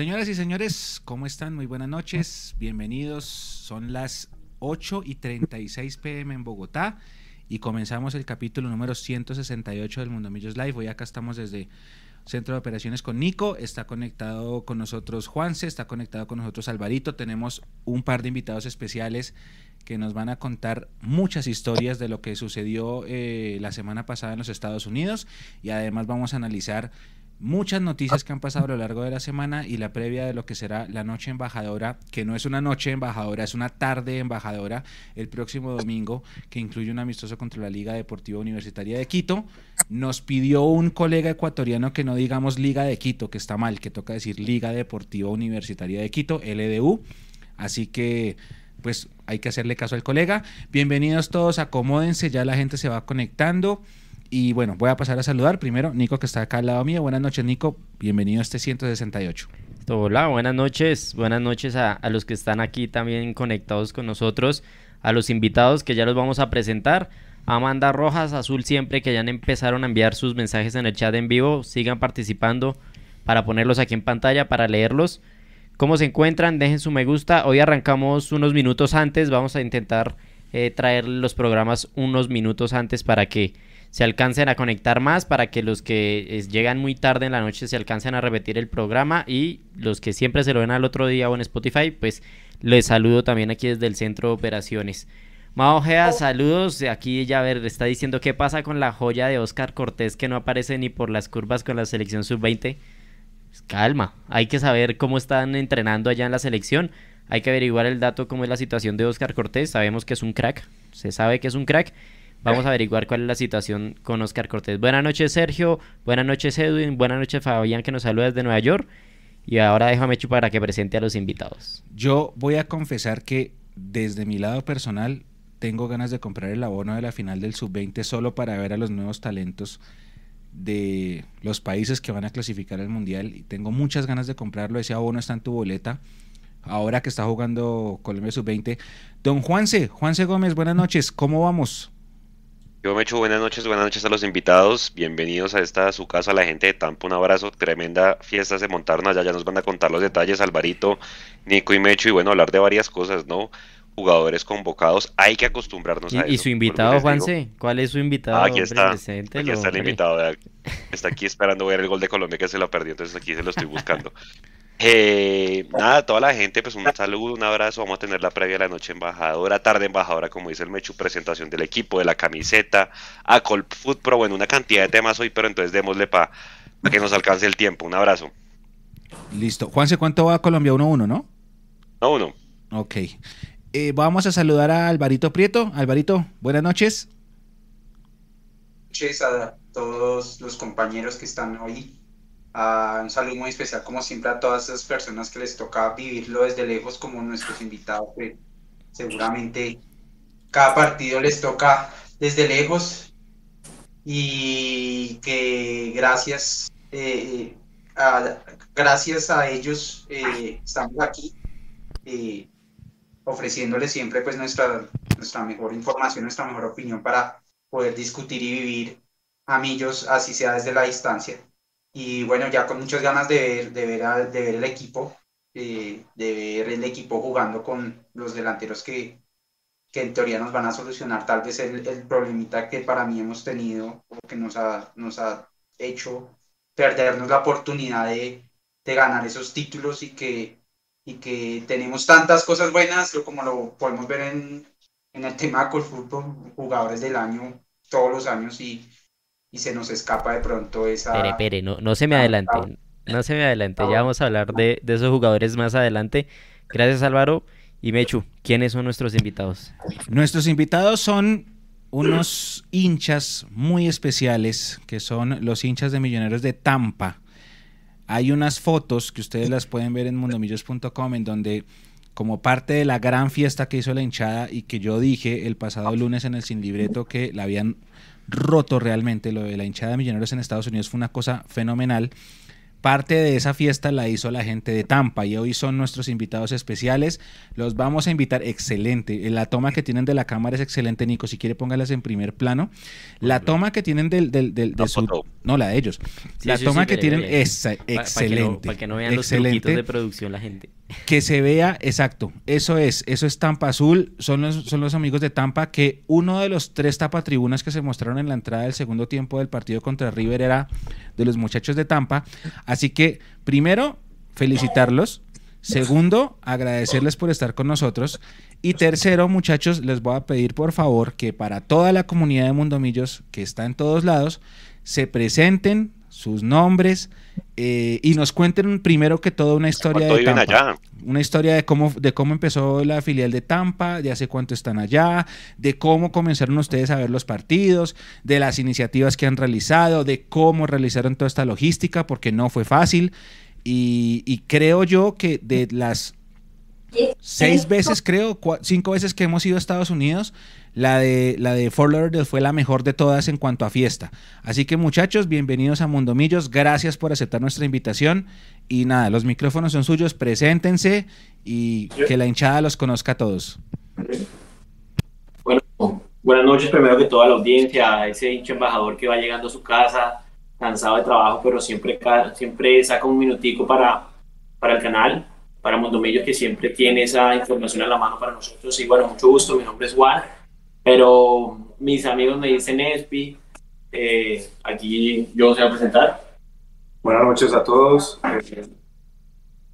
Señoras y señores, ¿cómo están? Muy buenas noches, bienvenidos. Son las 8 y 36 pm en Bogotá y comenzamos el capítulo número 168 del Mundo Millos Live. Hoy acá estamos desde Centro de Operaciones con Nico, está conectado con nosotros Juanse, está conectado con nosotros Alvarito, tenemos un par de invitados especiales que nos van a contar muchas historias de lo que sucedió eh, la semana pasada en los Estados Unidos y además vamos a analizar muchas noticias que han pasado a lo largo de la semana y la previa de lo que será la noche embajadora, que no es una noche embajadora, es una tarde embajadora el próximo domingo, que incluye un amistoso contra la Liga Deportiva Universitaria de Quito. Nos pidió un colega ecuatoriano que no digamos Liga de Quito, que está mal, que toca decir Liga Deportiva Universitaria de Quito, LDU. Así que pues hay que hacerle caso al colega. Bienvenidos todos, acomódense, ya la gente se va conectando. Y bueno, voy a pasar a saludar primero Nico, que está acá al lado mío. Buenas noches, Nico. Bienvenido a este 168. Hola, buenas noches. Buenas noches a, los que están aquí también conectados con nosotros, a los invitados que ya los vamos a presentar. Amanda Rojas, Azul siempre, que ya empezaron a enviar sus mensajes en el chat en vivo. Sigan participando para ponerlos aquí en pantalla, para leerlos. ¿Cómo se encuentran? Dejen su me gusta. Hoy arrancamos unos minutos antes. Vamos a intentar eh, traer los programas unos minutos antes para que se alcancen a conectar más para que los que llegan muy tarde en la noche se alcancen a repetir el programa y los que siempre se lo ven al otro día o en Spotify, pues les saludo también aquí desde el centro de operaciones. Mao Ojea, saludos. Aquí ya ver, está diciendo qué pasa con la joya de Oscar Cortés que no aparece ni por las curvas con la selección sub-20. Pues calma, hay que saber cómo están entrenando allá en la selección. Hay que averiguar el dato, cómo es la situación de Oscar Cortés. Sabemos que es un crack, se sabe que es un crack Vamos a averiguar cuál es la situación con Oscar Cortés. Buenas noches, Sergio. Buenas noches, Edwin. Buenas noches, Fabián, que nos saluda desde Nueva York. Y ahora déjame chupar para que presente a los invitados. Yo voy a confesar que desde mi lado personal tengo ganas de comprar el abono de la final del sub-20 solo para ver a los nuevos talentos de los países que van a clasificar al mundial. Y tengo muchas ganas de comprarlo. Ese abono está en tu boleta. Ahora que está jugando Colombia sub-20. Don Juanse, Juanse Gómez, buenas noches. ¿Cómo vamos? Yo me echo buenas noches, buenas noches a los invitados. Bienvenidos a esta su casa, a la gente de Tampa. Un abrazo, tremenda fiesta se montaron allá. Ya nos van a contar los detalles, Alvarito, Nico y Mecho. Y bueno, hablar de varias cosas, ¿no? Jugadores convocados, hay que acostumbrarnos a eso. ¿Y su invitado, Juanse? ¿Cuál es su invitado? Ah, aquí está. aquí está el invitado. Está aquí esperando ver el gol de Colombia que se lo perdió, entonces aquí se lo estoy buscando. Eh, nada, toda la gente, pues un saludo, un abrazo. Vamos a tener la previa de la noche embajadora, tarde embajadora, como dice el Mechu, presentación del equipo, de la camiseta, a Colp Food Pro, bueno, una cantidad de temas hoy, pero entonces démosle para que nos alcance el tiempo. Un abrazo. Listo. Juanse, ¿cuánto va a Colombia? 1-1, ¿no? 1-1. Ok. Eh, vamos a saludar a Alvarito Prieto. Alvarito, buenas noches. Buenas a todos los compañeros que están hoy un saludo muy especial, como siempre, a todas esas personas que les toca vivirlo desde lejos, como nuestros invitados, seguramente cada partido les toca desde lejos y que gracias, eh, a, gracias a ellos eh, estamos aquí ofreciéndoles siempre pues nuestra, nuestra mejor información, nuestra mejor opinión para poder discutir y vivir a millos, así sea desde la distancia. Y bueno, ya con muchas ganas de ver, de ver, de ver el equipo, eh, de ver el equipo jugando con los delanteros que, que en teoría nos van a solucionar tal vez el, el problemita que para mí hemos tenido o que nos ha, nos ha hecho perdernos la oportunidad de, de ganar esos títulos y que, y que tenemos tantas cosas buenas, como lo podemos ver en, en el tema de fútbol, jugadores del año, todos los años y y se nos escapa de pronto esa... Pere, pere, no, no se me adelante, no se me adelante, ya vamos a hablar de, de esos jugadores más adelante. Gracias Álvaro y Mechu, ¿quiénes son nuestros invitados? Nuestros invitados son unos hinchas muy especiales, que son los hinchas de Millonarios de Tampa. Hay unas fotos que ustedes las pueden ver en mundomillos.com en donde como parte de la gran fiesta que hizo la hinchada y que yo dije el pasado lunes en el Sin Libreto que la habían roto realmente. Lo de la hinchada de Millonarios en Estados Unidos fue una cosa fenomenal. Parte de esa fiesta la hizo la gente de Tampa y hoy son nuestros invitados especiales. Los vamos a invitar. Excelente. La toma que tienen de la cámara es excelente, Nico. Si quiere, póngalas en primer plano. La toma que tienen del, del, del de su, No, la de ellos. la toma que tienen es excelente. Para que, no, vean los truquitos de producción la gente. Que se vea, exacto. Eso es. Eso es Tampa Azul. Son los, son los amigos de Tampa que uno de los tres tapatribunas que se mostraron en la entrada del segundo tiempo del partido contra River era de los muchachos de Tampa. Así que, primero, felicitarlos. Segundo, agradecerles por estar con nosotros. Y tercero, muchachos, les voy a pedir por favor que para toda la comunidad de Mundomillos que está en todos lados, se presenten sus nombres eh, y nos cuenten primero que todo una historia de Tampa. Una historia de cómo, de cómo empezó la filial de Tampa, de hace cuánto están allá, de cómo comenzaron ustedes a ver los partidos, de las iniciativas que han realizado, de cómo realizaron toda esta logística, porque no fue fácil. Y, y creo yo que de las seis veces, creo, cinco veces que hemos ido a Estados Unidos, la de, la de Fort Lauderdale fue la mejor de todas en cuanto a fiesta. Así que muchachos, bienvenidos a Mundomillos, gracias por aceptar nuestra invitación. Y nada, los micrófonos son suyos, preséntense y que la hinchada los conozca a todos. Bueno, buenas noches primero que toda la audiencia, ese hincha embajador que va llegando a su casa, cansado de trabajo, pero siempre, siempre saca un minutico para, para el canal para Mundomillos que siempre tiene esa información a la mano para nosotros. Y bueno, mucho gusto, mi nombre es Juan, pero mis amigos me dicen Espi. Eh, aquí yo os voy a presentar. Buenas noches a todos. Eh,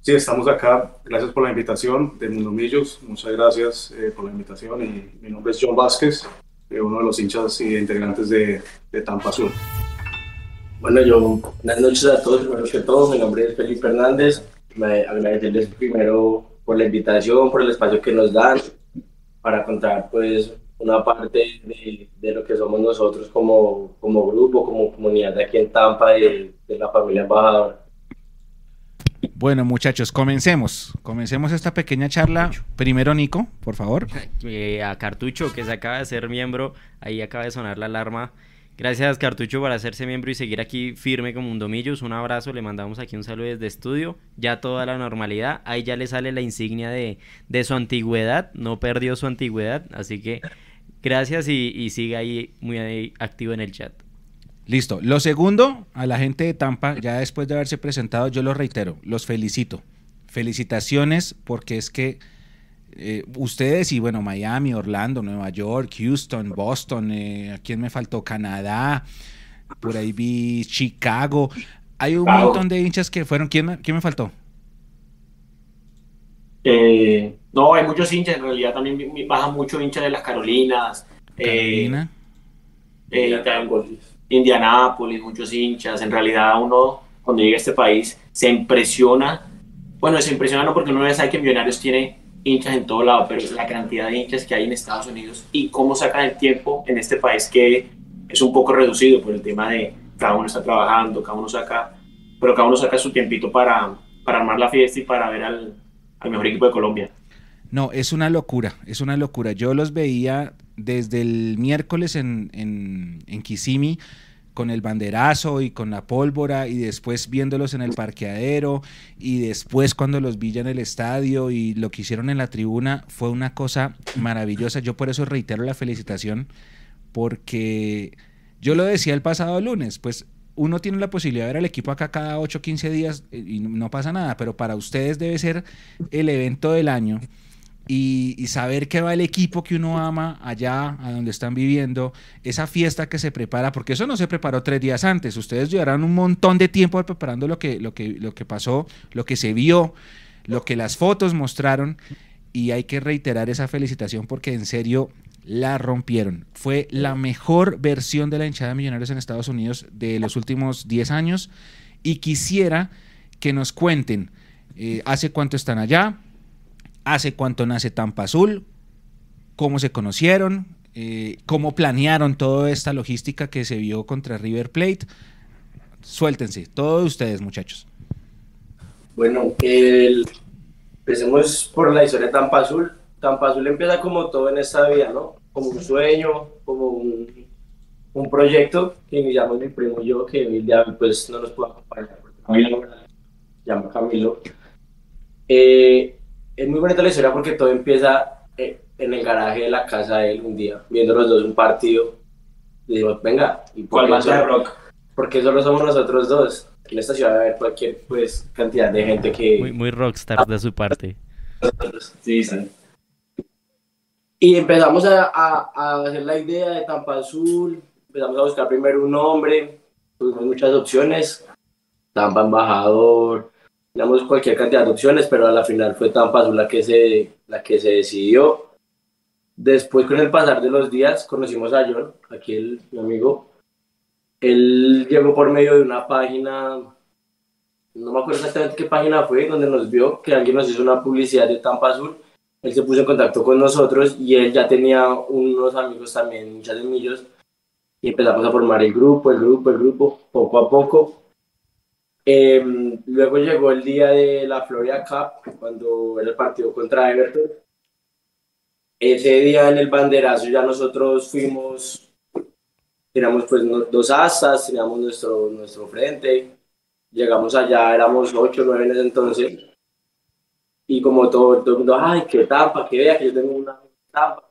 sí, estamos acá. Gracias por la invitación de Mundomillos. Muchas gracias eh, por la invitación. Y mi nombre es John Vázquez, uno de los hinchas y integrantes de, de Tampa Azul. Bueno, yo, buenas noches a todos. Primero que todo, mi nombre es Felipe Hernández agradecerles primero por la invitación, por el espacio que nos dan para contar pues una parte de, de lo que somos nosotros como, como grupo, como comunidad de aquí en Tampa, de, de la familia embajadora. Bueno, muchachos, comencemos. Comencemos esta pequeña charla. Primero, Nico, por favor. Eh, a Cartucho, que se acaba de ser miembro, ahí acaba de sonar la alarma Gracias Cartucho por hacerse miembro y seguir aquí firme como un domillos. Un abrazo, le mandamos aquí un saludo desde estudio. Ya toda la normalidad. Ahí ya le sale la insignia de, su antigüedad. No perdió su antigüedad. Así que gracias y, y sigue ahí muy activo en el chat. Listo. Lo segundo, a la gente de Tampa, ya después de haberse presentado, yo lo reitero, los felicito. Felicitaciones porque es que eh, ustedes y bueno, Miami, Orlando, Nueva York, Houston, Boston, eh, ¿a quién me faltó? Canadá, por ahí vi Chicago. Hay un montón de hinchas que fueron. ¿Quién quién me faltó? Eh, no, hay muchos hinchas, en realidad también baja mucho hinchas de las Carolinas. Carolina. Eh, Indianápolis, muchos hinchas. En realidad uno cuando llega a este país se impresiona. Bueno, se impresiona no porque uno ya sabe que Millonarios tiene hinchas en todo lado, pero es la cantidad de hinchas que hay en Estados Unidos y cómo sacan el tiempo en este país que es un poco reducido por el tema de cada uno está trabajando, cada uno saca, pero cada uno saca su tiempito para, para armar la fiesta y para ver al, al mejor equipo de Colombia. No, es una locura, es una locura. Yo los veía desde el miércoles en, en, en Kissimmee con el banderazo y con la pólvora y después viéndolos en el parqueadero y después cuando los vi ya en el estadio y lo que hicieron en la tribuna fue una cosa maravillosa. Yo por eso reitero la felicitación porque yo lo decía el pasado lunes, pues uno tiene la posibilidad de ver al equipo acá cada 8 o 15 días y no pasa nada, pero para ustedes debe ser el evento del año y, saber que va el equipo que uno ama allá, a donde están viviendo, esa fiesta que se prepara, porque eso no se preparó tres días antes, ustedes llevarán un montón de tiempo preparando lo que, lo que, lo que pasó, lo que se vio, lo que las fotos mostraron, y hay que reiterar esa felicitación porque en serio la rompieron. Fue la mejor versión de la hinchada de Millonarios en Estados Unidos de los últimos 10 años, y quisiera que nos cuenten eh, hace cuánto están allá, hace cuánto nace Tampa Azul, cómo se conocieron, eh, cómo planearon toda esta logística que se vio contra River Plate. Suéltense, todos ustedes, muchachos. Bueno, empecemos por la historia de Tampa Azul. Tampa Azul empieza como todo en esta vida, ¿no? Como un sueño, como un, proyecto que iniciamos mi primo y yo, que hoy día pues no nos pudo acompañar Camilo, llama Camilo. Eh, es muy bonita la historia porque todo empieza eh, en el garaje de la casa de él un día, viendo los dos un partido. Y digo, venga, ¿y ¿cuál más de rock? Porque solo somos nosotros dos. En esta ciudad va a haber cualquier pues, cantidad de gente que... Muy, muy rockstar de su parte. Sí, sí. Y empezamos a, a, a, hacer la idea de Tampa Azul, empezamos a buscar primero un nombre, tuvimos muchas opciones, Tampa Embajador, teníamos cualquier cantidad de opciones, pero a la final fue Tampa Azul la que se, la que se decidió. Después, con el pasar de los días, conocimos a John, aquí el, mi amigo. Él llegó por medio de una página, no me acuerdo exactamente qué página fue, donde nos vio que alguien nos hizo una publicidad de Tampa Azul él se puso en contacto con nosotros y él ya tenía unos amigos también, muchas millos, y empezamos a formar el grupo, el grupo, el grupo, poco a poco. Eh, luego llegó el día de la Florida Cup, cuando era el partido contra Everton. Ese día en el banderazo ya nosotros fuimos, teníamos pues dos asas, teníamos nuestro, nuestro frente, llegamos allá, éramos ocho, nueve en ese entonces, y como todo, todo el mundo, ay, qué tapa, que vea que yo tengo una tapa.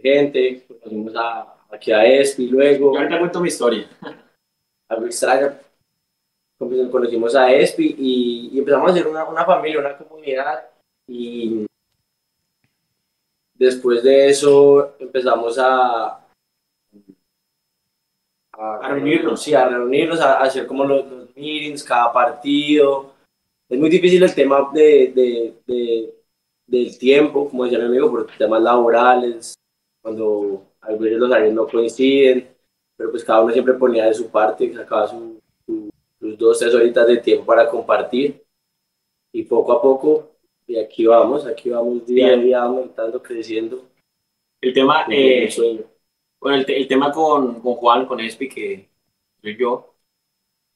gente, conocimos a, aquí a Espi luego. Yo ahorita cuento mi historia. Algo extraño. Conocimos a Espi y, y empezamos a hacer una, una, familia, una comunidad y después de eso empezamos a, a, reunirnos. Sí, a reunirnos, a, hacer como los, los, meetings, cada partido. Es muy difícil el tema de, de, de, del tiempo, como decía mi amigo, por temas laborales, cuando algunos los horarios no coinciden, pero pues cada uno siempre ponía de su parte, sacaba su, su, sus dos, tres horitas de tiempo para compartir. Y poco a poco, y aquí vamos, aquí vamos día a día aumentando, creciendo. El tema, eh, bueno, el, el, tema con, con Juan, con Espi, que soy yo,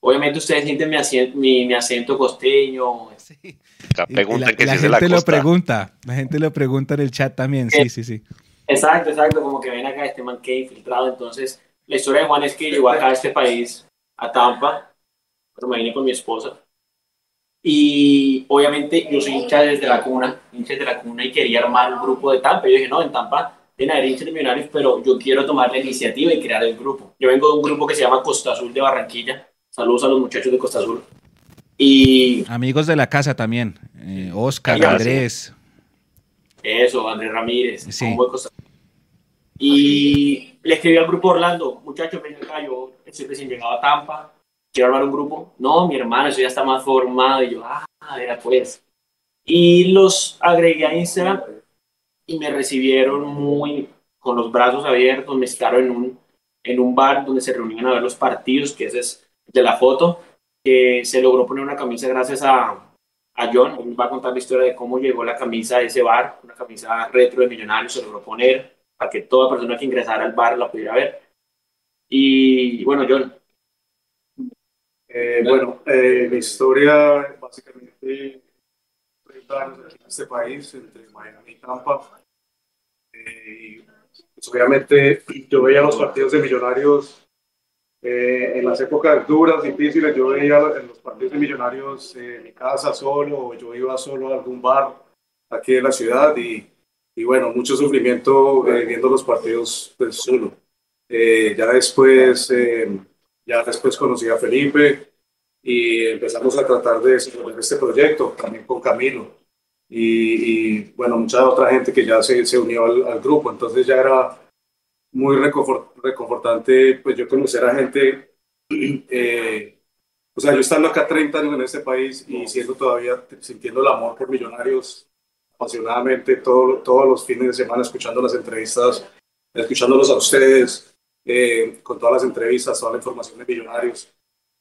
obviamente ustedes sienten mi acento, mi, mi acento costeño. Sí. La, pregunta la, que la, si gente la lo pregunta, la gente lo pregunta en el chat también, sí, sí, sí. Exacto, exacto, como que ven acá este man que infiltrado. Entonces, la historia de Juan es que llegó acá a este país, a Tampa, pero me vine con mi esposa. Y obviamente yo soy hincha desde la cuna, hincha de la cuna y quería armar un grupo de Tampa. Yo dije, no, en Tampa tiene haber hinchas de millonarios, pero yo quiero tomar la iniciativa y crear el grupo. Yo vengo de un grupo que se llama Costa Azul de Barranquilla. Saludos a los muchachos de Costa Azul. Y... Amigos de la casa también. Eh, Oscar, Andrés. Eso, Andrés Ramírez. Sí. Y le escribí al grupo Orlando, muchachos, ven acá, yo estoy recién llegado a Tampa, quiero armar un grupo. No, mi hermano, eso ya está más formado. Y yo, ah, era pues. Y los agregué a Instagram y me recibieron muy con los brazos abiertos, me citaron en un, en un bar donde se reunían a ver los partidos, que ese es de la foto, que se logró poner una camisa gracias a, a John, él va a contar la historia de cómo llegó la camisa a ese bar, una camisa retro de Millonarios, se logró poner para que toda persona que ingresara al bar la pudiera ver. Y bueno, John. Eh, bueno, eh, mi historia, básicamente, 30 años aquí en este país, entre Miami y Tampa. Eh, pues obviamente, yo veía los partidos de Millonarios eh, en las épocas duras, difíciles, yo veía en los partidos de Millonarios en mi casa solo, o yo iba solo a algún bar aquí en la ciudad y, y bueno, mucho sufrimiento eh, viendo los partidos pues, solo. Eh, ya después, eh, ya después conocí a Felipe y empezamos a tratar de desarrollar este proyecto también con Camilo. Y, y bueno, mucha otra gente que ya se, se unió al, al grupo, entonces ya era muy reconfortante, pues yo conocer a gente, eh, o sea, yo estando acá 30 años en este país y siendo todavía, sintiendo el amor por millonarios apasionadamente todo, todos los fines de semana, escuchando las entrevistas, escuchándolos a ustedes, eh, con todas las entrevistas, toda la información de millonarios.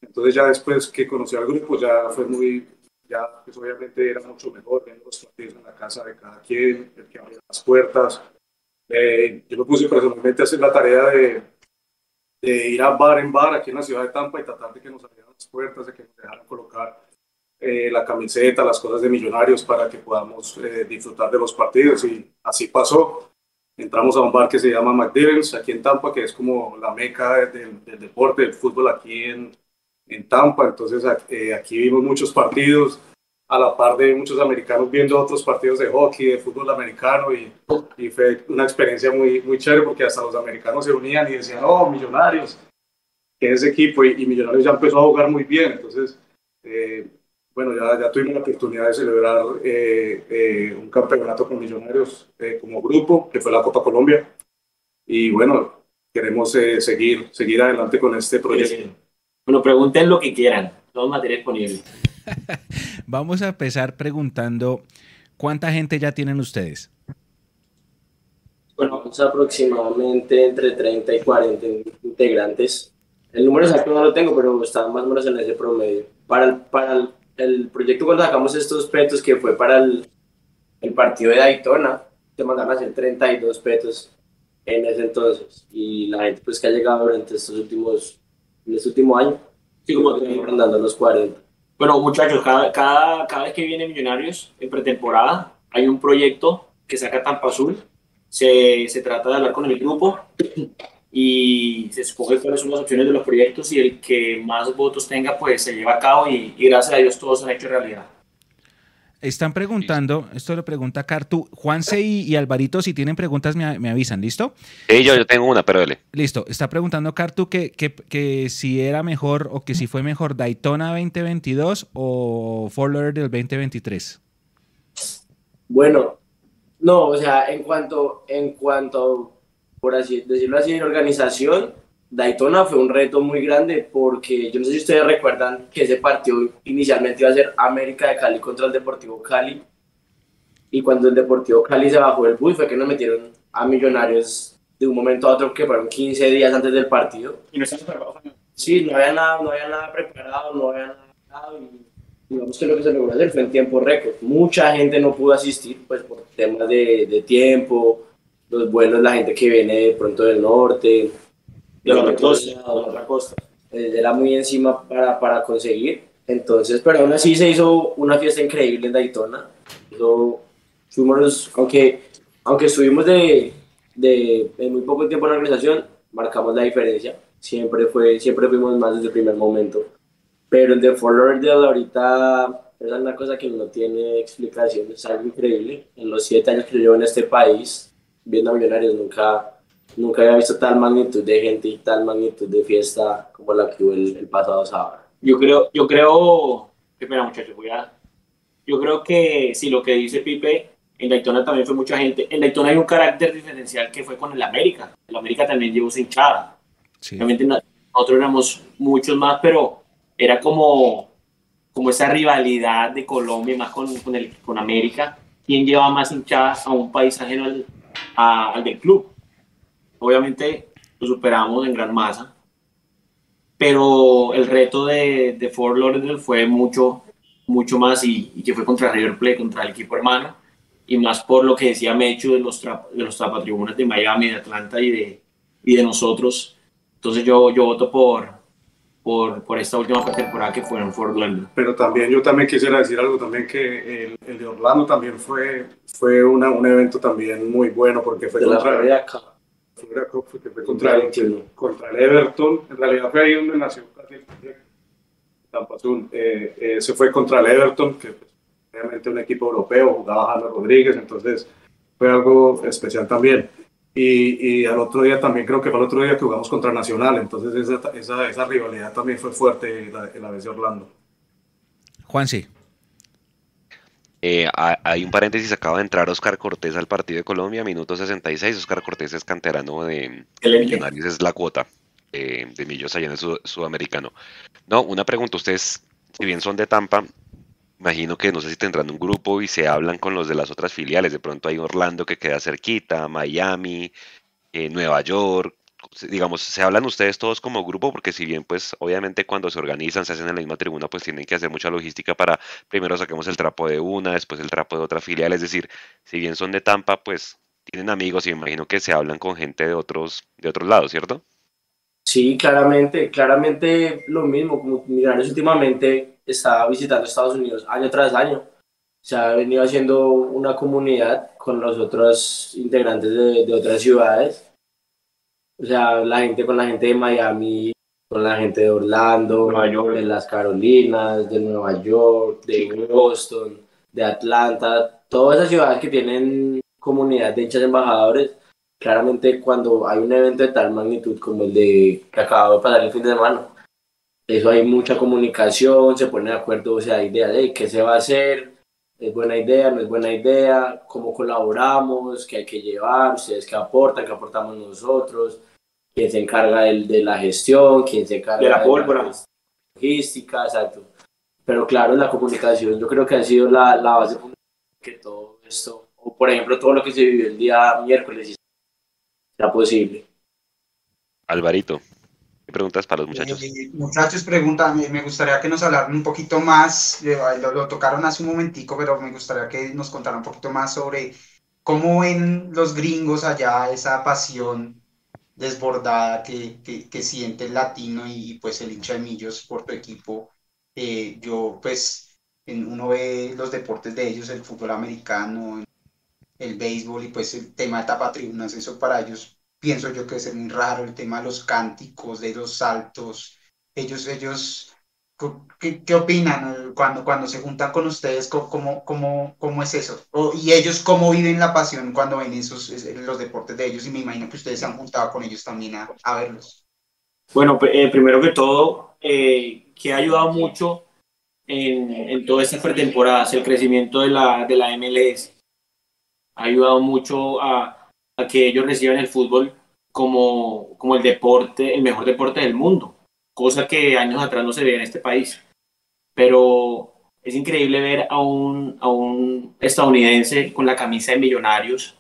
Entonces ya después que conocí al grupo ya fue muy, ya pues obviamente era mucho mejor viendo los partidos en la casa de cada quien, el que abría las puertas, eh, yo me puse personalmente a hacer la tarea de, de, ir a bar en bar aquí en la ciudad de Tampa y tratar de que nos abrieran las puertas, de que nos dejaran colocar eh, la camiseta, las cosas de millonarios para que podamos eh, disfrutar de los partidos y así pasó. entramos a un bar que se llama McDivens, aquí en Tampa, que es como la meca del, deporte, del fútbol aquí en, en Tampa. Entonces eh, aquí vimos muchos partidos, a la par de muchos americanos viendo otros partidos de hockey, de fútbol americano, y, y fue una experiencia muy, muy chévere porque hasta los americanos se unían y decían, oh, millonarios, que es ese equipo, y, Millonarios ya empezó a jugar muy bien. Entonces, eh, bueno, ya, ya, tuvimos la oportunidad de celebrar eh, eh, un campeonato con Millonarios como grupo, que fue la Copa Colombia. Y bueno, queremos seguir, seguir adelante con este proyecto. Bueno, pregunten lo que quieran, todo material disponible. Vamos a empezar preguntando, ¿cuánta gente ya tienen ustedes? Bueno, aproximadamente entre 30 y 40 integrantes. El número exacto no lo tengo, pero está más o menos en ese promedio. Para el, para el, proyecto cuando sacamos estos petos, que fue para el, el partido de Daytona, te mandaron a hacer 32 petos en ese entonces. Y la gente pues que ha llegado durante estos últimos, en este último año, sí, como que rondando los 40. Bueno, muchachos, cada, cada, cada vez que viene Millonarios en pretemporada, hay un proyecto que saca Tampa Azul. Se, se trata de hablar con el grupo y se escoge cuáles son las opciones de los proyectos y el que más votos tenga, pues se lleva a cabo y, y gracias a Dios todos han hecho realidad. Están preguntando, esto lo pregunta Cartu, Juanse y, y Alvarito, si tienen preguntas me, me avisan, ¿listo? Sí, yo, yo tengo una, pero dale. Listo, está preguntando Cartu que, que, que, si era mejor o que si fue mejor Daytona 2022 o Fort del 2023. Bueno, no, o sea, en cuanto, en cuanto, por así decirlo así, en organización, Daytona fue un reto muy grande porque yo no sé si ustedes recuerdan que ese partido inicialmente iba a ser América de Cali contra el Deportivo Cali y cuando el Deportivo Cali se bajó del bus fue que nos metieron a Millonarios de un momento a otro que fueron 15 días antes del partido. ¿Y no? Sí, no había nada, no había nada preparado, no había nada preparado y digamos que lo que se logró hacer fue en tiempo récord. Mucha gente no pudo asistir pues por temas de, de tiempo, los vuelos, la gente que viene de pronto del norte, de otra costa, costa. Eh, era muy encima para, para conseguir. Entonces, pero aún así se hizo una fiesta increíble en Daytona. fuimos, aunque, aunque estuvimos de, de, en muy poco tiempo en la organización, marcamos la diferencia. Siempre, fue, siempre fuimos más desde el primer momento. Pero el de Fort Lauderdale ahorita es una cosa que no tiene explicación, es algo increíble. En los siete años que yo llevo en este país, viendo a Millonarios, nunca nunca había visto tal magnitud de gente y tal magnitud de fiesta como la que hubo el, pasado sábado. Yo creo, yo creo, espera muchachos, voy a, yo creo que si lo que dice Pipe, en Daytona también fue mucha gente. En Daytona hay un carácter diferencial que fue con el América. El América también llevó su hinchada. Sí. Obviamente nosotros éramos muchos más, pero era como, como esa rivalidad de Colombia más con, con, el, con América. ¿Quién lleva más hinchadas a un país ajeno al, al del club? Obviamente lo superamos en gran masa, pero el reto de, de Fort Lauderdale fue mucho, mucho más y, que fue contra River Plate, contra el equipo hermano, y más por lo que decía Mecho de los, de los tapatribunas de Miami, de Atlanta y de, y de nosotros. Entonces yo, yo voto por, por, por, esta última temporada que fue en Fort Lauderdale. Pero también yo también quisiera decir algo también que el, el de Orlando también fue, fue una, un evento también muy bueno porque fue contra, fue contra el, contra el Everton. En realidad fue ahí donde nació Tampa Azul. Eh, eh, se fue contra el Everton, que pues, obviamente un equipo europeo, jugaba James Rodríguez, entonces fue algo especial también. Y, y, al otro día también creo que fue el otro día que jugamos contra Nacional, entonces esa, esa, esa rivalidad también fue fuerte la, la vez de Orlando. Juan, sí. Eh, hay un paréntesis, acaba de entrar Oscar Cortés al partido de Colombia, minuto 66. Oscar Cortés es canterano de Millonarios, es la cuota eh, de Millos allá en el sudamericano. No, una pregunta, ustedes, si bien son de Tampa, imagino que no sé si tendrán un grupo y se hablan con los de las otras filiales. De pronto hay Orlando que queda cerquita, Miami, eh, Nueva York, digamos, se hablan ustedes todos como grupo, porque si bien, pues, obviamente cuando se organizan, se hacen en la misma tribuna, pues tienen que hacer mucha logística para, primero saquemos el trapo de una, después el trapo de otra filial, es decir, si bien son de Tampa, pues tienen amigos y me imagino que se hablan con gente de otros, de otros lados, ¿cierto? Sí, claramente, claramente lo mismo, como Millonarios últimamente está visitando Estados Unidos año tras año, se ha venido haciendo una comunidad con los otros integrantes de, de otras ciudades. O sea, la gente con la gente de Miami, con la gente de Orlando, de las Carolinas, de Nueva York, de Boston, de Atlanta, todas esas ciudades que tienen comunidad de hinchas embajadores, claramente cuando hay un evento de tal magnitud como el de que acaba de pasar el fin de semana, eso hay mucha comunicación, se pone de acuerdo, o sea, hay idea de qué se va a hacer, es buena idea, no es buena idea, cómo colaboramos, qué hay que llevar, ustedes qué aportan, qué aportamos nosotros, quién se encarga de, de la gestión, quién se encarga de la pólvora, logística, exacto. Pero claro, la comunicación yo creo que ha sido la, la base que todo esto, o por ejemplo todo lo que se vivió el día miércoles, sea posible. Alvarito, ¿qué preguntas para los muchachos? Eh, muchachos, preguntan, me gustaría que nos hablaran un poquito más, lo, lo, tocaron hace un momentico, pero me gustaría que nos contaran un poquito más sobre cómo ven los gringos allá esa pasión desbordada que, que, que siente el latino y pues el hincha de Millos por tu equipo. Eh, yo pues en, uno ve los deportes de ellos, el fútbol americano, el béisbol y pues el tema de tapatribunas, eso para ellos pienso yo que es muy raro, el tema de los cánticos, de los saltos, ellos, ellos, ¿qué, qué opinan cuando, cuando se juntan con ustedes? ¿Cómo, cómo, cómo es eso? Y ellos, ¿cómo viven la pasión cuando ven esos, los deportes de ellos? Y me imagino que ustedes se han juntado con ellos también a, a verlos. Bueno, eh, primero que todo, eh, que ha ayudado mucho en, en toda esta pretemporada, el crecimiento de la, de la MLS. Ha ayudado mucho a, a que ellos reciban el fútbol como, como el deporte, el mejor deporte del mundo, cosa que años atrás no se veía en este país. Pero es increíble ver a un, a un estadounidense con la camisa de millonarios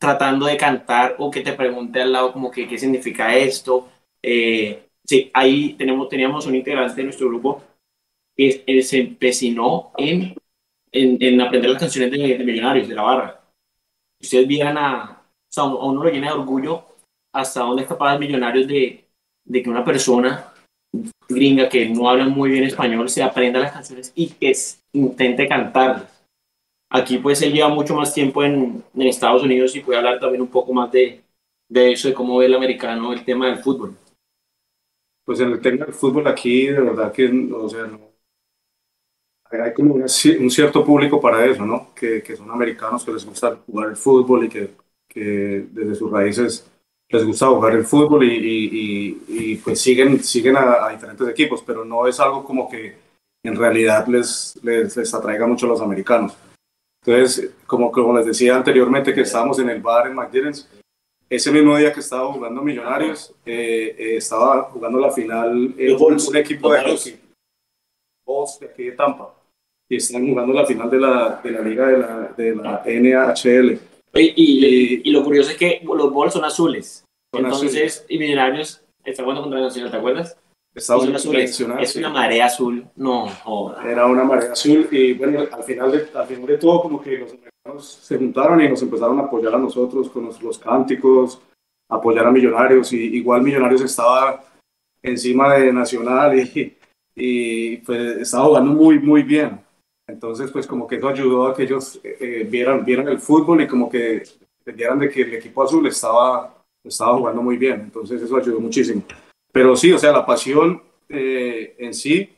tratando de cantar o que te pregunte al lado como que qué significa esto. Eh, sí, ahí tenemos, teníamos un integrante de nuestro grupo que él se empecinó en, en, en aprender las canciones de, de Millonarios, de la barra. Ustedes vieran a, o sea, a uno lo llena de orgullo hasta dónde es capaz Millonarios de, de que una persona gringa que no habla muy bien español se aprenda las canciones y que intente cantarlas. Aquí pues él lleva mucho más tiempo en, en Estados Unidos y puede hablar también un poco más de, de eso, de cómo ve el americano el tema del fútbol. Pues en el tema del fútbol aquí, de verdad que, o sea, no, hay como un cierto público para eso, ¿no? Que, que, son americanos que les gusta jugar el fútbol y que, que desde sus raíces les gusta jugar el fútbol y, y, y pues siguen, siguen a, a, diferentes equipos, pero no es algo como que en realidad les, les, les atraiga mucho a los americanos. Entonces, como, como les decía anteriormente que estábamos en el bar en McDonald's, ese mismo día que estaba jugando Millonarios, eh, eh, estaba jugando la final eh, un equipo de hockey, Bulls de aquí de Tampa, y están jugando la final de la, de la liga de la, de la NHL. Y, y, y, lo curioso es que los Bulls son azules, son entonces, azules. y Millonarios está jugando contra Nacional, ¿te acuerdas? Estaba es, una marea azul, no joda. Era una marea azul y bueno, al final de, al final de todo como que los americanos se juntaron y nos empezaron a apoyar a nosotros con los, los cánticos, apoyar a Millonarios y igual Millonarios estaba encima de Nacional y, y pues estaba jugando muy muy bien. Entonces pues como que eso ayudó a que ellos eh, vieran, vieran el fútbol y como que entendieran de que el equipo azul estaba, estaba jugando muy bien. Entonces eso ayudó muchísimo. Pero sí, o sea, la pasión eh, en sí,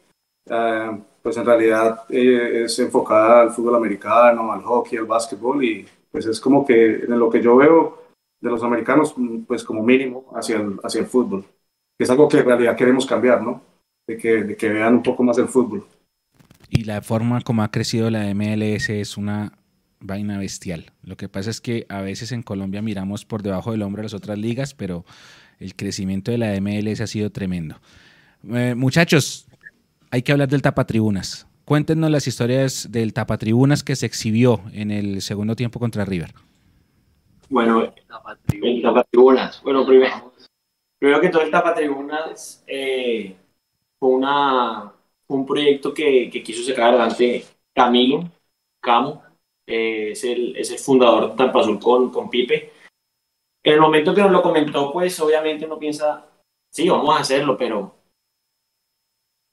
eh, pues en realidad eh, es enfocada al fútbol americano, al hockey, al básquetbol y pues es como que en lo que yo veo de los americanos, pues como mínimo hacia el, hacia el fútbol, es algo que en realidad queremos cambiar, ¿no? De que, de que vean un poco más el fútbol. Y la forma como ha crecido la MLS es una vaina bestial. Lo que pasa es que a veces en Colombia miramos por debajo del hombro a las otras ligas, pero el crecimiento de la MLS ha sido tremendo. Eh, muchachos, hay que hablar del tapatribunas. Cuéntenos las historias del tapatribunas que se exhibió en el segundo tiempo contra River. Bueno, el tapatribunas. Bueno, primero, primero que todo el tapatribunas eh, fue, una, un proyecto que, que, quiso sacar adelante Camilo Camo, eh, es, el, es el fundador de Tampa Azul con, con Pipe en el momento que nos lo comentó, pues obviamente uno piensa, sí, vamos a hacerlo, pero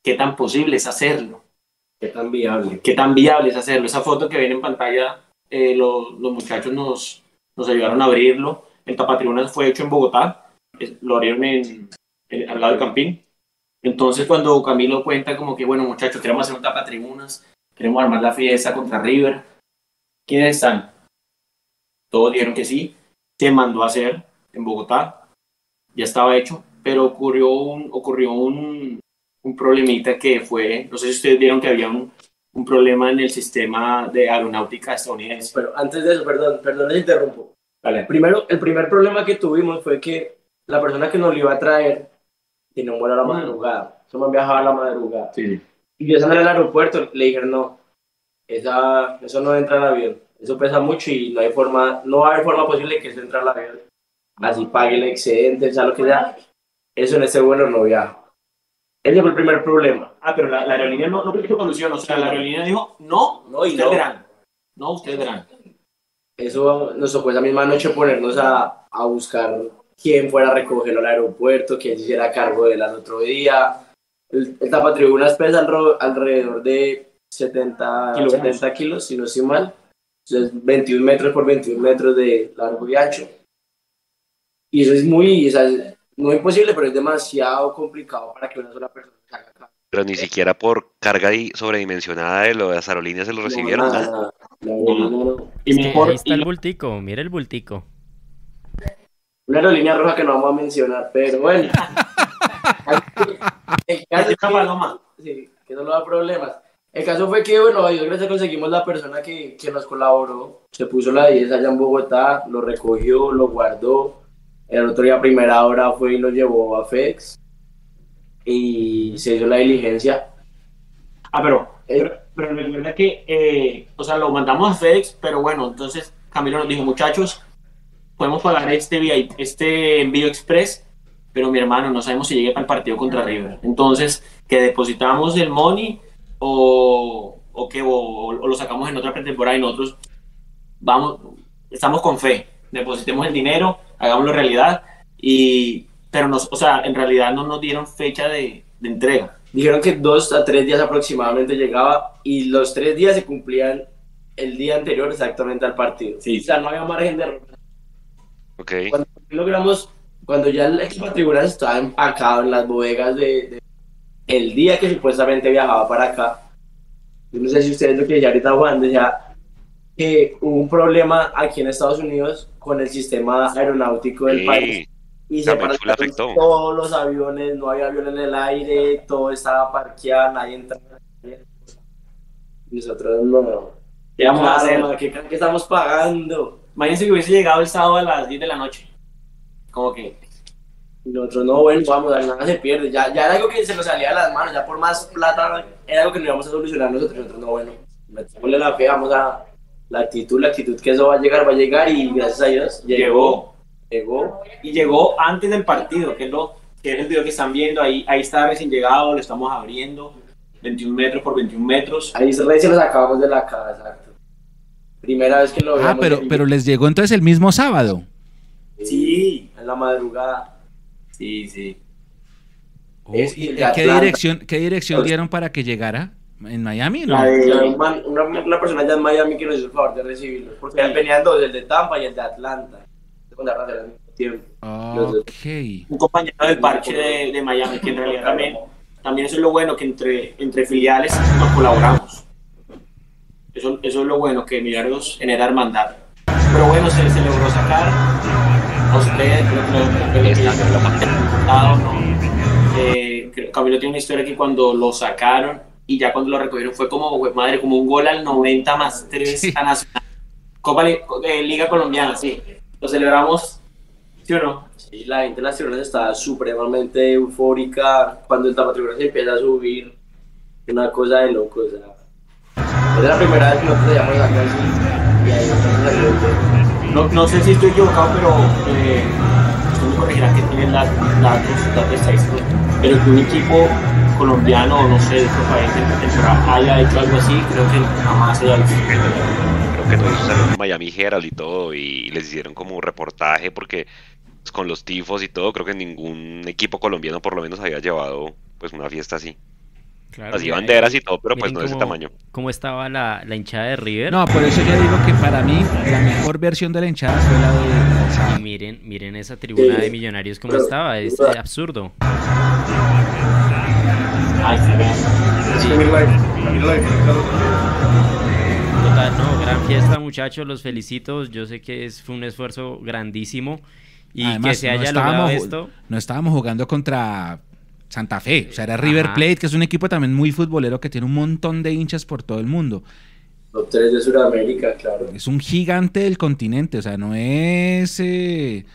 ¿qué tan posible es hacerlo? ¿Qué tan viable? ¿Qué tan viable es hacerlo? Esa foto que ven en pantalla, eh, los, los muchachos nos, nos ayudaron a abrirlo. El tapatribunas fue hecho en Bogotá, lo abrieron en, al lado del Campín. Entonces cuando Camilo cuenta como que, bueno muchachos, queremos hacer un tapatribunas, queremos armar la fiesta contra River, ¿quiénes están? Todos dijeron que sí, se mandó a hacer en Bogotá, ya estaba hecho, pero ocurrió un, ocurrió un, un problemita que fue, no sé si ustedes vieron que había un, un problema en el sistema de aeronáutica estadounidense. Pero antes de eso, perdón, perdón, les interrumpo. Vale. Primero, el primer problema que tuvimos fue que la persona que nos lo iba a traer tenía un vuelo a la madrugada. Eso me viajaba a la madrugada. Sí. Y yo en el aeropuerto, le dijeron, no, esa, eso no entra al avión. Eso pesa mucho y no hay forma, no va a haber forma posible que eso entre al avión. Así pague el excedente, o sea, lo que sea. Eso en ese vuelo no viaja. Ese fue el primer problema. Ah, pero la, la aerolínea no, no pidió solución. O sea, la aerolínea dijo, no, No, y ustedes no. verán. No, ustedes verán. Eso nos tocó esa misma noche ponernos a, a buscar quién fuera a recogerlo al aeropuerto, quién se hiciera cargo de él al otro día. El, el tapatribunas pesa alrededor de 70, Kilogramos. 70 kilos, si no estoy mal. Entonces, 21 metros por 21 metros de largo y ancho. Y eso es muy, o sea, es- no imposible, pero es demasiado complicado para que una sola persona se haga cargo. Pero ni siquiera por carga di- sobredimensionada de lo de las aerolíneas se lo recibieron. No, ¿no? nada, nada. La aerolínea no. Y mejor, ahí está el y- bultico, mira el bultico. Una aerolínea roja que no vamos a mencionar, pero bueno. El caso Una que- paloma. Sí, que no lo da problemas. El caso fue que, bueno, a Dios gracias conseguimos la persona que, que nos colaboró. Se puso la 10 allá en Bogotá, lo recogió, lo guardó. El otro día, a primera hora, fue y lo llevó a FedEx. Y se hizo la diligencia. Ah, pero, Eh, pero, pero recuerda que, eh, o sea, lo mandamos a FedEx, pero bueno, entonces Camilo nos dijo, muchachos, podemos pagar este, este envío express, pero mi hermano, no sabemos si llegue para el partido contra River. Entonces, que depositamos el money o, o que o, o lo sacamos en otra pretemporada y nosotros vamos, estamos con fe, depositemos el dinero, hagámoslo realidad y pero nos, o sea, en realidad no nos dieron fecha de, de entrega. Dijeron que dos a tres días aproximadamente llegaba y los tres días se cumplían el día anterior exactamente al partido. Sí. O sea, no había margen de error. Ok. cuando logramos, cuando ya el equipo de tribunas estaba empacado en las bodegas de, de- el día que supuestamente viajaba para acá, yo no sé si ustedes lo que decía ahorita Juan, decía que hubo un problema aquí en Estados Unidos con el sistema aeronáutico del Sí, país y se pararon todos los aviones, no había avión en el aire, todo estaba parqueado, nadie entraba. Nosotros no. ¿Qué vamos a hacer? ¿Qué, qué estamos pagando? Imagínense que hubiese llegado el sábado a las 10 de la noche. Como que, Y nosotros, no, bueno, vamos, nada se pierde. Ya, ya era algo que se nos salía de las manos, ya por más plata, era algo que no íbamos a solucionar nosotros. Nosotros, no, bueno, metámosle la fe, vamos a la actitud, la actitud que eso va a llegar, va a llegar y gracias a Dios llegó. llegó. Y llegó antes del partido, que es, lo, que es el video que están viendo. Ahí, ahí está recién llegado, lo estamos abriendo. 21 metros por 21 metros. Ahí recién lo sacábamos de la casa. Primera vez que lo Ah, veíamos pero, pero les llegó entonces el mismo sábado. Sí. En la madrugada. Sí, sí. Oh, Es ¿y el ¿Qué dirección, qué dirección dieron para que llegara? ¿En Miami? No. La de- una, una persona allá en Miami que nos hizo el favor de recibirlo. Porque venían dos, el de Tampa y el de Atlanta. Con la raza al mismo tiempo. Ok. un compañero del parche de, de Miami, que en realidad también, también eso es lo bueno, que entre, entre filiales nos colaboramos. Eso, eso es lo bueno, que Millonarios genera hermandad. Pero bueno, se, se logró sacar. A usted, creo que lo- lo ¿no? Eh, Camilo tiene una historia que cuando lo sacaron y ya cuando lo recogieron fue como, madre, como un gol al 90 más 3 Sí. a Nacional. Copa eh, Liga Colombiana, sí. Lo celebramos, ¿sí o no? Sí, la gente de las tribunas estaba supremamente eufórica cuando el tapatribunas se empieza a subir. Una cosa de loco, o sea. Era la primera vez que nosotros veíamos acá así. Y ahí el- No, no sé si estoy equivocado, pero eh, usted me corregirá que tienen la- datos, datos estadísticos, pero que un equipo colombiano o no sé de otro país en la temporada haya hecho algo así, creo que jamás haya visto. Creo que eso salió en Miami Herald y todo, y les hicieron como un reportaje porque pues, con los tifos y todo, creo que ningún equipo colombiano por lo menos había llevado pues una fiesta así. Claro, Así banderas y todo, pero pues no de ese tamaño. ¿Cómo estaba la, la, hinchada de River? No, por eso yo digo que para mí la mejor versión de la hinchada fue la de... miren, miren esa tribuna de millonarios cómo estaba, es absurdo. Total, no, gran fiesta muchachos, los felicito, yo sé que es, fue un esfuerzo grandísimo y que se haya logrado esto. No estábamos jugando contra Santa Fe. O sea, era River Plate, que es un equipo también muy futbolero que tiene un montón de hinchas por todo el mundo. Los tres de Sudamérica, claro. Es un gigante del continente, o sea, no es... Eh,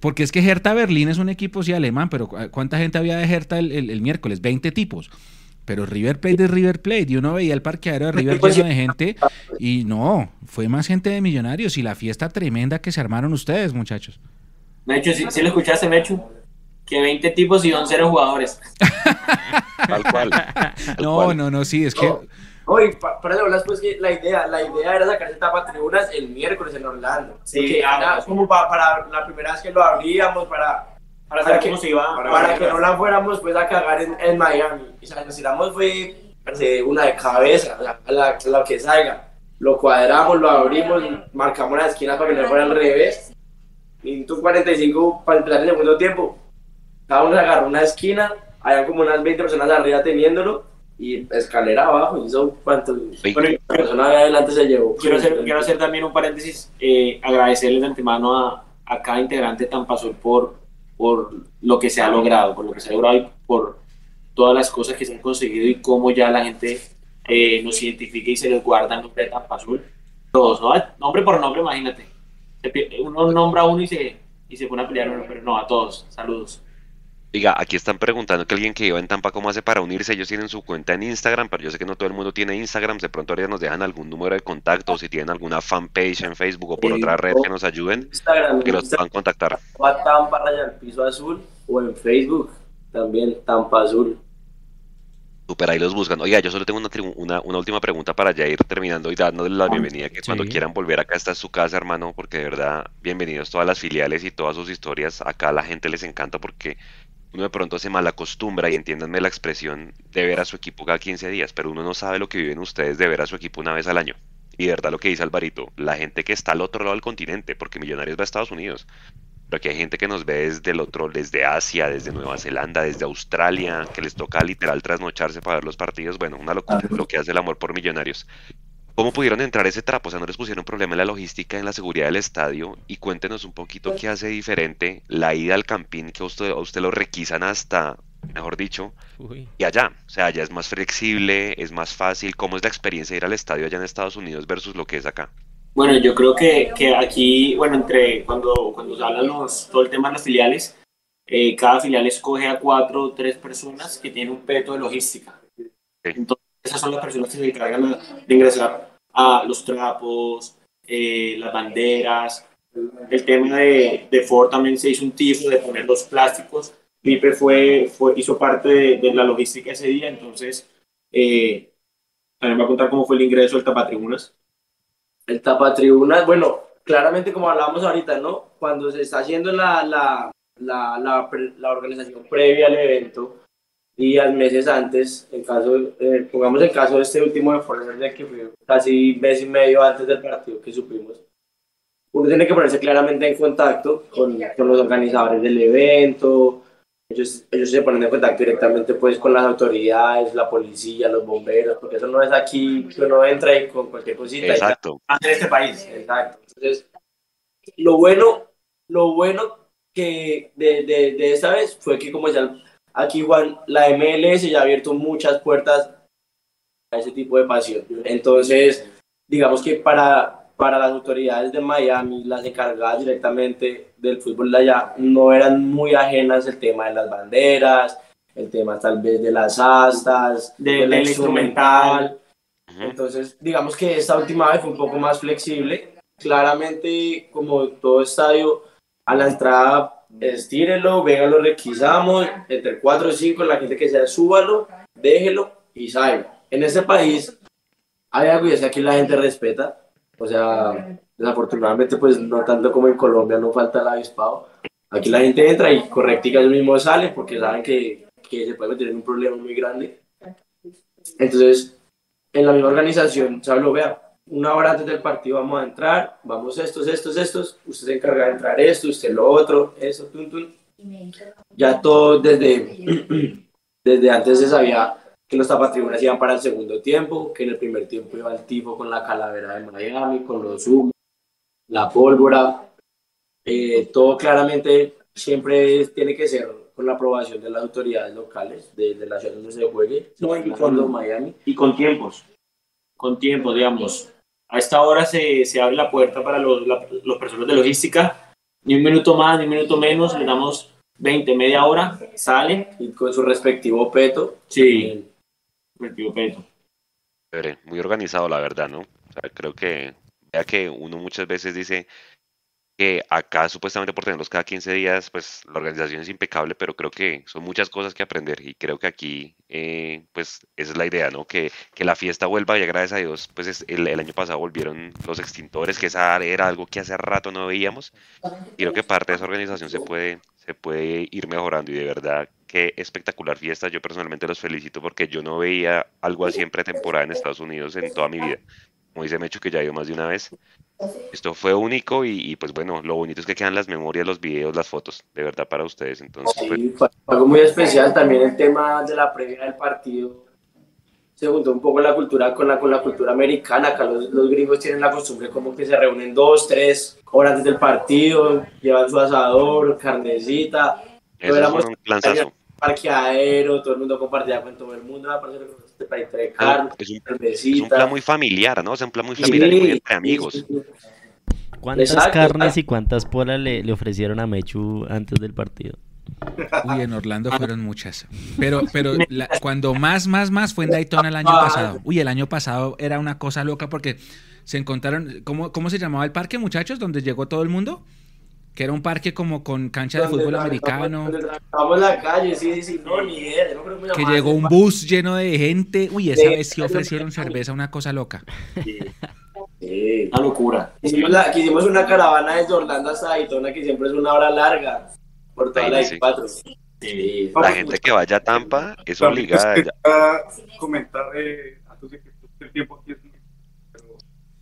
porque es que Hertha Berlín es un equipo sí alemán, pero ¿cuánta gente había de Hertha el, miércoles? 20 tipos. Pero River Plate es River Plate. Y uno veía el parqueadero de River lleno de gente. Y no, fue más gente de millonarios. Y la fiesta tremenda que se armaron ustedes, muchachos. Mecho, ¿sí, ¿sí lo escuchaste, Mecho? Que 20 tipos y 11 jugadores. Tal cual. no, no, no, sí, es que. Oye, para hablar pues que la idea, la idea era sacar etapa tribunas el miércoles en Orlando. Sí, claro. como para, la primera vez que lo abríamos, para, para, que, iba, para, que no la fuéramos pues a cagar en, en Miami. O sea, nos tiramos fue una de cabeza, o sea, la, la que salga. Lo cuadramos, lo abrimos, marcamos la esquina para que no fuera al revés. Minuto 45 para empezar el segundo tiempo cada uno se agarró una esquina, había como unas 20 personas arriba teniéndolo y escalera abajo, y eso cuántos personas adelante se llevó. Quiero hacer, quiero hacer también un paréntesis, eh, agradecerles de antemano a, a cada integrante tan pasó por, por lo que se ha logrado, por lo que se ha logrado y por todas las cosas que se han conseguido y cómo ya la gente eh, nos identifica y se les guarda el nombre de Tampa Azul. Todos, ¿no? Nombre por nombre, imagínate. Uno nombra a uno y se, y se pone a pelear, pero no, a todos. Saludos. Diga, aquí están preguntando que alguien que iba en Tampa, ¿cómo hace para unirse? Ellos tienen su cuenta en Instagram, pero yo sé que no todo el mundo tiene Instagram. De pronto ahora nos dejan algún número de contacto, o si tienen alguna fanpage en Facebook o por otra red que nos ayuden, que los puedan contactar. O a Tampa Raya Piso Azul, o en Facebook también Tampa Azul. Super, ahí los buscan. Oiga, yo solo tengo una, una, última pregunta para ya ir terminando y dándoles la bienvenida, que cuando quieran volver acá, esta es su casa, hermano, porque de verdad, bienvenidos todas las filiales y todas sus historias. Acá a la gente les encanta porque uno de pronto se malacostumbra y entiéndanme la expresión de ver a su equipo cada 15 días, pero uno no sabe lo que viven ustedes de ver a su equipo una vez al año. Y de verdad lo que dice Alvarito, la gente que está al otro lado del continente, porque Millonarios va a Estados Unidos, pero aquí hay gente que nos ve desde el otro, desde Asia, desde Nueva Zelanda, desde Australia, que les toca literal trasnocharse para ver los partidos. Bueno, una locura lo que hace el amor por Millonarios. ¿Cómo pudieron entrar ese trapo? O sea, ¿no les pusieron problema en la logística, en la seguridad del estadio? Y cuéntenos un poquito qué hace diferente la ida al campín, que a usted, usted lo requisan hasta, mejor dicho, y allá. O sea, allá es más flexible, es más fácil. ¿Cómo es la experiencia de ir al estadio allá en Estados Unidos versus lo que es acá? Bueno, yo creo que, que aquí, bueno, entre cuando, cuando se hablan los, todo el tema de las filiales, eh, cada filial escoge a cuatro o tres personas que tienen un peto de logística. Entonces, esas son las personas que se encargan de ingresar los trapos, eh, las banderas. El tema de, de, Ford también se hizo un tifo de poner los plásticos. Pipe fue, fue, hizo parte de, la logística ese día, entonces eh, también va a contar cómo fue el ingreso del tapatribunas. El tapatribunas, bueno, claramente como hablábamos ahorita, ¿no? Cuando se está haciendo la, la, la, la, la organización previa al evento, días, meses antes, en caso, eh, pongamos el caso de este último de de que fue casi mes y medio antes del partido que supimos, uno tiene que ponerse claramente en contacto con, con los organizadores del evento, ellos, ellos se ponen en contacto directamente pues con las autoridades, la policía, los bomberos, porque eso no es aquí que uno entra y con cualquier cosita. Exacto. En este país, exacto. Entonces, lo bueno, lo bueno que de, de, de esta vez fue que como ya aquí Juan, la MLS ya ha abierto muchas puertas a ese tipo de pasión. Entonces, digamos que para, para las autoridades de Miami, las encargadas directamente del fútbol de allá, no eran muy ajenas el tema de las banderas, el tema tal vez de las astas, del instrumental. Entonces, digamos que esta última vez fue un poco más flexible. Claramente, como todo estadio, a la entrada estírenlo, venga, lo requisamos, entre 4 o 5, la gente que sea, súbalo, déjelo y salga. En este país hay algo y es que aquí la gente respeta, o sea, desafortunadamente, pues no tanto como en Colombia, no falta el avispado. Aquí la gente entra y correctica ellos mismos salen porque saben que, que se puede meter en un problema muy grande. Entonces, en la misma organización se habló, vea, una hora antes del partido vamos a entrar, vamos estos, estos, estos, usted se encarga de entrar esto, usted lo otro, eso, tum, tum. Ya todo desde, desde antes se sabía que los tapatribunas iban para el segundo tiempo, que en el primer tiempo iba el tipo con la calavera de Miami, con los humos, la pólvora, eh, todo claramente siempre tiene que ser con la aprobación de las autoridades locales de, de la ciudad donde se juegue, no, y con, Miami. Y con tiempos, con tiempos, digamos. A esta hora se, se abre la puerta para los, los personas de logística, ni un minuto más, ni un minuto menos, le damos 20, media hora, sale. Y con su respectivo peto. Sí, respectivo peto. Muy organizado, la verdad, ¿no? Creo que, ya que uno muchas veces dice, que acá supuestamente por tenerlos cada 15 días, pues la organización es impecable, pero creo que son muchas cosas que aprender y creo que aquí, eh, pues esa es la idea, ¿no? Que, que, la fiesta vuelva y gracias a Dios, pues es, el, el, año pasado volvieron los extintores, que esa era algo que hace rato no veíamos. Y creo que parte de esa organización se puede, se puede ir mejorando y de verdad qué espectacular fiesta, yo personalmente los felicito porque yo no veía algo así en pretemporada en Estados Unidos en toda mi vida como dice Mecho que ya ido más de una vez. Esto fue único y, pues bueno, lo bonito es que quedan las memorias, los videos, las fotos, de verdad para ustedes. Entonces, sí, fue... algo muy especial también el tema de la previa del partido. Se juntó un poco la cultura con la, con la cultura americana. Acá los, los gringos tienen la costumbre como que se reúnen dos, tres horas antes del partido, llevan su asador, carnecita. Eso éramos, un parqueadero, todo el mundo compartía con todo el mundo, país es, un, es un plan muy familiar, ¿no? Es un plan muy familiar sí, y muy entre amigos. Sí, sí. ¿Cuántas Exacto. carnes y cuántas polas le, le, ofrecieron a Mechu antes del partido? Uy, en Orlando fueron muchas. Pero, pero la, cuando más, más, más fue en Daytona el año pasado. Uy, el año pasado era una cosa loca porque se encontraron, ¿cómo, cómo se llamaba el parque, muchachos? Donde llegó todo el mundo que era un parque como con cancha de fútbol americano. Vamos la calle, sí, sí, no, ni idea. No creo que llegó un bus lleno de gente. Uy, esa vez sí ofrecieron cerveza, una cosa loca. Sí, una locura. Hicimos, la, hicimos una caravana desde Orlando hasta Daytona, que siempre es una hora larga, por toda la I4. Sí. La gente que vaya a Tampa es obligada. comentar eh, de que el tiempo aquí es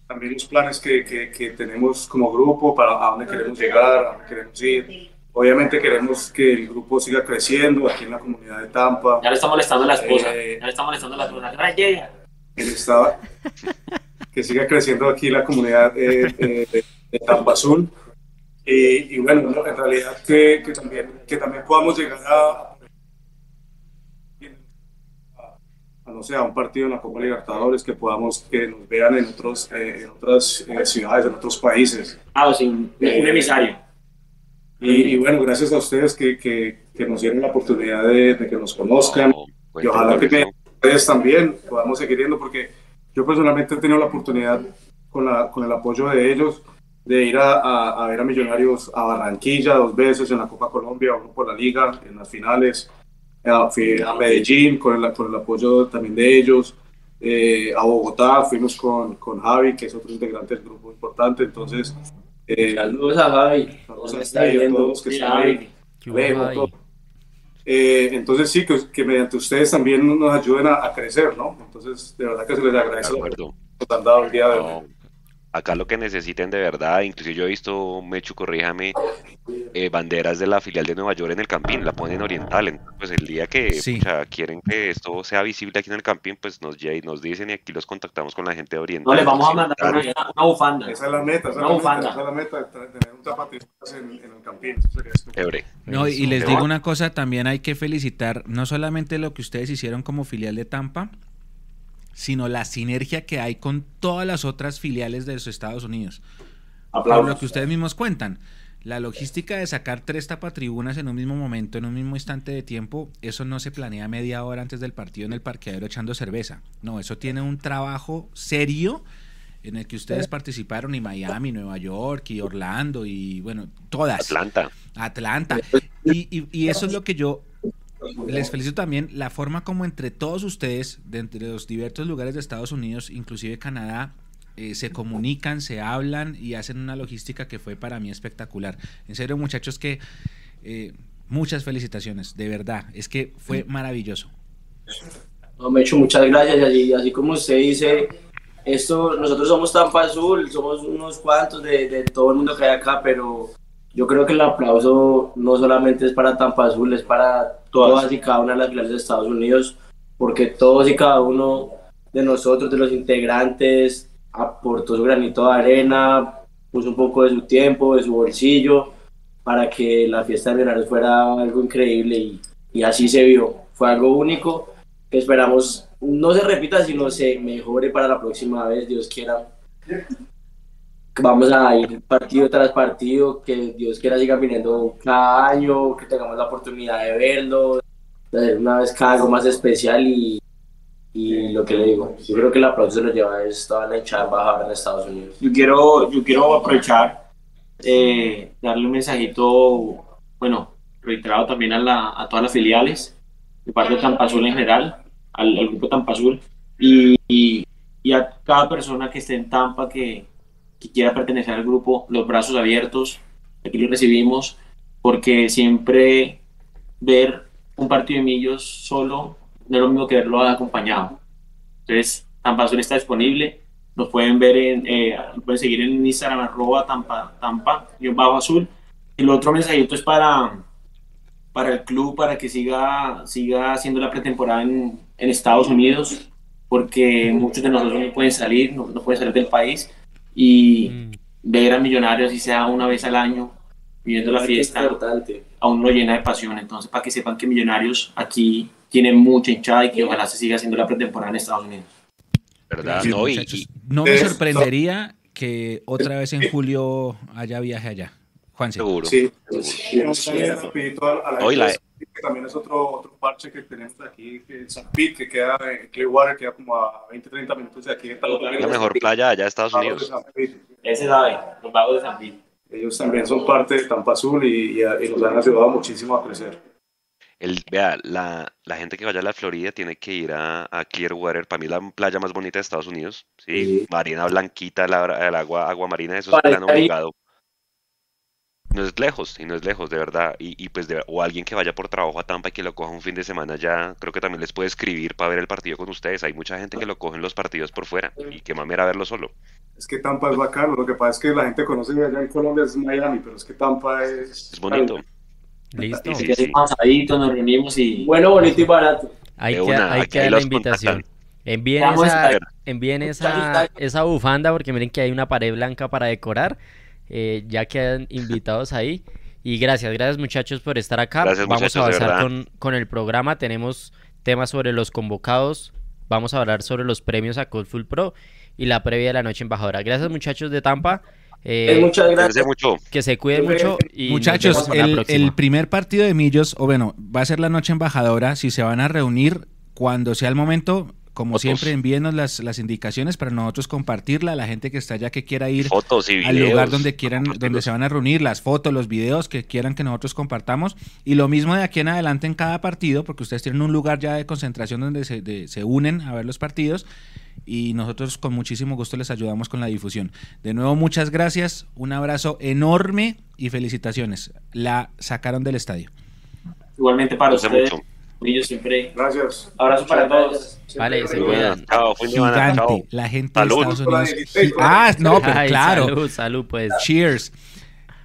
también los planes que, que, que, tenemos como grupo, para a dónde queremos llegar, a dónde queremos ir. Obviamente queremos que el grupo siga creciendo aquí en la comunidad de Tampa. Ya le está molestando a la esposa. Eh, ya le está molestando a la esposa. llega! Que siga creciendo aquí la comunidad de, de, de Tampa Azul. Y, y bueno, en realidad que, que, también, que también podamos llegar a, no sé, a un partido en la Copa Libertadores, que podamos que nos vean en, otros, eh, en otras eh, ciudades, en otros países. Ah, sí, un emisario. Y, y, bueno, gracias a ustedes que, que, que nos dieron la oportunidad de, de que nos conozcan oh, y ojalá que me, ustedes también podamos seguir yendo porque yo personalmente he tenido la oportunidad con, la, con el apoyo de ellos de ir a, a, a ver a Millonarios a Barranquilla dos veces en la Copa Colombia, uno por la Liga, en las finales, fui a Medellín con el, con el apoyo también de ellos, eh, a Bogotá fuimos con, con Javi, que es otro integrante del grupo importante, entonces... Eh, saludos a Javi, saludos a, todos que están ahí. Eh, entonces sí, que, que, mediante ustedes también nos ayuden a, a, crecer, ¿no? Entonces, de verdad que se les agradece lo que nos han dado el día de hoy acá lo que necesiten de verdad, incluso yo he visto, Mechu, corríjame, eh, banderas de la filial de Nueva York en el Campín, la ponen oriental, pues el día que sí. pucha, quieren que esto sea visible aquí en el Campín, pues nos, nos dicen y aquí los contactamos con la gente de oriental. No, les vamos a mandar una, una, bufanda. Esa es la meta, esa, una la bufanda. Meta, esa es la meta, tener un zapatito en, en, el Campín. No, y les digo una cosa, también hay que felicitar no solamente lo que ustedes hicieron como filial de Tampa, sino la sinergia que hay con todas las otras filiales de los Estados Unidos. Aplausos. Por lo que ustedes mismos cuentan, la logística de sacar tres tapatribunas en un mismo momento, en un mismo instante de tiempo, eso no se planea media hora antes del partido en el parqueadero echando cerveza. No, eso tiene un trabajo serio en el que ustedes participaron y Miami, Nueva York y Orlando y bueno, todas. Atlanta. Atlanta. Y, y, y eso es lo que yo les felicito también la forma como entre todos ustedes, de entre los diversos lugares de Estados Unidos, inclusive Canadá, eh, se comunican, se hablan y hacen una logística que fue para mí espectacular. En serio, muchachos, que eh, muchas felicitaciones, de verdad, es que fue maravilloso. No, me hecho muchas gracias. Así, así como usted dice, esto, nosotros somos Tampa Azul, somos unos cuantos de, de todo el mundo que hay acá, pero yo creo que el aplauso no solamente es para Tampa Azul, es para todas y cada una de las filiales de Estados Unidos, porque todos y cada uno de nosotros, de los integrantes, aportó su granito de arena, puso un poco de su tiempo, de su bolsillo, para que la fiesta de Millonarios fuera algo increíble y, y así se vio. Fue algo único que esperamos no se repita, sino se mejore para la próxima vez, Dios quiera. Vamos a ir partido tras partido, que Dios quiera siga viniendo cada año, que tengamos la oportunidad de verlo, de hacer una vez cada algo más especial y, y lo que le digo, yo creo que la aplauso lo lleva es toda la hinchada embajadora en Estados Unidos. Yo quiero, yo quiero aprovechar, eh, darle un mensajito, bueno, reiterado también a, la, a todas las filiales, de parte de Tampa Azul en general, al, al grupo Tampa Azul, y, y, y, a cada persona que esté en Tampa que, que quiera pertenecer al grupo, los brazos abiertos, aquí los recibimos, porque siempre ver un partido de Millos solo no es lo mismo que verlo acompañado. Entonces, Tampa Azul está disponible. Nos pueden ver en, eh, pueden seguir en Instagram, arroba Tampa, Tampa, bajo azul. Y el otro mensajito es para, para el club, para que siga, siga haciendo la pretemporada en, en Estados Unidos, porque muchos de nosotros no pueden salir, no, no pueden salir del país. Y mm. ver a Millonarios, si sea una vez al año, viviendo la fiesta, aún lo llena de pasión. Entonces, para que sepan que Millonarios aquí tiene mucha hinchada y que ojalá se siga haciendo la pretemporada en Estados Unidos. ¿Verdad? Sí, no, y, muchachos, y- no me sorprendería que otra vez en julio haya viaje allá. Juanse. seguro. Sí, seguro. rapidito a, la- también es otro, otro parche que tenemos aquí, que es San Pete, que queda en Clearwater, queda como a 20, 30 minutos de aquí. de La mejor playa allá de Estados Unidos. Ese sabe, los vagos de San Pete. Ellos también son parte de Tampa Azul y, y, y nos han ayudado muchísimo a crecer. El, vea, la, la gente que vaya a la Florida tiene que ir a, a Clearwater, para mí la playa más bonita de Estados Unidos. Sí, Sí. marina blanquita, la- el agua, agua marina, eso es Para plano el Caribe. obligado. No es lejos, y no es lejos, de verdad. Y, y pues, de- o alguien que vaya por trabajo a Tampa y que lo coja un fin de semana ya, creo que también les puede escribir para ver el partido con ustedes. Hay mucha gente que lo coge en los partidos por fuera y que mamera verlo solo. Es que Tampa es bacano, lo que pasa es que la gente conoce allá en Colombia es Miami, pero es que Tampa es... Es bonito. Listo. Sí, Que sí. asaditos, nos reunimos y Bueno, bonito y barato. Ahí queda, una, ahí queda la invitación. contactan. Envíen esa, envíen esa, esa bufanda porque miren que hay una pared blanca para decorar. Eh, ya quedan invitados ahí. Y gracias, gracias muchachos por estar acá. Gracias, Vamos a de avanzar con, con el programa. Tenemos temas sobre los convocados. Vamos a hablar sobre los premios a Cold Full Pro y la previa de la noche embajadora. Gracias muchachos de Tampa. Eh, Eh, muchas gracias. mucho. que se cuiden mucho y Muchachos, el, el primer partido de Millos, o bueno, va a ser la noche embajadora. Si se van a reunir cuando sea el momento, como Fotos. siempre, envíenos las, las indicaciones para nosotros compartirla. La gente que está allá que quiera ir Fotos y al videos. lugar donde quieran, donde se van a reunir, las fotos, los videos que quieran que nosotros compartamos. Y lo mismo de aquí en adelante en cada partido, porque ustedes tienen un lugar ya de concentración donde se, de- se unen a ver los partidos. Y nosotros con muchísimo gusto les ayudamos con la difusión. De nuevo, muchas gracias, un abrazo enorme y felicitaciones. La sacaron del estadio. igualmente para ustedes. mucho. Yo siempre. Gracias. Abrazo para todos. Vale, se cuidan. Chao. Gigante, la gente Salud. de Estados Unidos. Ah, no, pero Ay, claro. Salud, salud, pues. Cheers.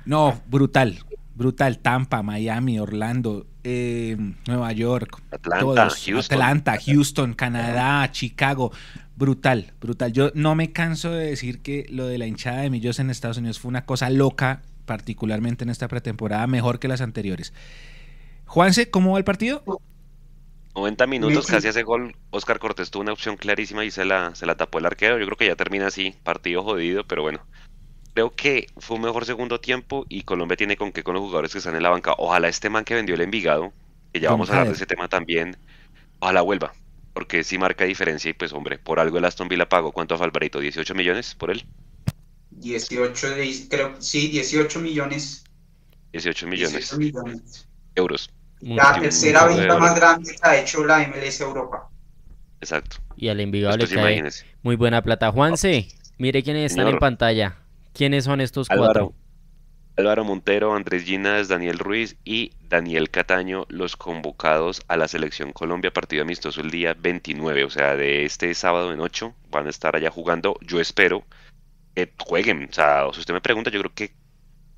No, brutal. Brutal. Tampa, Miami, Orlando, eh, Nueva York. Atlanta, todos. Houston. Atlanta, Houston, Canadá, Chicago. Brutal, brutal. Yo no me canso de decir que lo de la hinchada de Millos en Estados Unidos fue una cosa loca, particularmente en esta pretemporada, mejor que las anteriores. Juanse, ¿cómo va el partido? 90 minutos, casi hace gol. Oscar Cortés tuvo una opción clarísima y se la, se la tapó el arquero. Yo creo que ya termina así, partido jodido, pero bueno. Creo que fue un mejor segundo tiempo y Colombia tiene con qué con los jugadores que están en la banca. Ojalá este man que vendió el Envigado, que ya vamos a hablar de ese tema también, ojalá vuelva. Porque sí marca diferencia y pues hombre, por algo el Aston Villa pagó. ¿Cuánto fue Alvarito? ¿18 millones por él? 18, de- creo, sí, 18 millones. 18 millones 18 millones. euros. La tercera venta más grande que ha hecho la MLS Europa. Exacto. Y al Envigado le cae muy buena plata. Juanse, mire quiénes están en pantalla. ¿Quiénes son estos Álvaro. cuatro? Álvaro Montero, Andrés Ginas, Daniel Ruiz y Daniel Cataño, los convocados a la selección Colombia, partido amistoso el día 29, o sea, de este sábado en 8, van a estar allá jugando. Yo espero que jueguen, o sea, si usted me pregunta, yo creo que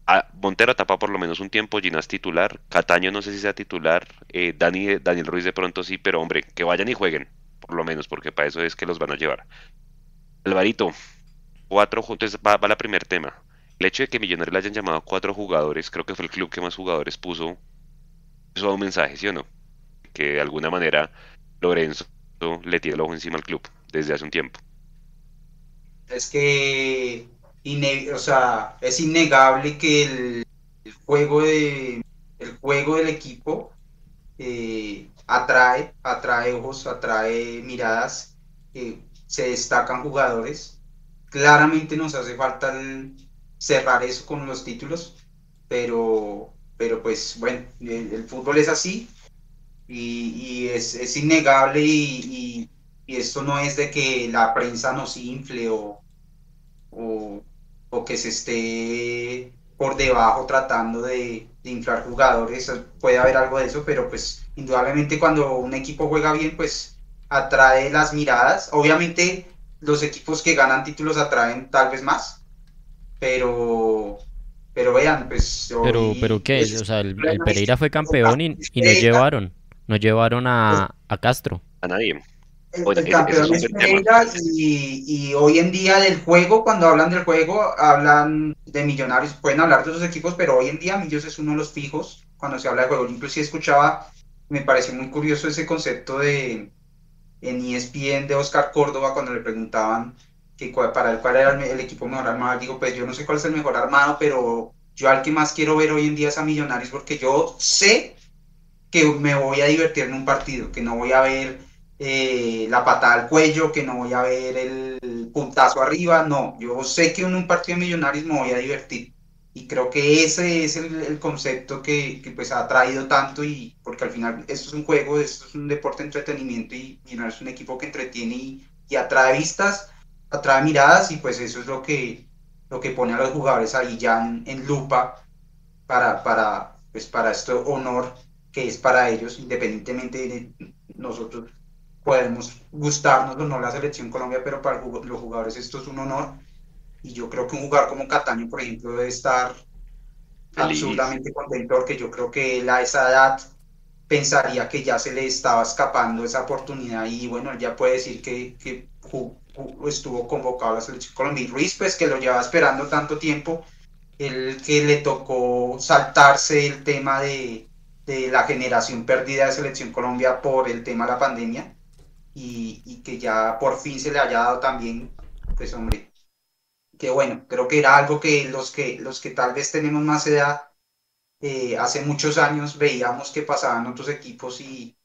a Montero tapa por lo menos un tiempo, Ginas titular, Cataño no sé si sea titular, eh, Dani, Daniel Ruiz de pronto sí, pero hombre, que vayan y jueguen, por lo menos, porque para eso es que los van a llevar. Alvarito, cuatro, entonces va, va la primer tema el hecho de que Millonarios le hayan llamado cuatro jugadores, creo que fue el club que más jugadores puso, eso da un mensaje, ¿sí o no? Que de alguna manera Lorenzo le tiene el ojo encima al club desde hace un tiempo. Es que, o sea, es innegable que el, juego de el juego del equipo eh, atrae, atrae ojos, atrae miradas, eh, se destacan jugadores. Claramente nos hace falta el, cerrar eso con los títulos, pero, pero pues bueno, el, fútbol es así y, es, innegable y, esto no es de que la prensa nos infle o, que se esté por debajo tratando de, de, inflar jugadores, puede haber algo de eso, pero pues indudablemente cuando un equipo juega bien, pues atrae las miradas. Obviamente los equipos que ganan títulos atraen tal vez más, pero pero vean, pues... pero, pero ¿qué? o sea, el, Pereira fue campeón y, y nos llevaron, nos llevaron a, a Castro. A nadie. El, campeón es Pereira y, y, hoy en día del juego, cuando hablan del juego, hablan de millonarios, pueden hablar de esos equipos, pero hoy en día Millos es uno de los fijos cuando se habla de juego. Inclusive escuchaba, me pareció muy curioso ese concepto de en ESPN de Oscar Córdoba cuando le preguntaban que para el cual era el, equipo mejor armado, digo, pues yo no sé cuál es el mejor armado, pero yo al que más quiero ver hoy en día es a Millonarios porque yo sé que me voy a divertir en un partido, que no voy a ver eh, la patada al cuello, que no voy a ver el puntazo arriba, no, yo sé que en un partido de Millonarios me voy a divertir. Y creo que ese es el, concepto que, que, pues ha traído tanto y porque al final esto es un juego, esto es un deporte de entretenimiento y Millonarios es un equipo que entretiene y, y atrae vistas atrae miradas y pues eso es lo que, lo que pone a los jugadores ahí ya en, lupa para, para, pues para este honor que es para ellos, independientemente de nosotros podemos gustarnos o no la selección Colombia, pero para los jugadores esto es un honor. Y yo creo que un jugador como Cataño, por ejemplo, debe estar absolutamente contento porque yo creo que él a esa edad pensaría que ya se le estaba escapando esa oportunidad y bueno, ya puede decir que, que estuvo convocado a la selección Colombia. Y Ruiz, pues que lo llevaba esperando tanto tiempo, el que le tocó saltarse el tema de, de la generación perdida de selección Colombia por el tema de la pandemia y, y, que ya por fin se le haya dado también, pues hombre, que bueno, creo que era algo que los que, los que tal vez tenemos más edad, eh, hace muchos años veíamos que pasaban otros equipos y,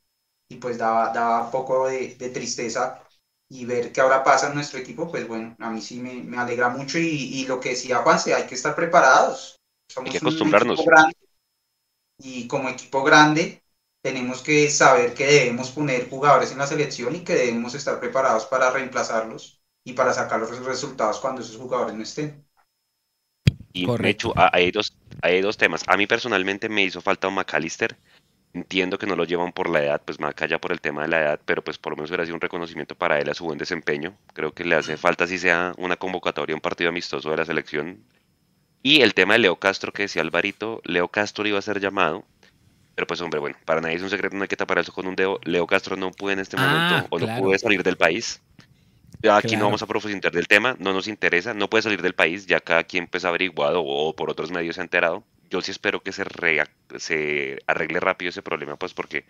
y pues daba, daba un poco de, de tristeza y ver qué ahora pasa en nuestro equipo, pues bueno, a mí sí me, me alegra mucho y, y, lo que decía Juanse, hay que estar preparados. Somos hay que acostumbrarnos. y como equipo grande tenemos que saber que debemos poner jugadores en la selección y que debemos estar preparados para reemplazarlos y para sacar los resultados cuando esos jugadores no estén. Y de hecho, hay dos, hay dos temas. A mí personalmente me hizo falta un McAllister Entiendo que no lo llevan por la edad, pues más allá por el tema de la edad, pero pues por lo menos hubiera sido un reconocimiento para él a su buen desempeño. Creo que le hace falta si sea una convocatoria, un partido amistoso de la selección. Y el tema de Leo Castro que decía Alvarito, Leo Castro iba a ser llamado, pero pues hombre, bueno, para nadie es un secreto, no hay que tapar eso con un dedo. Leo Castro no puede en este ah, momento o no puede salir del país. Ya aquí no vamos a profundizar del tema, no nos interesa, no puede salir del país, ya cada quien pues ha averiguado o por otros medios se ha enterado yo sí espero que se, se arregle rápido ese problema, pues porque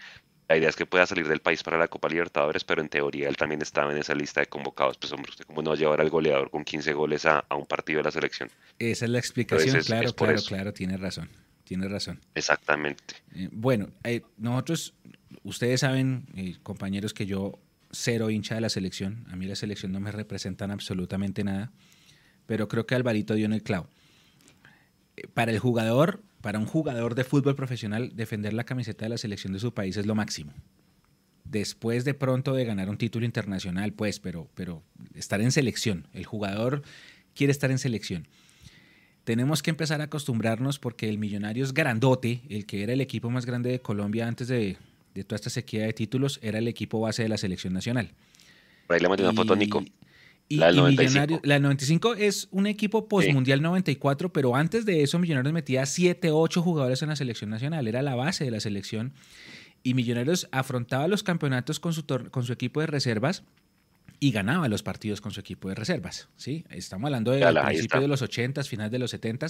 la idea es que pueda salir del país para la Copa Libertadores, pero en teoría él también estaba en esa lista de convocados. Pues hombre, usted cómo no va a llevar al goleador con 15 goles a, un partido de la selección. Esa es la explicación, claro, claro, claro, tiene razón, tiene razón. Exactamente. Eh, bueno, eh, nosotros, ustedes saben, eh, compañeros, que yo cero hincha de la selección, a mí la selección no me representan absolutamente nada, pero creo que Alvarito dio en el clavo para el jugador, para un jugador de fútbol profesional, defender la camiseta de la selección de su país es lo máximo. Después de pronto de ganar un título internacional, pues, pero, pero estar en selección. El jugador quiere estar en selección. Tenemos que empezar a acostumbrarnos porque el Millonarios grandote, el que era el equipo más grande de Colombia antes de, de toda esta sequía de títulos, era el equipo base de la selección nacional. ahí le mandé una foto Nico. Y, la, del 95. la 95 es un equipo post-mundial 94, pero antes de eso Millonarios metía 7, 8 jugadores en la selección nacional, era la base de la selección. Y Millonarios afrontaba los campeonatos con su, con su equipo de reservas y ganaba los partidos con su equipo de reservas. ¿sí? Estamos hablando del principio de los 80, final de los 70.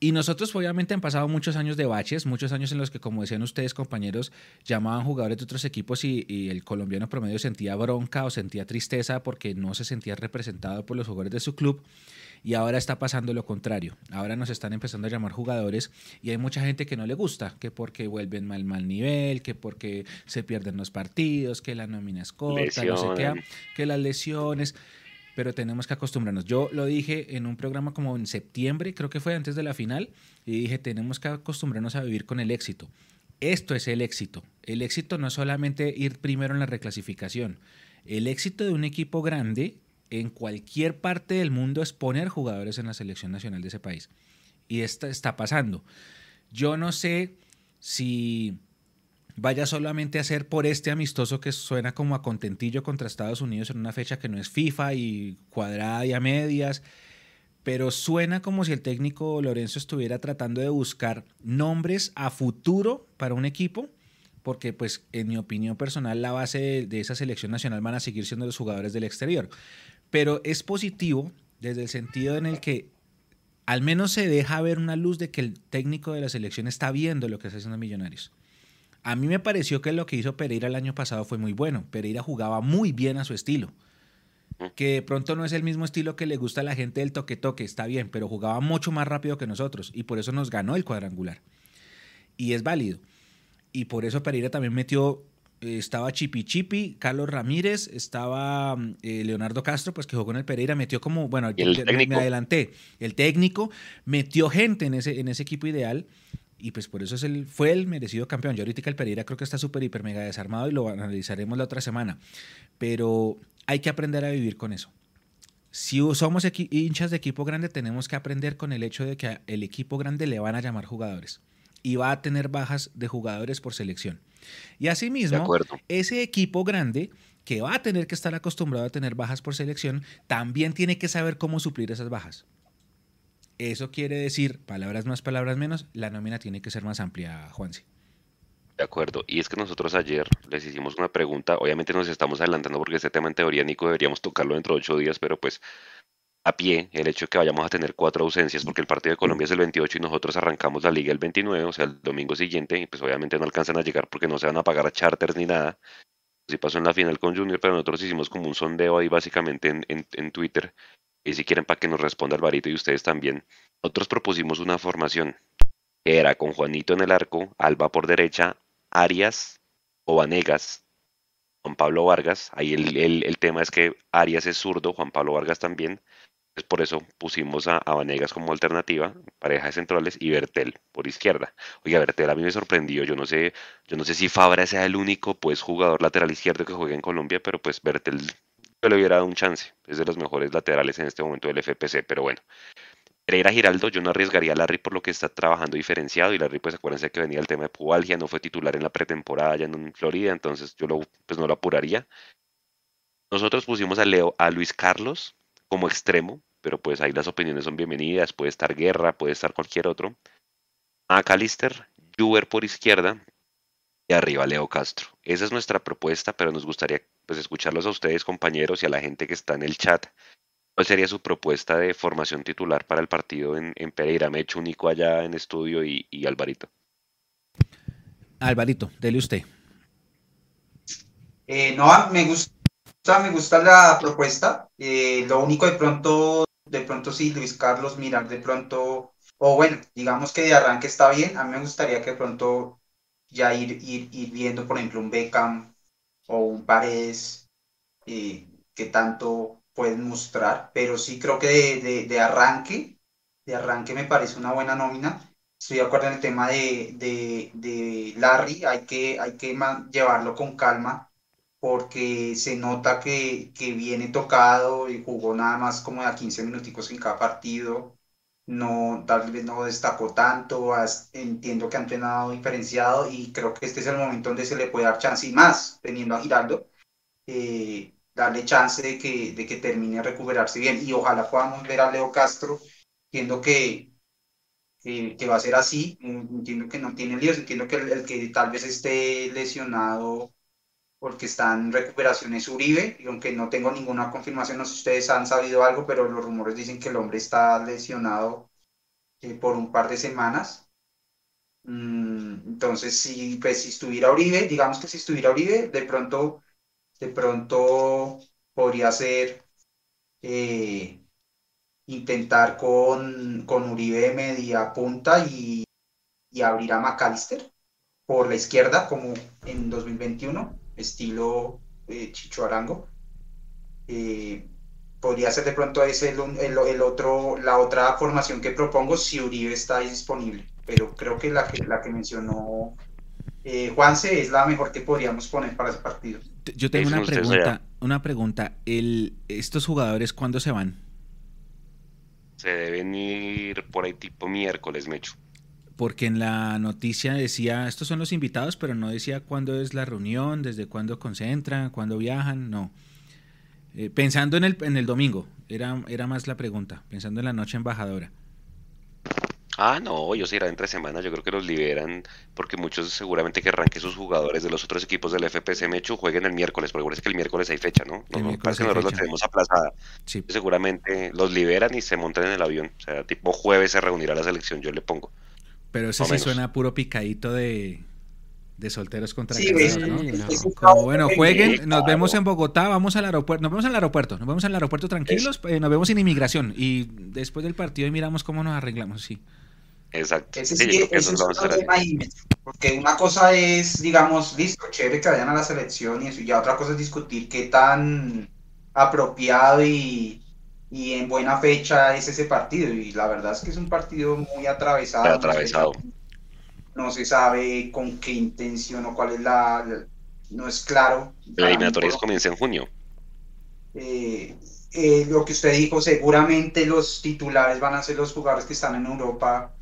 Y nosotros obviamente han pasado muchos años de baches, muchos años en los que, como decían ustedes compañeros, llamaban jugadores de otros equipos y, y, el colombiano promedio sentía bronca o sentía tristeza porque no se sentía representado por los jugadores de su club. Y ahora está pasando lo contrario. Ahora nos están empezando a llamar jugadores y hay mucha gente que no le gusta, que porque vuelven mal mal nivel, que porque se pierden los partidos, que la nómina es corta, no sé qué, que las lesiones pero tenemos que acostumbrarnos. Yo lo dije en un programa como en septiembre, creo que fue antes de la final, y dije, tenemos que acostumbrarnos a vivir con el éxito. Esto es el éxito. El éxito no es solamente ir primero en la reclasificación. El éxito de un equipo grande en cualquier parte del mundo es poner jugadores en la selección nacional de ese país. Y esto está pasando. Yo no sé si vaya solamente a ser por este amistoso que suena como a contentillo contra Estados Unidos en una fecha que no es FIFA y cuadrada y a medias, pero suena como si el técnico Lorenzo estuviera tratando de buscar nombres a futuro para un equipo, porque pues en mi opinión personal la base de, de esa selección nacional van a seguir siendo los jugadores del exterior pero es positivo desde el sentido en el que al menos se deja ver una luz de que el técnico de la selección está viendo lo que está haciendo Millonarios. A mí me pareció que lo que hizo Pereira el año pasado fue muy bueno. Pereira jugaba muy bien a su estilo. Que de pronto no es el mismo estilo que le gusta a la gente del toque-toque, está bien, pero jugaba mucho más rápido que nosotros y por eso nos ganó el cuadrangular. Y es válido. Y por eso Pereira también metió estaba Chipi Chipi, Carlos Ramírez, estaba eh, Leonardo Castro, pues que jugó en el Pereira, metió como, bueno, me, adelanté, el técnico metió gente en ese, en ese equipo ideal y pues por eso es el, fue el merecido campeón. Yo ahorita el Pereira creo que está súper, hiper, mega desarmado y lo analizaremos la otra semana, pero hay que aprender a vivir con eso. Si somos hinchas de equipo grande, tenemos que aprender con el hecho de que el equipo grande le van a llamar jugadores y va a tener bajas de jugadores por selección. Y asimismo, ese equipo grande que va a tener que estar acostumbrado a tener bajas por selección, también tiene que saber cómo suplir esas bajas. Eso quiere decir, palabras más, palabras menos, la nómina tiene que ser más amplia, Juansi. De acuerdo, y es que nosotros ayer les hicimos una pregunta, obviamente nos estamos adelantando porque este tema en teoría, Nico, deberíamos tocarlo dentro de ocho días, pero pues a pie el hecho de que vayamos a tener cuatro ausencias, porque el partido de Colombia es el 28 y nosotros arrancamos la liga el 29, o sea, el domingo siguiente, y pues obviamente no alcanzan a llegar porque no se van a pagar a charters ni nada. Sí pasó en la final con Junior, pero nosotros hicimos como un sondeo ahí básicamente en, en, Twitter, y si quieren para que nos responda Alvarito y ustedes también. Nosotros propusimos una formación, era con Juanito en el arco, Alba por derecha, Arias o Vanegas, Juan Pablo Vargas, ahí el, el, el tema es que Arias es zurdo, Juan Pablo Vargas también, por eso pusimos a, Vanegas como alternativa, pareja de centrales, y Bertel por izquierda. Oiga, Bertel a mí me sorprendió, yo no sé, yo no sé si Fabra sea el único pues jugador lateral izquierdo que juega en Colombia, pero pues Bertel yo le hubiera dado un chance, es de los mejores laterales en este momento del FPC, pero bueno. Pereira Giraldo, yo no arriesgaría a Larry por lo que está trabajando diferenciado y Larry pues acuérdense que venía el tema de pubalgia, no fue titular en la pretemporada allá en Florida, entonces yo lo, pues no lo apuraría. Nosotros pusimos a Leo, a Luis Carlos, como extremo, pero pues ahí las opiniones son bienvenidas, puede estar Guerra, puede estar cualquier otro. A Calister, Juber por izquierda y arriba Leo Castro. Esa es nuestra propuesta, pero nos gustaría pues escucharlos a ustedes compañeros y a la gente que está en el chat. ¿Cuál sería su propuesta de formación titular para el partido en, Pereira? Me echo único allá en estudio y, y Alvarito. Alvarito, dele usted. Eh, no, me gusta me gusta la propuesta. Eh, lo único de pronto, de pronto sí, Luis Carlos, mirar de pronto, o bueno, digamos que de arranque está bien. A mí me gustaría que de pronto ya ir, ir, viendo, por ejemplo, un Beckham o un Paredes, eh, que tanto pueden mostrar, pero sí creo que de, de, arranque, de arranque me parece una buena nómina. Estoy de acuerdo en el tema de, de, de Larry, hay que, hay que llevarlo con calma porque se nota que, que, viene tocado y jugó nada más como a 15 minuticos en cada partido. no, tal vez no destacó tanto, entiendo que ha entrenado diferenciado y creo que este es el momento donde se le puede dar chance y más, teniendo a Giraldo, eh, darle chance de que, de que termine de recuperarse bien y ojalá podamos ver a Leo Castro, entiendo que, que, va a ser así, entiendo que no tiene líos, entiendo que el, que tal vez esté lesionado porque está en recuperación es Uribe, y aunque no tengo ninguna confirmación, no sé si ustedes han sabido algo, pero los rumores dicen que el hombre está lesionado eh, por un par de semanas. Mm, entonces, si, pues, si estuviera Uribe, digamos que si estuviera Uribe, de pronto, de pronto podría ser eh, intentar con, con Uribe media punta y, y abrir a McAllister por la izquierda, como en 2021, estilo eh, Chicho Arango. Eh, podría ser de pronto ese el, el, otro, la otra formación que propongo si Uribe está disponible, pero creo que la que, la que mencionó eh, Juanse es la mejor que podríamos poner para ese partido. Yo tengo una pregunta, una pregunta. El, ¿Estos jugadores cuándo se van? Se deben ir por ahí tipo miércoles, Mecho. Porque en la noticia decía, estos son los invitados, pero no decía cuándo es la reunión, desde cuándo concentran, cuándo viajan, no. Eh, pensando en el, en el domingo, era, era más la pregunta, pensando en la noche embajadora. Ah, no, ellos irán entre semanas, yo creo que los liberan porque muchos seguramente querrán que sus jugadores de los otros equipos del FPC Mechu jueguen el miércoles, porque es que el miércoles hay fecha, ¿no? No, no que nosotros lo tenemos aplazada. Seguramente los liberan y se montan en el avión, o sea, tipo jueves se reunirá la selección, yo le pongo. Pero ese sí suena puro picadito de, de solteros contra sí, ¿no? Como, bueno, jueguen, nos vemos en Bogotá, vamos al aeropuerto, nos vemos en el aeropuerto, nos vemos en el aeropuerto tranquilos, eh, nos vemos en inmigración y después del partido miramos cómo nos arreglamos, sí. Exacto. Ese sí, es un problema porque una cosa es, digamos, listo, chévere que vayan a la selección y eso, y ya otra cosa es discutir qué tan apropiado y, y en buena fecha es ese partido. Y la verdad es que es un partido muy atravesado. atravesado. No se, sabe con qué intención o cuál es la. no es claro. La eliminatoria comienza en junio. Eh, eh, lo que usted dijo, seguramente los titulares van a ser los jugadores que están en Europa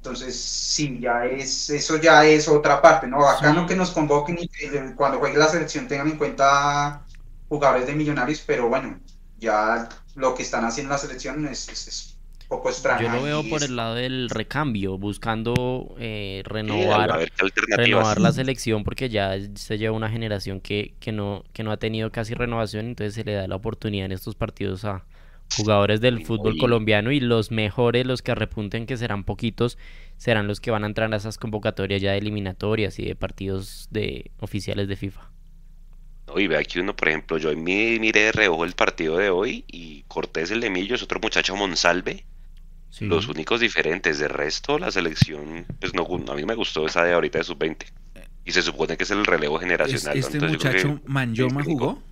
entonces, sí, ya es, eso ya es otra parte, ¿no? Acá no que nos convoquen y que cuando juegue la selección tengan en cuenta jugadores de millonarios, pero bueno, ya lo que están haciendo en la selección es, es, poco extraño. Yo lo veo por el lado del recambio, buscando eh, renovar, renovar la selección, porque ya se lleva una generación que, que, no, que no ha tenido casi renovación, entonces se le da la oportunidad en estos partidos a, jugadores del fútbol colombiano y los mejores, los que repunten que serán poquitos, serán los que van a entrar a esas convocatorias ya de eliminatorias y de partidos de oficiales de FIFA. Y ve aquí uno, por ejemplo, yo miré de reojo el partido de hoy y Cortés el de Millo es otro muchacho Monsalve. Los únicos diferentes, de resto la selección, pues no, a mí me gustó esa de ahorita de sub-20. Y se supone que es el relevo generacional. ¿Este muchacho Manjoma jugó?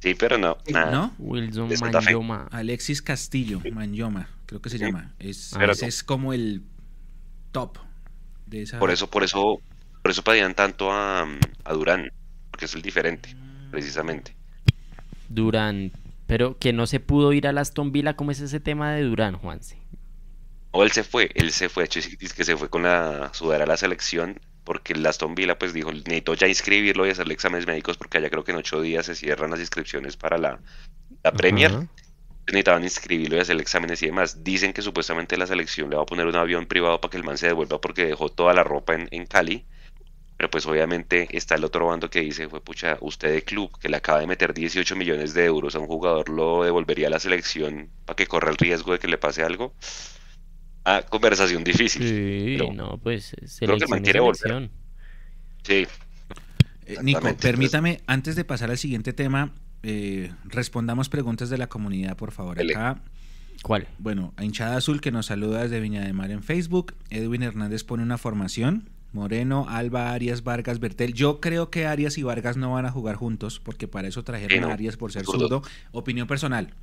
Sí, pero no. ¿No? Wilson Manyoma. Alexis Castillo, Manyoma, creo que se llama. Es, es como el top de esa. Por eso, por eso, por eso pedían tanto a, a Durán, porque es el diferente, precisamente. Durán, pero que no se pudo ir a Aston Villa, ¿cómo es ese tema de Durán, Juanse? O él se fue, él se fue, hecho es que se fue con la sudadera a la selección porque el Aston Villa pues dijo, necesito ya inscribirlo y hacerle exámenes médicos porque allá creo que en ocho días se cierran las inscripciones para la, la Premier. Necesitaban inscribirlo y hacer exámenes y demás. Dicen que supuestamente la selección le va a poner un avión privado para que el man se devuelva porque dejó toda la ropa en, en Cali. Pero pues obviamente está el otro bando que dice, fue pucha, usted de club que le acaba de meter 18 millones de euros a un jugador, ¿lo devolvería a la selección para que corra el riesgo de que le pase algo? Ah, conversación difícil. Sí, no, pues selección creo que Sí. Eh, Nico, permítame, antes de pasar al siguiente tema, eh, respondamos preguntas de la comunidad, por favor. Acá. ¿Cuál? Bueno, a Hinchada Azul que nos saluda desde Viña de Mar en Facebook. Edwin Hernández pone una formación. Moreno, Alba, Arias, Vargas, Bertel. Yo creo que Arias y Vargas no van a jugar juntos porque para eso trajeron a Arias por ser zurdo. Opinión personal.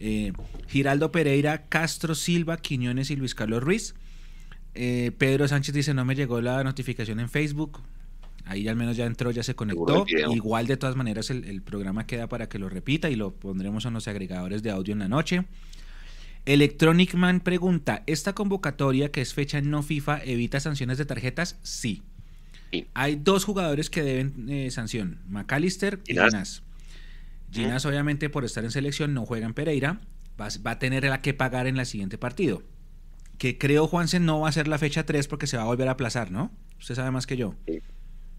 Eh, Giraldo Pereira, Castro Silva, Quiñones y Luis Carlos Ruiz. Eh, Pedro Sánchez dice, no me llegó la notificación en Facebook. Ahí al menos ya entró, ya se conectó. Igual de todas maneras el, programa queda para que lo repita y lo pondremos en los agregadores de audio en la noche. Electronic Man pregunta, ¿esta convocatoria que es fecha no FIFA evita sanciones de tarjetas? Sí. Hay dos jugadores que deben eh, sanción, McAllister y Ginás. Ginás obviamente por estar en selección no juega en Pereira, va, a tener la que pagar en el siguiente partido. Que creo Juansen no va a ser la fecha 3 porque se va a volver a aplazar, ¿no? Usted sabe más que yo. Sí,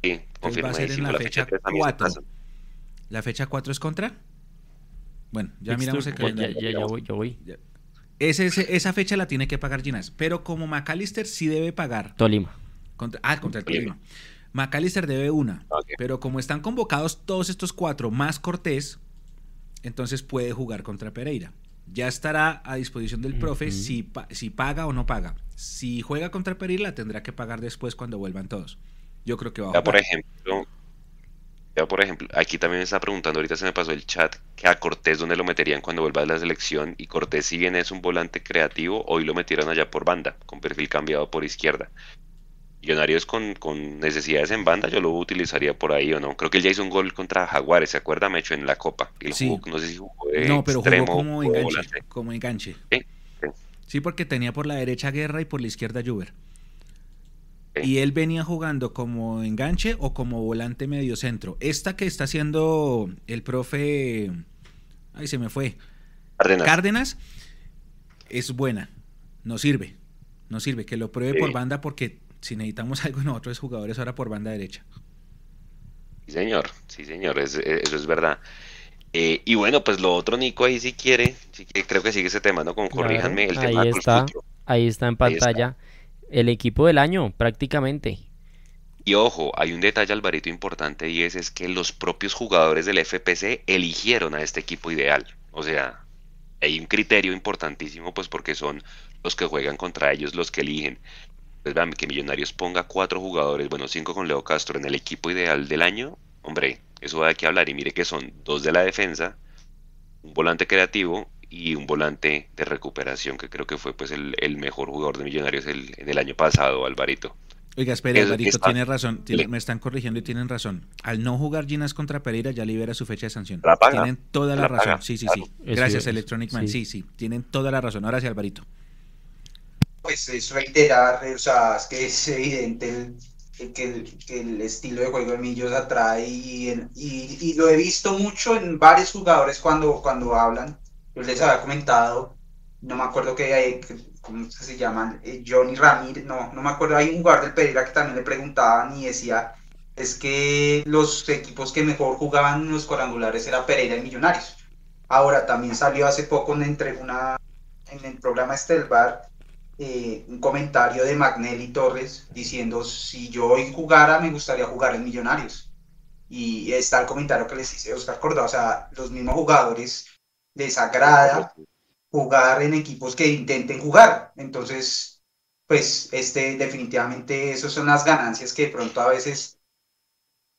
sí va a ser en la, fecha, 4. ¿La fecha 4 es contra? Bueno, ya miramos el calendario. Ya, ya, voy, ya voy esa fecha la tiene que pagar Ginás. Pero como McAllister sí debe pagar. Tolima. ah, contra el Tolima. McAllister debe una. Pero como están convocados todos estos cuatro más Cortés, entonces puede jugar contra Pereira. Ya estará a disposición del profe si, si paga o no paga. Si juega contra Pereira, la tendrá que pagar después cuando vuelvan todos. Yo creo que va a jugar. por ejemplo, por ejemplo, aquí también me está preguntando, ahorita se me pasó el chat, que a Cortés dónde lo meterían cuando vuelva a la selección. Y Cortés, si bien es un volante creativo, hoy lo metieron allá por banda, con perfil cambiado por izquierda. Millonarios con, con necesidades en banda, yo lo utilizaría por ahí o no. Creo que él ya hizo un gol contra Jaguares, ¿se acuerda? Me hecho en la Copa. sí. no sé si jugó No, pero jugó como enganche. Como enganche. ¿Sí? ¿Sí? porque tenía por la derecha Guerra y por la izquierda Juber. Y él venía jugando como enganche o como volante medio centro. Esta que está haciendo el profe. Ay, se me fue. Cárdenas. es buena. No sirve. No sirve. Que lo pruebe por banda porque si necesitamos algo en otros jugadores ahora por banda derecha. Sí, señor. Sí, señor. eso es verdad. Eh, y bueno, pues lo otro, Nico, ahí si quiere, creo que sigue ese tema, ¿no? Como corríjanme el ahí Está, ahí está en pantalla el equipo del año prácticamente. Y ojo, hay un detalle Alvarito importante y ese es que los propios jugadores del FPC eligieron a este equipo ideal. O sea, hay un criterio importantísimo pues porque son los que juegan contra ellos los que eligen. Pues vean, que Millonarios ponga cuatro jugadores, bueno, cinco con Leo Castro en el equipo ideal del año, hombre, eso da que hablar. Y mire que son dos de la defensa, un volante creativo y un volante de recuperación que creo que fue pues el, mejor jugador de Millonarios el, en el año pasado, Alvarito. Oiga, espere, Alvarito, tiene razón, me están corrigiendo y tienen razón. Al no jugar Ginas contra Pereira ya libera su fecha de sanción. tienen toda la, razón. Sí, sí, sí. Gracias, Electronic Man. Sí. sí, tienen toda la razón. Ahora sí, Alvarito. Pues es reiterar, o sea, es que es evidente que, el, estilo de juego de Millos atrae y, y, lo he visto mucho en varios jugadores cuando, cuando hablan yo les había comentado, no me acuerdo que, ¿cómo se llaman? Eh, Johnny Ramírez, no, no me acuerdo, hay un jugador del Pereira que también le preguntaban y decía, es que los equipos que mejor jugaban los cuadrangulares era Pereira y Millonarios. Ahora, también salió hace poco en, entre una, en el programa Estelbar eh, un comentario de Magnelli Torres diciendo, si yo hoy jugara, me gustaría jugar en Millonarios. Y está el comentario que les hice Oscar Córdoba, o sea, los mismos jugadores desagrada jugar en equipos que intenten jugar. Entonces, pues, este, definitivamente, esas son las ganancias que de pronto a veces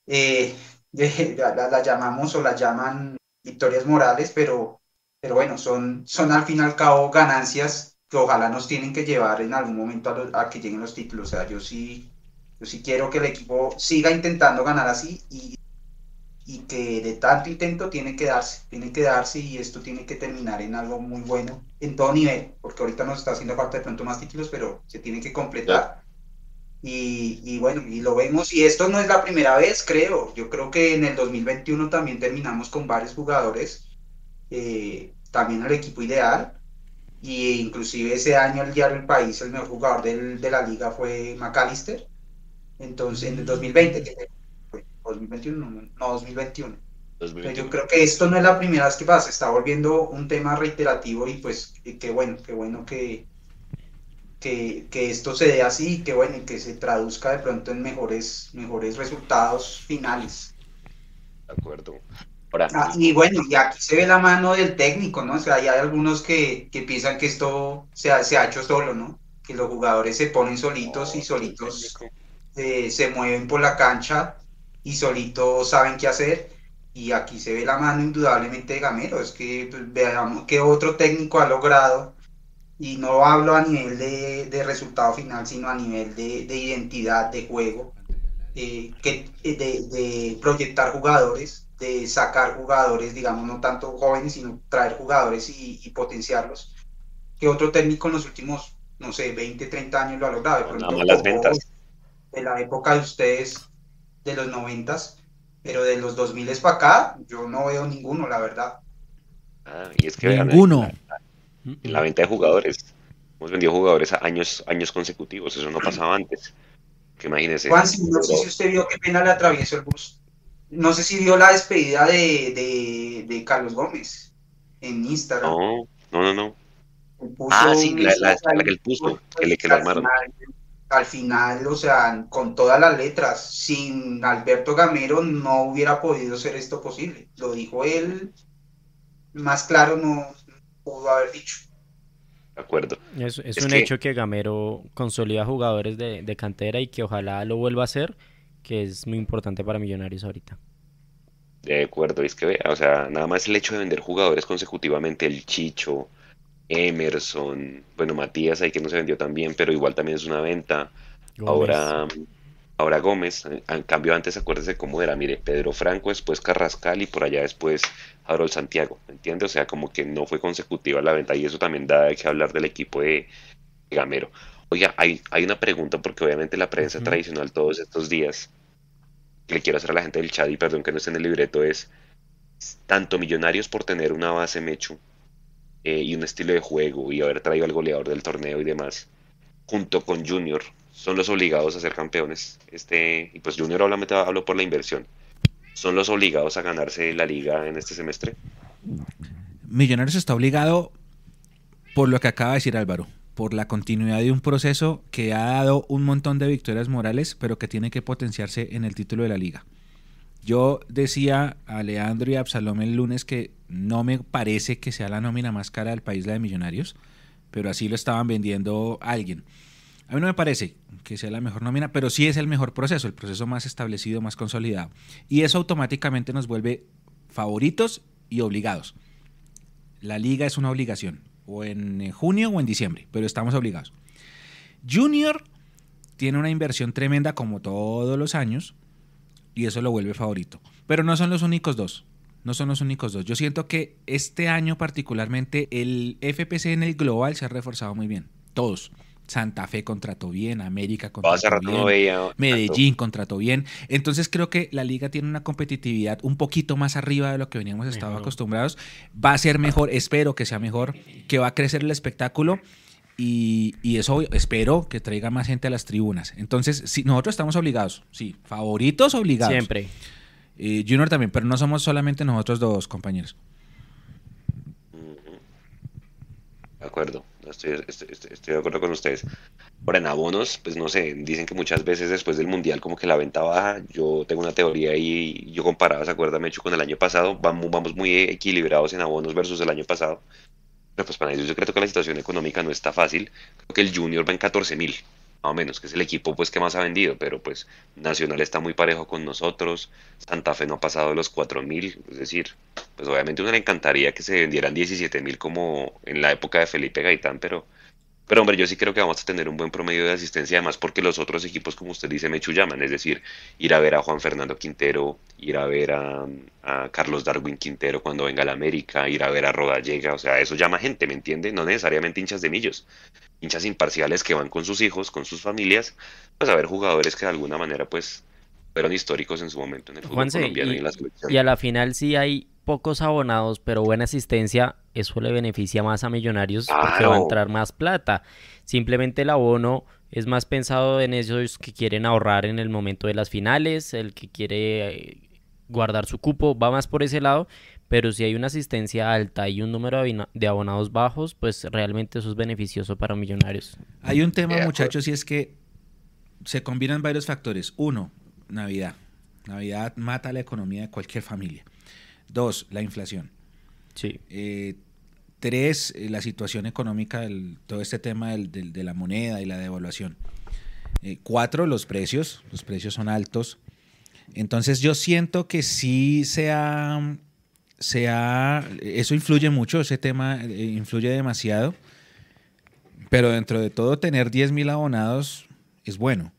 eh, la, llamamos o la llaman victorias morales, pero, pero bueno, son, son al fin y al cabo ganancias que ojalá nos tienen que llevar en algún momento a, a que lleguen los títulos. O sea, yo sí, yo sí quiero que el equipo siga intentando ganar así y y que de tanto intento tiene que darse, tiene que darse y esto tiene que terminar en algo muy bueno en todo nivel, porque ahorita nos está haciendo falta de pronto más títulos, pero se tiene que completar. Y, y, bueno, y lo vemos, y esto no es la primera vez, creo. Yo creo que en el 2021 también terminamos con varios jugadores, eh, también el equipo ideal, y inclusive ese año el diario El País, el mejor jugador del, de la liga fue McAllister. Entonces, en el 2020, que 2021, no, 2021. Yo creo que esto no es la primera vez que pasa, está volviendo un tema reiterativo y pues qué bueno, qué bueno que, que, que, esto se dé así, que bueno, y que se traduzca de pronto en mejores, mejores resultados finales. De acuerdo. Ah, y bueno, y aquí se ve la mano del técnico, ¿no? O sea, hay algunos que, que piensan que esto se ha, se ha hecho solo, ¿no? Que los jugadores se ponen solitos y solitos eh, se mueven por la cancha y solito saben qué hacer. Y aquí se ve la mano indudablemente de Gamero. Es que pues, veamos qué otro técnico ha logrado. Y no hablo a nivel de, resultado final, sino a nivel de, identidad de juego. Eh, que, eh, de, proyectar jugadores, de sacar jugadores, digamos, no tanto jóvenes, sino traer jugadores y, potenciarlos. ¿Qué otro técnico en los últimos, no sé, 20, 30 años lo ha logrado? Nada las ventas. De la época de ustedes, de los 90, pero de los 2000 para acá, yo no veo ninguno, la verdad. Ah, y es que ninguno. en, la, venta de jugadores, hemos vendido jugadores a años, años consecutivos, eso no pasaba antes. Que imagínese. Juan, no sé si usted vio qué pena le atravesó el bus. No sé si vio la despedida de, de, Carlos Gómez en Instagram. No, no, no, no. Ah, sí, la, la, que él puso, que le, que armaron. Al final, o sea, con todas las letras, sin Alberto Gamero no hubiera podido ser esto posible. Lo dijo él, más claro no pudo haber dicho. De acuerdo. Es, un hecho que Gamero consolida jugadores de, de cantera y que ojalá lo vuelva a hacer que es muy importante para Millonarios ahorita. De acuerdo, es que, o sea, nada más el hecho de vender jugadores consecutivamente, el Chicho, Emerson, bueno, Matías ahí que no se vendió tan bien, pero igual también es una venta. Ahora, ahora Gómez, en cambio antes acuérdese cómo era, mire, Pedro Franco, después Carrascal y por allá después Harold Santiago, ¿entiende? O sea, como que no fue consecutiva la venta y eso también da que hablar del equipo de Gamero. Oiga, hay, hay una pregunta porque obviamente la prensa tradicional todos estos días, que le quiero hacer a la gente del chat y perdón que no esté en el libreto, es tanto millonarios por tener una base mecho eh, y un estilo de juego y haber traído al goleador del torneo y demás, junto con Junior, son los obligados a ser campeones. Este, y pues Junior obviamente hablo por la inversión. ¿Son los obligados a ganarse la liga en este semestre? Millonarios está obligado por lo que acaba de decir Álvaro por la continuidad de un proceso que ha dado un montón de victorias morales, pero que tiene que potenciarse en el título de la liga. Yo decía a Leandro y a Absalom el lunes que no me parece que sea la nómina más cara del país la de Millonarios, pero así lo estaban vendiendo alguien. A mí no me parece que sea la mejor nómina, pero sí es el mejor proceso, el proceso más establecido, más consolidado. Y eso automáticamente nos vuelve favoritos y obligados. La liga es una obligación o en junio o en diciembre, pero estamos obligados. Junior tiene una inversión tremenda como todos los años y eso lo vuelve favorito. Pero no son los únicos dos. No son los únicos dos. Yo siento que este año particularmente el FPC en el global se ha reforzado muy bien. Todos. Santa Fe contrató bien, América contrató bien, Medellín contrató bien. Entonces creo que la liga tiene una competitividad un poquito más arriba de lo que veníamos estado acostumbrados. Va a ser mejor, espero que sea mejor, que va a crecer el espectáculo. Y, eso espero que traiga más gente a las tribunas. Entonces, si nosotros estamos obligados, sí, favoritos obligados. Siempre. Eh, Junior también, pero no somos solamente nosotros dos, compañeros. De acuerdo estoy, de acuerdo con ustedes. Ahora, en abonos, pues no sé, dicen que muchas veces después del Mundial como que la venta baja. Yo tengo una teoría y yo comparaba, ¿se acuerda, hecho con el año pasado? Vamos, vamos muy equilibrados en abonos versus el año pasado. Pero pues para ellos yo creo que la situación económica no está fácil. Creo que el Junior va en 14 mil o menos, que es el equipo pues que más ha vendido, pero pues Nacional está muy parejo con nosotros, Santa Fe no ha pasado de los 4.000, es decir, pues obviamente uno le encantaría que se vendieran 17.000 como en la época de Felipe Gaitán, pero pero hombre, yo sí creo que vamos a tener un buen promedio de asistencia, además porque los otros equipos, como usted dice, me chullaman, es decir, ir a ver a Juan Fernando Quintero, ir a ver a, Carlos Darwin Quintero cuando venga a la América, ir a ver a Rodallega, o sea, eso llama gente, ¿me entiende? No necesariamente hinchas de millos, hinchas imparciales que van con sus hijos, con sus familias, pues a ver jugadores que de alguna manera pues fueron históricos en su momento en el fútbol colombiano y, en la Y a la final sí hay pocos abonados, pero buena asistencia, eso le beneficia más a Millonarios porque va a entrar más plata. Simplemente el abono es más pensado en esos que quieren ahorrar en el momento de las finales, el que quiere eh, guardar su cupo, va más por ese lado, pero si hay una asistencia alta y un número de abonados bajos, pues realmente eso es beneficioso para Millonarios. Hay un tema, muchachos, y es que se combinan varios factores. Uno, Navidad. Navidad mata la economía de cualquier familia. Dos, la inflación. Sí. Eh, tres, eh, la situación económica, del, todo este tema de la moneda y la devaluación. Eh, cuatro, los precios. Los precios son altos. Entonces yo siento que sí sea, sea eso influye mucho, ese tema influye demasiado, pero dentro de todo tener 10 mil abonados es bueno.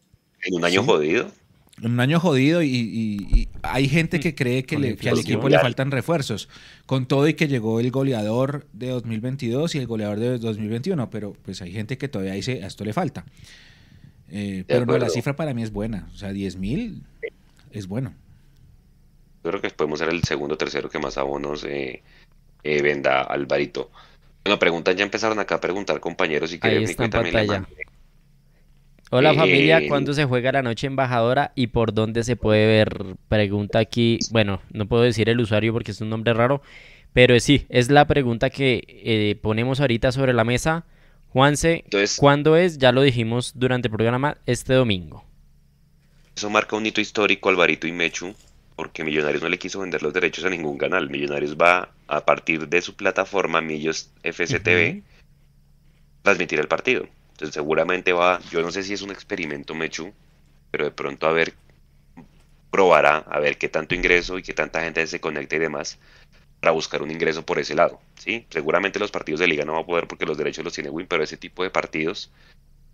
¿En un año jodido? un año jodido y, hay gente que cree que, al equipo le faltan refuerzos, con todo y que llegó el goleador de 2022 y el goleador de 2021, pero pues hay gente que todavía dice, a esto le falta. Eh, pero no, la cifra para mí es buena, o sea, 10 mil es bueno. Yo creo que podemos ser el segundo o tercero que más abonos eh, eh, venda Alvarito. Bueno, preguntan, ya empezaron acá a preguntar compañeros y quieren mi también Hola familia, eh, ¿cuándo se juega la noche embajadora y por dónde se puede ver? Pregunta aquí, bueno, no puedo decir el usuario porque es un nombre raro, pero sí, es la pregunta que ponemos ahorita sobre la mesa. Juanse, ¿cuándo es? Ya lo dijimos durante el programa, este domingo. Eso marca un hito histórico, Alvarito y Mechu, porque Millonarios no le quiso vender los derechos a ningún canal. Millonarios va a partir de su plataforma Millos FCTV transmitir el partido. Entonces seguramente va, yo no sé si es un experimento Mechu, pero de pronto a ver, probará a ver qué tanto ingreso y qué tanta gente se conecta y demás para buscar un ingreso por ese lado. ¿sí? Seguramente los partidos de liga no va a poder porque los derechos los tiene Win, pero ese tipo de partidos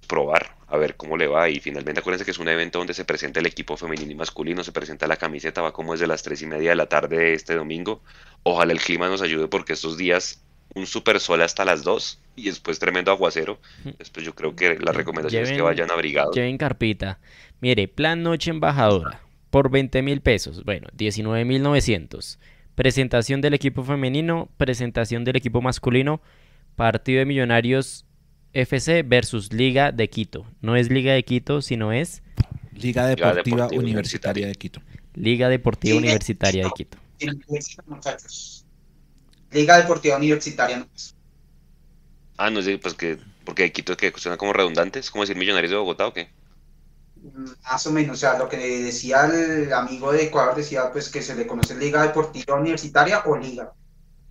probar, a ver cómo le va y finalmente acuérdense que es un evento donde se presenta el equipo femenino y masculino, se presenta la camiseta, va como desde las tres y media de la tarde de este domingo, ojalá el clima nos ayude porque estos días un super sol hasta las 2 y después tremendo aguacero. Después yo creo que la recomendación es que vayan abrigados. Lleven carpita. Mire, plan noche embajadora por 20 mil pesos. Bueno, 19 mil 900. Presentación del equipo femenino, presentación del equipo masculino, partido de millonarios FC versus Liga de Quito. No es Liga de Quito, sino es... Liga Deportiva, Universitaria de Quito. Liga Deportiva Universitaria de Quito. Liga Deportiva Universitaria no Ah, no sé, pues que, porque Quito que suena como redundante, es como decir Millonarios de Bogotá o qué. Mm, más o menos, o sea, lo que decía el amigo de Ecuador decía pues que se le conoce Liga Deportiva Universitaria o Liga.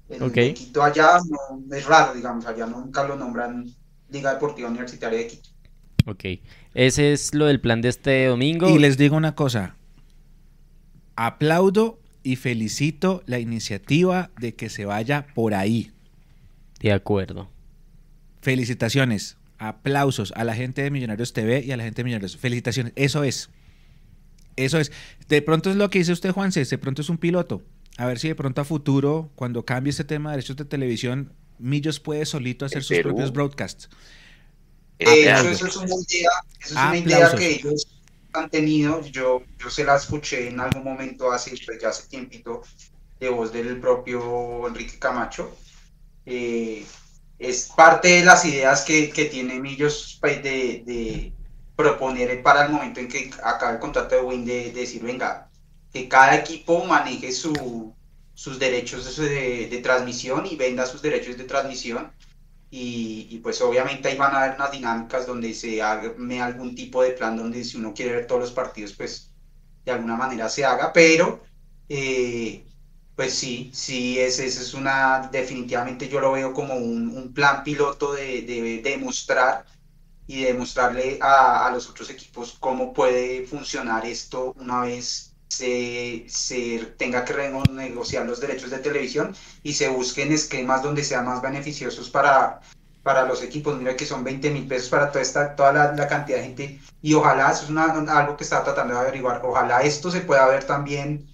En Quito allá no, es raro, digamos, allá nunca lo nombran Liga Deportiva Universitaria de Quito. Ok, ese es lo del plan de este domingo. Y les digo una cosa, aplaudo y felicito la iniciativa de que se vaya por ahí. De acuerdo. Felicitaciones, aplausos a la gente de Millonarios TV y a la gente de Millonarios. Felicitaciones, eso es. Eso es. De pronto es lo que dice usted, Juan César, de pronto es un piloto. A ver si de pronto a futuro, cuando cambie este tema de derechos de televisión, Millos puede solito hacer sus propios broadcasts. Eh, eso, es una idea, eso es una idea que ellos han tenido, yo, yo se la escuché en algún momento hace, pues, ya hace tiempito, de voz del propio Enrique Camacho. Eh, es parte de las ideas que, que tiene Millos pues, de, de, proponer para el momento en que acabe el contrato de Win de, decir, venga, que cada equipo maneje su, sus derechos de, transmisión y venda sus derechos de transmisión. Y, pues obviamente ahí van a haber unas dinámicas donde se haga algún tipo de plan donde si uno quiere ver todos los partidos, pues de alguna manera se haga, pero eh, pues sí, sí, ese, es una, definitivamente yo lo veo como un, plan piloto de, de, demostrar y demostrarle a, a, los otros equipos cómo puede funcionar esto una vez se, se tenga que renegociar los derechos de televisión y se busquen esquemas donde sean más beneficiosos para, para los equipos. Mira que son 20 mil pesos para toda, esta, toda la, cantidad de gente y ojalá, eso es una, algo que está tratando de averiguar, ojalá esto se pueda ver también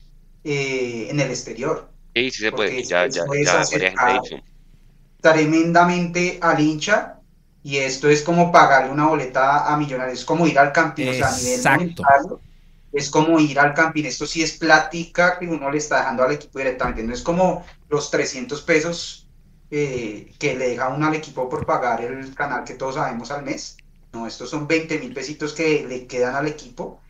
eh, en el exterior. Sí, sí se puede, ya, ya, tremendamente al hincha y esto es como pagarle una boleta a millonarios, es como ir al camping, o sea, a nivel es como ir al camping. Esto sí es plática que uno le está dejando al equipo directamente. No es como los 300 pesos eh, que le deja uno al equipo por pagar el canal que todos sabemos al mes. No, estos son 20 mil pesitos que le quedan al equipo.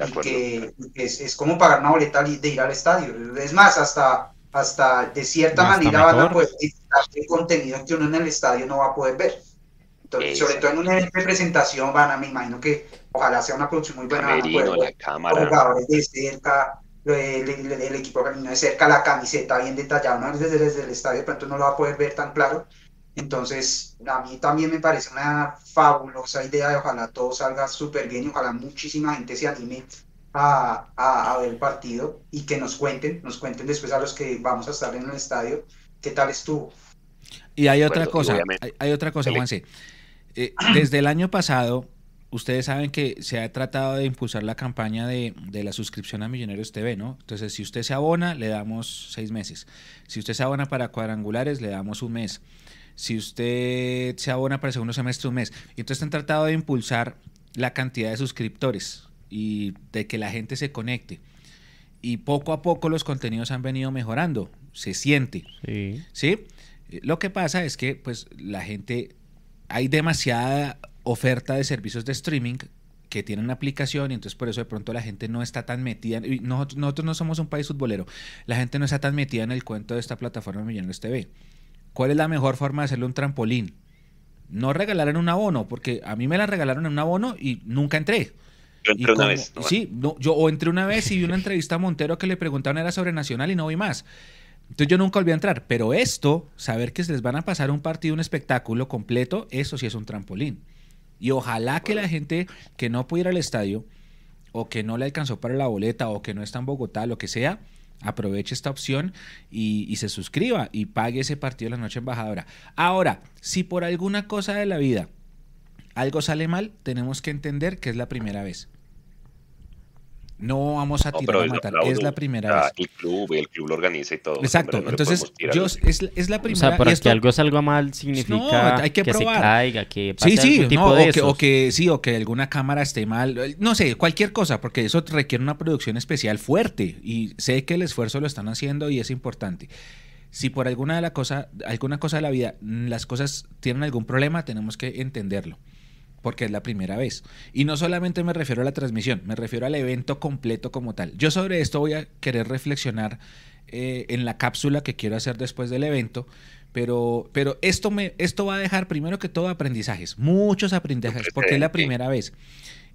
Y que es, como pagar una boleta de ir al estadio. Es más, hasta, hasta de cierta manera van a poder disfrutar el contenido que uno en el estadio no va a poder ver. Entonces, sobre todo en un evento de presentación, van a, me imagino que ojalá sea una producción muy buena. la cámara. Jugadores de cerca, el, equipo femenino de cerca, la camiseta bien detallada, ¿no? desde, desde el estadio, de pronto no lo va a poder ver tan claro. Entonces, a mí también me parece una fabulosa idea y ojalá todo salga súper bien y ojalá muchísima gente se anime a, a, ver el partido y que nos cuenten, nos cuenten después a los que vamos a estar en el estadio qué tal estuvo. Y hay otra cosa, hay, otra cosa, Juanse. Eh, desde el año pasado ustedes saben que se ha tratado de impulsar la campaña de, la suscripción a Millonarios TV, ¿no? Entonces, si usted se abona, le damos seis meses. Si usted se abona para cuadrangulares, le damos un mes. Si usted se abona para el segundo semestre, un mes. Y entonces han tratado de impulsar la cantidad de suscriptores y de que la gente se conecte. Y poco a poco los contenidos han venido mejorando, se siente. Sí. ¿Sí? Lo que pasa es que pues la gente hay demasiada oferta de servicios de streaming que tienen una aplicación y entonces por eso de pronto la gente no está tan metida. nosotros, nosotros no somos un país futbolero. La gente no está tan metida en el cuento de esta plataforma Millonarios TV. ¿Cuál es la mejor forma de hacerle un trampolín? No regalar en un abono, porque a mí me la regalaron en un abono y nunca entré. Yo entré una vez. Sí, no, yo o entré una vez y vi una entrevista a Montero que le preguntaron era sobre Nacional y no vi más. Entonces yo nunca volví a entrar. Pero esto, saber que se les van a pasar un partido, un espectáculo completo, eso sí es un trampolín. Y ojalá que la gente que no ir al estadio, o que no le alcanzó para la boleta, o que no está en Bogotá, lo que sea, aproveche esta opción y, y se suscriba y pague ese partido de la noche embajadora. Ahora, si por alguna cosa de la vida algo sale mal, tenemos que entender que es la primera vez. No vamos a tirar a matar. Es la primera vez. El club, el club lo organiza y todo. Exacto. Entonces, yo, es, es, la primera. O sea, para que algo salga mal significa que, se caiga, que pase sí, sí, tipo de o, que, o, que, sí, o que alguna cámara esté mal. No sé, cualquier cosa, porque eso requiere una producción especial fuerte. Y sé que el esfuerzo lo están haciendo y es importante. Si por alguna de la cosa, alguna cosa de la vida las cosas tienen algún problema, tenemos que entenderlo porque es la primera vez. Y no solamente me refiero a la transmisión, me refiero al evento completo como tal. Yo sobre esto voy a querer reflexionar eh, en la cápsula que quiero hacer después del evento, pero, pero esto, me, esto va a dejar primero que todo aprendizajes, muchos aprendizajes, porque es la primera vez.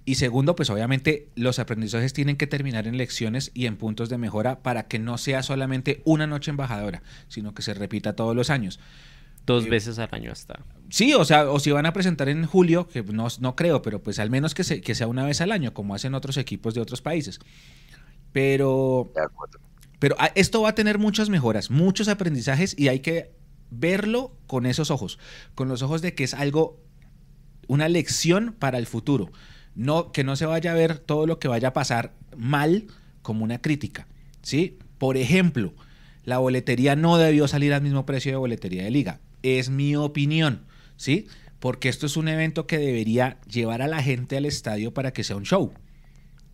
Y segundo, pues obviamente los aprendizajes tienen que terminar en lecciones y en puntos de mejora para que no sea solamente una noche embajadora, sino que se repita todos los años. Dos veces al año hasta. Sí, o sea, o si van a presentar en julio, que no, no creo, pero pues al menos que, que sea una vez al año, como hacen otros equipos de otros países. Pero, pero ah, esto va a tener muchas mejoras, muchos aprendizajes y hay que verlo con esos ojos, con los ojos de que es algo, una lección para el futuro. No, que no se vaya a ver todo lo que vaya a pasar mal como una crítica. ¿sí? Por ejemplo, la boletería no debió salir al mismo precio de boletería de liga es mi opinión, ¿sí? Porque esto es un evento que debería llevar a la gente al estadio para que sea un show.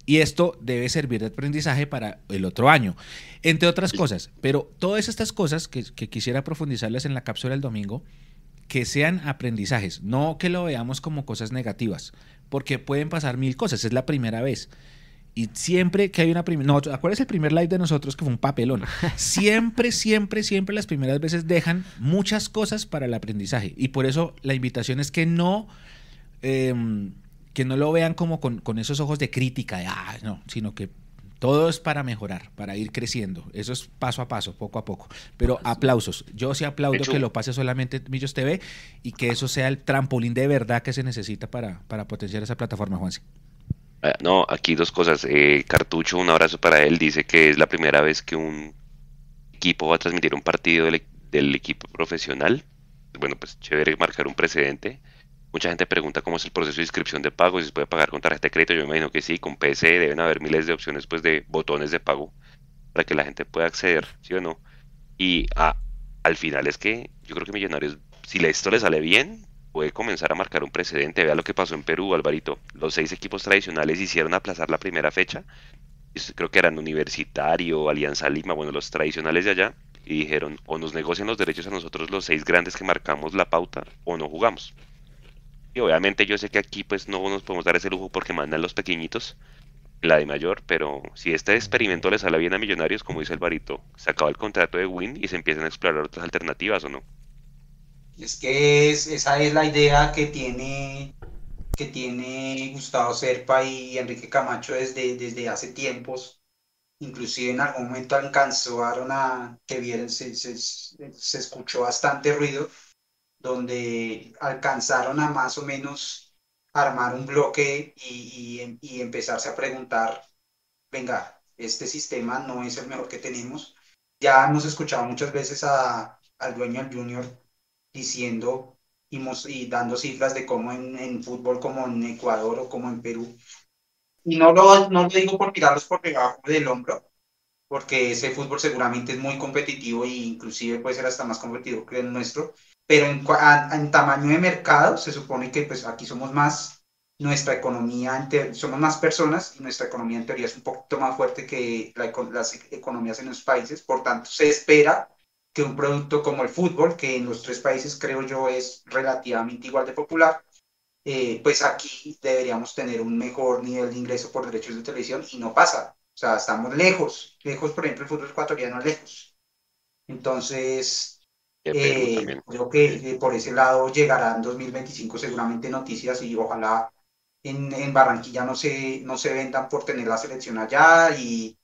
Y esto debe servir de aprendizaje para el otro año, entre otras cosas. Pero todas estas cosas que, quisiera profundizarles en la cápsula del domingo, que sean aprendizajes, no que lo veamos como cosas negativas, porque pueden pasar mil cosas, es la primera vez. Y siempre que hay una primera... No, ¿Acuerdas el primer live de nosotros que fue un papelón? Siempre, siempre, siempre las primeras veces dejan muchas cosas para el aprendizaje. Y por eso la invitación es que no... Em, que no lo vean como con, esos ojos de crítica, de, ah, no, sino que todo es para mejorar, para ir creciendo. Eso es paso a paso, poco a poco. Pero aplausos. Yo sí aplaudo que lo pase solamente Millos TV y que eso sea el trampolín de verdad que se necesita para, para potenciar esa plataforma, Juanse. Ah, no, aquí dos cosas. Eh, Cartucho, un abrazo para él. Dice que es la primera vez que un equipo va a transmitir un partido del, equipo profesional. Bueno, pues chévere marcar un precedente. Mucha gente pregunta cómo es el proceso de inscripción de pago, si se puede pagar con tarjeta de crédito. Yo me imagino que sí, con PC deben haber miles de opciones pues, de botones de pago para que la gente pueda acceder, ¿sí o no? Y ah, al final es que yo creo que Millonarios, si esto le sale bien, puede comenzar a marcar un precedente. Vea lo que pasó en Perú, Alvarito. Los seis equipos tradicionales hicieron aplazar la primera fecha. Creo que eran Universitario, Alianza Lima, bueno, los tradicionales de allá. Y dijeron, o nos negocian los derechos a nosotros los seis grandes que marcamos la pauta, o no jugamos. Y obviamente yo sé que aquí pues no nos podemos dar ese lujo porque mandan los pequeñitos, la de mayor, pero si este experimento le sale bien a Millonarios, como dice Alvarito, se acaba el contrato de Win y se empiezan a explorar otras alternativas o no. Es que esa es la idea que tiene, que tiene Gustavo Serpa y Enrique Camacho desde, desde hace tiempos. Inclusive en algún momento alcanzaron a que vieron, se, se, escuchó bastante ruido, donde alcanzaron a más o menos armar un bloque y, y, y empezarse a preguntar, venga, este sistema no es el mejor que tenemos. Ya hemos escuchado muchas veces a, al dueño del Junior diciendo y, dando cifras de cómo en, en, fútbol, como en Ecuador o como en Perú. Y no lo, no lo digo por tirarlos por debajo del hombro, porque ese fútbol seguramente es muy competitivo e inclusive puede ser hasta más competitivo que el nuestro, pero en, en tamaño de mercado se supone que pues aquí somos más, nuestra economía, somos más personas y nuestra economía en teoría es un poquito más fuerte que las economías en los países, por tanto se espera que un producto como el fútbol, que en los tres países creo yo es relativamente igual de popular, eh, pues aquí deberíamos tener un mejor nivel de ingreso por derechos de televisión y no pasa. O sea, estamos lejos, lejos, por ejemplo, el fútbol ecuatoriano lejos. Entonces, eh, creo que eh, por ese lado llegará en 2025 seguramente noticias y ojalá en, en Barranquilla no se, no se vendan por tener la selección allá y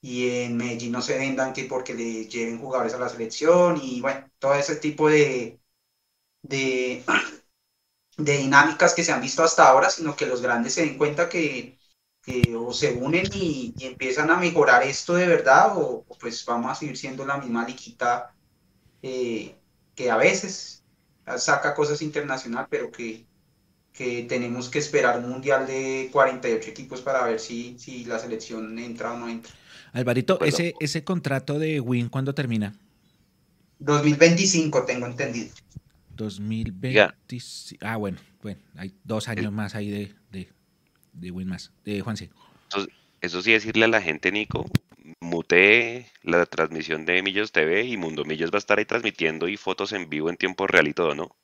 y en Medellín no se vendan que porque le lleven jugadores a la selección y bueno, todo ese tipo de, de, dinámicas que se han visto hasta ahora, sino que los grandes se den cuenta que, o se unen y, empiezan a mejorar esto de verdad o, pues vamos a seguir siendo la misma liquita eh, que a veces saca cosas internacional, pero que, que tenemos que esperar un mundial de 48 equipos para ver si, si la selección entra o no entra. Alvarito, ese, ese contrato de Win, ¿cuándo termina? 2025, tengo entendido. 2025. Ah, bueno, bueno, hay dos años más ahí de, de, de Win más. De Juanse. Eso, sí, decirle a la gente, Nico, mute la transmisión de Millos TV y Mundo Millos va a estar ahí transmitiendo y fotos en vivo en tiempo real y todo, ¿no?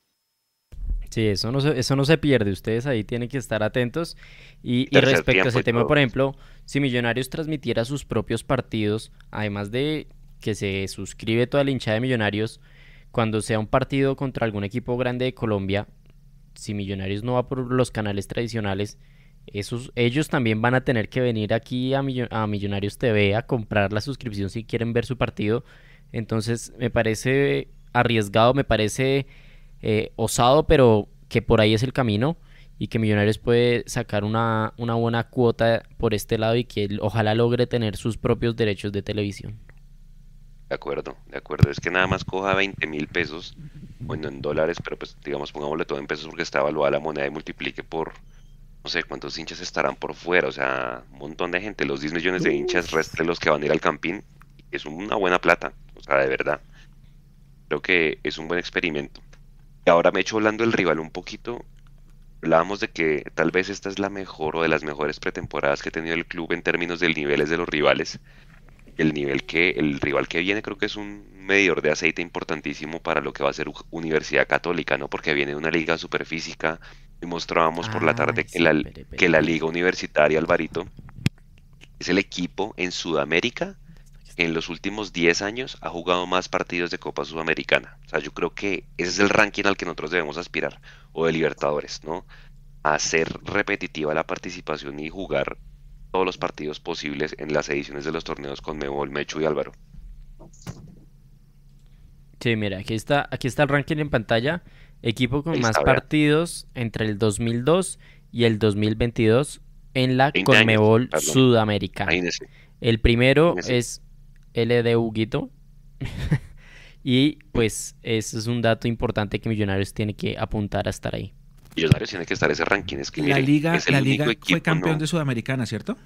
Sí, eso no, se, eso no se pierde. Ustedes ahí tienen que estar atentos. Y, respecto a ese tema, por ejemplo, si Millonarios transmitiera sus propios partidos, además de que se suscribe toda la hinchada de Millonarios, cuando sea un partido contra algún equipo grande de Colombia, si Millonarios no va por los canales tradicionales, esos, ellos también van a tener que venir aquí a, a Millonarios TV a comprar la suscripción si quieren ver su partido. Entonces me parece arriesgado, me parece eh, osado, pero que por ahí es el camino y que Millonarios puede sacar una, una buena cuota por este lado y que ojalá logre tener sus propios derechos de televisión. De acuerdo, de acuerdo. Es que nada más coja 20 mil pesos, bueno, en dólares, pero pues digamos, pongámosle todo en pesos porque está evaluada la moneda y multiplique por, no sé cuántos hinchas estarán por fuera, o sea, un montón de gente, los 10 millones de hinchas, restre los que van a ir al campín, es una buena plata, o sea, de verdad. Creo que es un buen experimento. Y ahora me echo hablando el rival un poquito. Hablábamos de que tal vez esta es la mejor o de las mejores pretemporadas que ha tenido el club en términos de niveles de los rivales. El nivel que, el rival que viene creo que es un medidor de aceite importantísimo para lo que va a ser Universidad Católica, ¿no? Porque viene de una liga super física y mostrábamos por la tarde que, la, que la liga universitaria, Alvarito, es el equipo en Sudamérica en los últimos 10 años ha jugado más partidos de Copa Sudamericana. O sea, yo creo que ese es el ranking al que nosotros debemos aspirar, o de Libertadores, ¿no? A hacer repetitiva la participación y jugar todos los partidos posibles en las ediciones de los torneos con Mebol, Mecho y Álvaro. Sí, mira, aquí está, aquí está el ranking en pantalla. Equipo con más partidos entre el 2002 y el 2022 en la Conmebol Sudamericana. El primero es LD Huguito. y pues ese es un dato importante que Millonarios tiene que apuntar a estar ahí. Millonarios tiene que estar ese ranking. Es que, la liga, la liga fue campeón de Sudamericana, ¿cierto?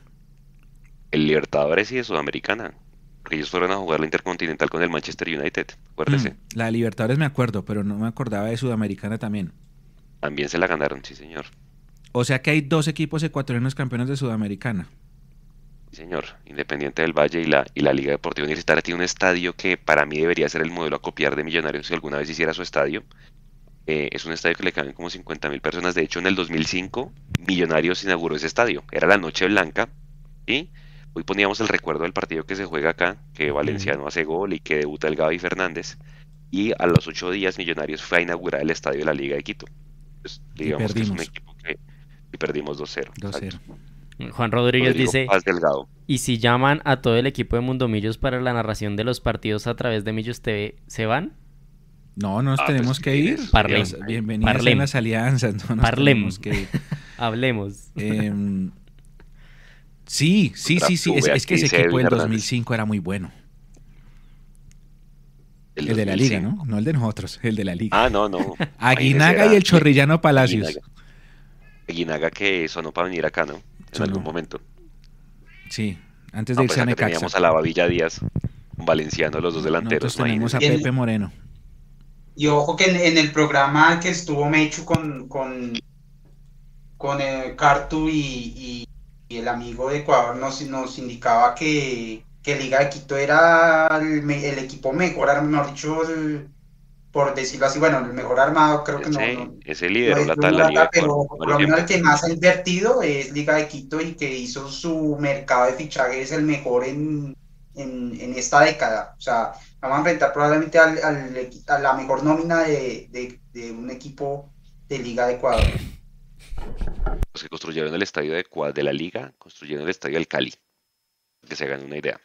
El Libertadores y de Sudamericana. Porque ellos fueron a jugar la Intercontinental con el Manchester United, acuérdese. Mm, la Libertadores me acuerdo, pero no me acordaba de Sudamericana también. También se la ganaron, sí señor. O sea que hay dos equipos ecuatorianos campeones de Sudamericana señor. Independiente del Valle y la, y la Liga Deportiva Universitaria tiene un estadio que para mí debería ser el modelo a copiar de Millonarios si alguna vez hiciera su estadio. Eh, es un estadio que le caben como 50 mil personas. De hecho, en el 2005, Millonarios inauguró ese estadio. Era la Noche Blanca. y Hoy poníamos el recuerdo del partido que se juega acá, que Valenciano hace gol y que debuta el Gaby Fernández. Y a los ocho días, Millonarios fue a inaugurar el estadio de la Liga de Quito. digamos que es un equipo que y perdimos 2-0. 2-0. Juan Rodríguez dice, ¿y si llaman a todo el equipo de Mundo Millos para la narración de los partidos a través de Millos TV, ¿se van? No, nos ah, pues tenemos que ir. Parlem. Bienvenidos a las alianzas. No Parlem. Que Hablemos. Em, sí, sí, sí, sí. Es, que ese equipo del 2005 era muy bueno. El, de la liga, ¿no? No el de nosotros, el de la liga. Ah, no, no. Aguinaga y el Chorrillano Palacios. Aguinaga, que sonó para venir acá, ¿no? En algún momento. Sí, antes de irse pues a Teníamos a la Babilla Díaz, Valenciano, los dos delanteros. Nosotros tenemos a Pepe Moreno. Y ojo que en, el programa que estuvo Mechu con, con, con el Cartu y, el amigo de Ecuador nos, nos indicaba que, que Liga de Quito era el, equipo mejor, mejor dicho, por decirlo así, bueno, el mejor armado, creo que no, Ese líder, la tabla. Pero por, lo menos el que más ha invertido es Liga de Quito y que hizo su mercado de fichajes el mejor en, en, esta década. O sea, vamos a enfrentar probablemente al, a la mejor nómina de, de, un equipo de Liga de Ecuador. Los que construyeron el estadio de, de la Liga, construyeron el estadio del Cali, que se hagan una idea.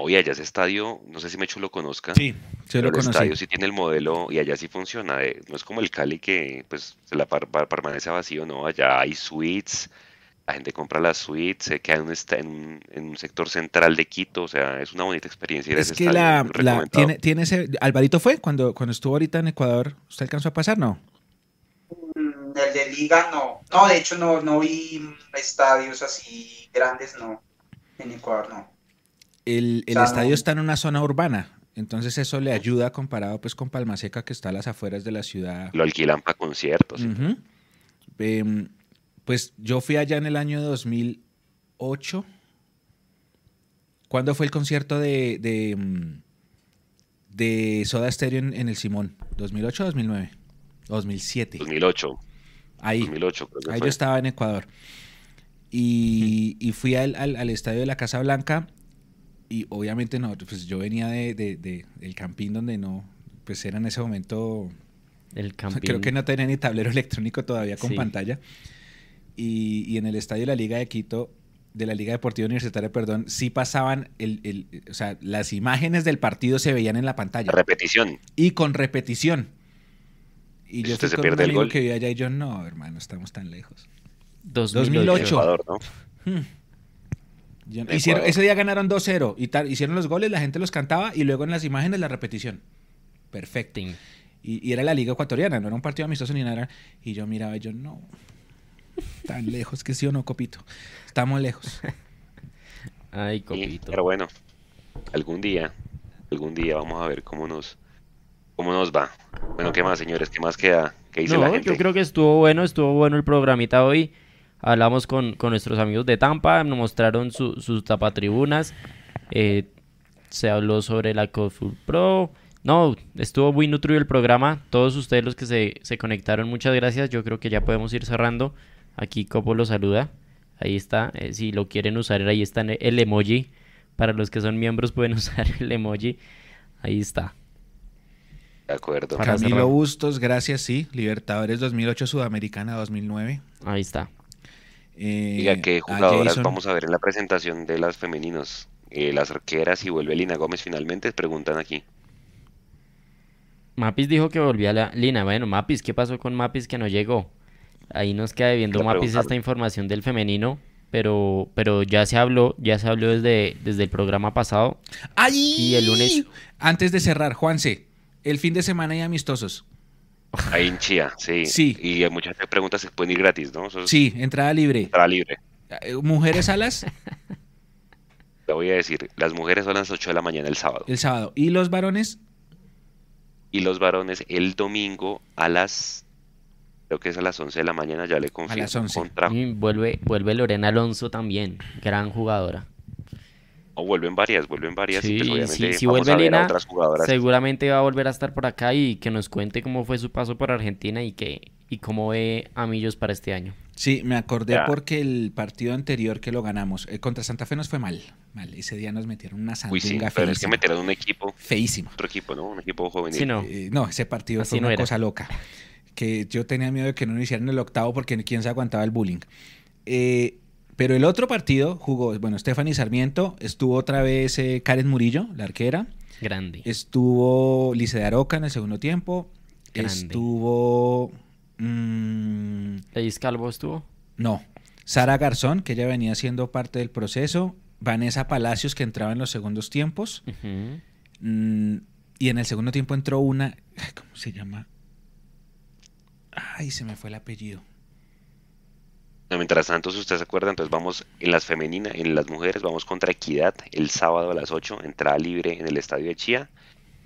Oye, allá ese estadio, no sé si Mecho lo conozca. Sí, se lo El estadio sí tiene el modelo y allá sí funciona. Eh, no es como el Cali que pues se la permanece vacío, no. Allá hay suites, la gente compra las suites, se queda en un, en un, sector central de Quito, o sea, es una bonita experiencia. es que la, tiene, tiene ese, Alvarito fue cuando, cuando estuvo ahorita en Ecuador, ¿usted alcanzó a pasar, no? Mm, el de Liga no, no, de hecho no, no vi estadios así grandes, no, en Ecuador no. El, estadio está en una zona urbana, entonces eso le ayuda comparado pues con Palmaseca que está a las afueras de la ciudad. Lo alquilan para conciertos. Em, pues yo fui allá en el año 2008. ¿Cuándo fue el concierto de, de, em, Soda Stereo en, el Simón? ¿2008 o 2009? 2007. 2008. Ahí. 2008, ahí yo estaba en Ecuador. Y, fui al, al, estadio de la Casa Blanca y obviamente no, pues yo venía de, de, del campín donde no, pues era en ese momento... El campín. Creo que no tenía ni tablero electrónico todavía con pantalla. Y, y, en el estadio de la Liga de Quito, de la Liga Deportiva Universitaria, perdón, sí pasaban, el, el, o sea, las imágenes del partido se veían en la pantalla. Repetición. Y con repetición. Y yo estoy se pierde el gol. que vi allá y yo, no, hermano, estamos tan lejos. 2008. 2008. ¿no? Ese día ganaron 2-0 y hicieron los goles, la gente los cantaba y luego en las imágenes la repetición. Perfecto. Y, era la liga ecuatoriana, no era un partido amistoso ni nada. Y yo miraba y yo, no, tan lejos que sí o no, Copito. Estamos lejos. Ay, Copito. pero bueno, algún día, algún día vamos a ver cómo nos, cómo nos va. Bueno, ¿qué más, señores? ¿Qué más queda? ¿Qué dice la gente? Yo creo que estuvo bueno, estuvo bueno el programita hoy. Hablamos con, nuestros amigos de Tampa, nos mostraron sus tapatribunas. Eh, se habló sobre la CodeFood Pro. No, estuvo muy nutrido el programa. Todos ustedes los que se, conectaron, muchas gracias. Yo creo que ya podemos ir cerrando. Aquí Copo lo saluda. Ahí está. Eh, si lo quieren usar, ahí está el emoji. Para los que son miembros pueden usar el emoji. Ahí está. De acuerdo. Camilo Bustos, gracias, sí. Libertadores 2008, Sudamericana 2009. Ahí está. Eh, Diga qué jugadoras vamos a ver en la presentación de las femeninos. Eh, las arqueras y vuelve Lina Gómez finalmente, preguntan aquí. Mapis dijo que volvía la Lina. Bueno, Mapis, ¿qué pasó con Mapis que no llegó? Ahí nos queda viendo Mapis esta información del femenino, pero pero ya se habló, ya se habló desde, desde el programa pasado. ¡Ay! Y el lunes. Antes de cerrar, Juanse, el fin de semana hay amistosos. Ahí en Chía, sí. Sí. Y hay muchas preguntas se pueden ir gratis, ¿no? sí, entrada libre. Entrada libre. Eh, ¿Mujeres a las? Te voy a decir, las mujeres son a las 8 de la mañana el sábado. El sábado. ¿Y los varones? Y los varones el domingo a las creo que es a las 11 de la mañana, ya le confirmo. A las 11. Contra... vuelve, vuelve Lorena Alonso también, gran jugadora. O vuelven varias, vuelven varias. Sí, pues si vuelve Lina, seguramente va a volver a estar por acá y que nos cuente cómo fue su paso por Argentina y que y cómo ve a Millos para este año. Sí, me acordé porque el partido anterior que lo ganamos eh, contra Santa Fe nos fue mal. Mal, ese día nos metieron una sandunga Uy, sí, pero es que metieron un equipo feísimo. Otro equipo, ¿no? Un equipo juvenil. no. Eh, no, ese partido fue una cosa loca. Que yo tenía miedo de que no lo hicieran el octavo porque quién se aguantaba el bullying. Eh, pero el otro partido jugó, bueno, Stephanie Sarmiento, estuvo otra vez eh, Karen Murillo, la arquera. Grande. Estuvo Lice de Aroca en el segundo tiempo. Estuvo. Mmm, Calvo estuvo? No. Sara Garzón, que ella venía siendo parte del proceso. Vanessa Palacios, que entraba en los segundos tiempos. Mm, y en el segundo tiempo entró una, ¿cómo se llama? Ay, se me fue el apellido. Mientras tanto, si ustedes se acuerdan, entonces vamos en las femeninas, en las mujeres, vamos contra Equidad el sábado a las 8, entrada libre en el estadio de Chía.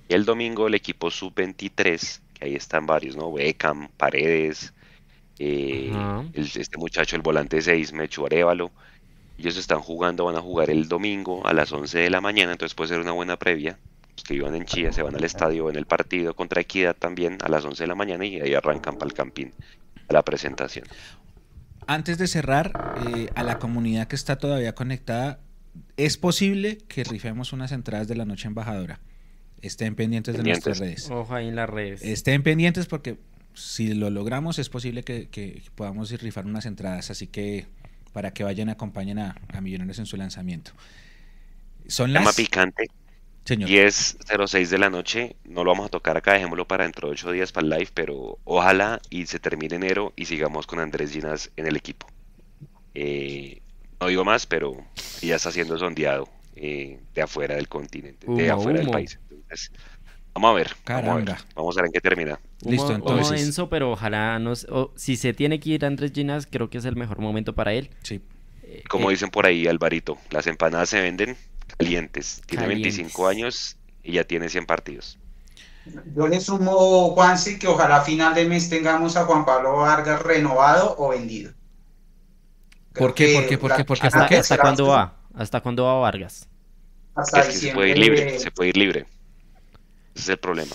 Y el domingo el equipo sub-23, que ahí están varios, ¿no? Beckham, Paredes, eh, este muchacho, el volante 6, Mechu Arevalo. Ellos están jugando, van a jugar el domingo a las 11 de la mañana, entonces puede ser una buena previa. Los que vivan en Chía se van al estadio en el partido contra Equidad también a las 11 de la mañana y ahí arrancan para el campín a la presentación. Antes de cerrar, eh, a la comunidad que está todavía conectada, es posible que rifemos unas entradas de la noche embajadora. Estén pendientes, de nuestras redes. Ojo ahí en las redes. Estén pendientes porque si lo logramos es posible que, podamos rifar unas entradas. Así que para que vayan acompañen a, Millonarios en su lanzamiento. Son las... picante. Señor. 10.06 de la noche, no lo vamos a tocar acá, dejémoslo para dentro de 8 días para el live, pero ojalá y se termine enero y sigamos con Andrés Ginas en el equipo. Eh, no digo más, pero ya está siendo sondeado eh, de afuera del continente, de afuera del país. vamos a ver. Vamos a ver, en qué termina. Listo, entonces. pero ojalá nos, si se tiene que ir Andrés Ginas, creo que es el mejor momento para él. Sí. Eh, Como eh, dicen por ahí, Alvarito, las empanadas se venden calientes. Tiene 25 años y ya tiene 100 partidos. Yo le sumo, Juanse, que ojalá a final de mes tengamos a Juan Pablo Vargas renovado o vendido. ¿Por qué? ¿Por qué? ¿Por qué? ¿Por qué? ¿Hasta, cuándo va? ¿Hasta cuándo va Vargas? Hasta es que se puede ir libre, se puede ir libre. Ese es el problema.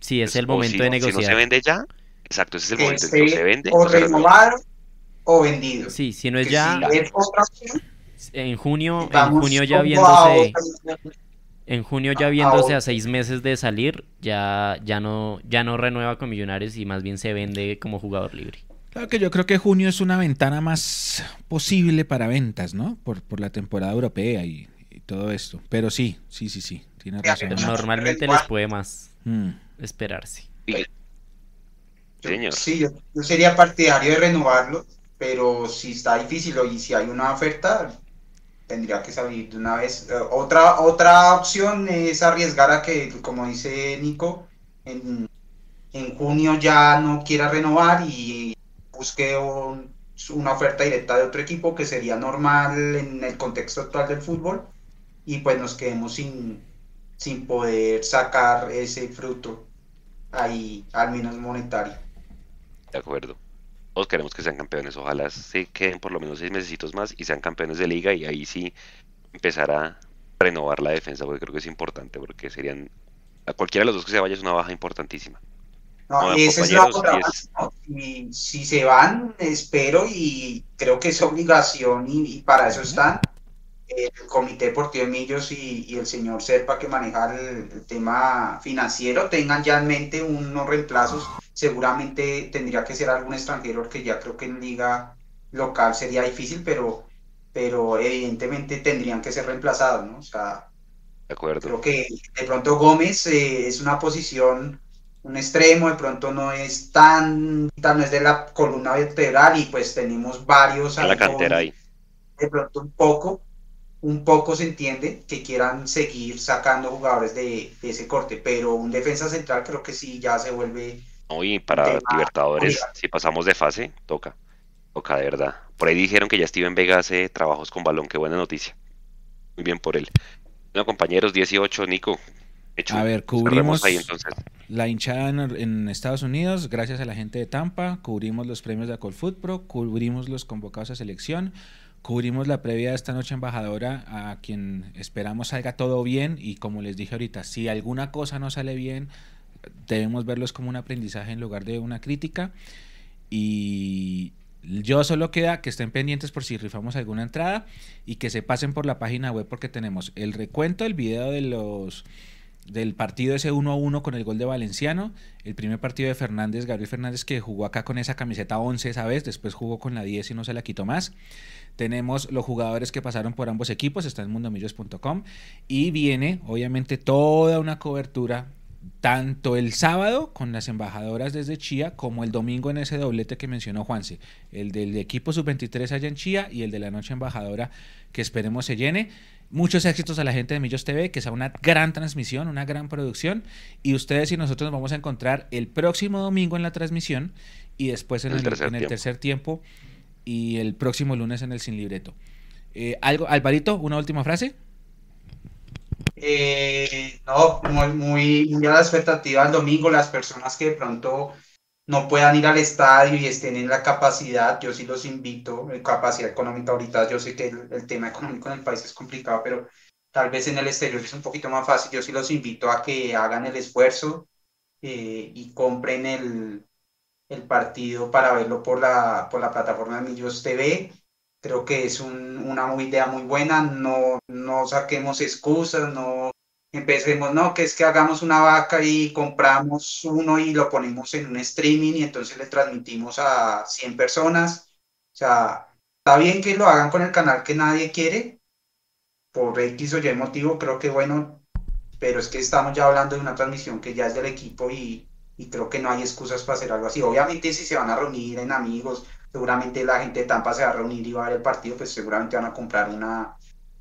Sí, es el momento de negociar. Si no se vende ya, exacto, ese es el momento. Si no se vende, o renovado o vendido. Sí, si no es ya. En junio, en junio ya viéndose. En junio ya viéndose a seis meses de salir, ya, ya no, ya no renueva con Millonarios y más bien se vende como jugador libre. Claro que yo creo que junio es una ventana más posible para ventas, ¿no? Por, por la temporada europea y, todo esto. Pero sí, sí, sí, sí, tiene razón. Normalmente les puede más mm. esperarse. Señor. Sí, yo, sería partidario de renovarlo, pero si está difícil y si hay una oferta, tendría que salir de una vez. Eh, otra, otra opción es arriesgar a que, como dice Nico, en, en junio ya no quiera renovar y busque una oferta directa de otro equipo que sería normal en el contexto actual del fútbol y pues nos quedemos sin, sin poder sacar ese fruto ahí, al menos monetario. De acuerdo. Todos queremos que sean campeones. Ojalá se queden por lo menos seis meses más y sean campeones de liga y ahí sí empezar a renovar la defensa, porque creo que es importante, porque serían a cualquiera de los dos que se vaya es una baja importantística. No, esa es la otra. Y si se van, espero y creo que es obligación y, para eso están el Comité Deportivo de Millos y, el señor Serpa que maneja el, tema financiero tengan ya en mente unos reemplazos. Seguramente tendría que ser algún extranjero que ya creo que en liga local sería difícil, pero, pero evidentemente tendrían que ser reemplazados, ¿no? O sea, de acuerdo. creo que de pronto Gómez eh, es una posición un extremo, de pronto no es tan, tan no es de la columna vertebral y pues tenemos varios. En la cantera ahí. De pronto un poco, un poco se entiende que quieran seguir sacando jugadores de, ese corte, pero un defensa central creo que sí ya se vuelve. Uy, para Libertadores, si pasamos de fase, toca. Toca de verdad. Por ahí dijeron que ya Steven Vega hace trabajos con balón, qué buena noticia. Muy bien por él. Bueno, compañeros, 18, Nico, a ver, cubrimos la hinchada en, Estados Unidos, gracias a la gente de Tampa, cubrimos los premios de Acol Pro, cubrimos los convocados a selección, cubrimos la previa de esta noche embajadora, a quien esperamos salga todo bien y como les dije ahorita, si alguna cosa no sale bien, debemos verlos como un aprendizaje en lugar de una crítica. Y yo solo queda que estén pendientes por si rifamos alguna entrada y que se pasen por la página web porque tenemos el recuento, el video de los del partido ese 1 a 1 con el gol de Valenciano, el primer partido de Fernández, Gabriel Fernández que jugó acá con esa camiseta 11 esa vez, después jugó con la 10 y no se la quitó más. Tenemos los jugadores que pasaron por ambos equipos, está en mundomillos.com y viene obviamente toda una cobertura tanto el sábado con las embajadoras desde Chía como el domingo en ese doblete que mencionó Juanse, el del equipo sub-23 allá en Chía y el de la noche embajadora que esperemos se llene. Muchos éxitos a la gente de Millos TV, que sea una gran transmisión, una gran producción. Y ustedes y nosotros nos vamos a encontrar el próximo domingo en la transmisión y después en el, tercer, tiempo. Y el próximo lunes en el Sin Libreto. Eh, algo, Alvarito, una última frase. Eh, no, muy, muy, muy a la expectativa el domingo, las personas que de pronto no puedan ir al estadio y estén en la capacidad, yo sí los invito, capacidad económica ahorita, yo sé que el, tema económico en el país es complicado, pero tal vez en el exterior es un poquito más fácil, yo sí los invito a que hagan el esfuerzo eh, y compren el, el partido para verlo por la, por la plataforma de Millos TV Creo que es una idea muy buena, no, no saquemos excusas, no empecemos, no, que es que hagamos una vaca y compramos uno y lo ponemos en un streaming y entonces le transmitimos a 100 personas. O sea, está bien que lo hagan con el canal que nadie quiere, por X o Y motivo, creo que bueno, pero es que estamos ya hablando de una transmisión que ya es del equipo y, y creo que no hay excusas para hacer algo así. Obviamente si se van a reunir en amigos, seguramente la gente de Tampa se va a reunir y va a ver el partido, pues seguramente van a comprar una,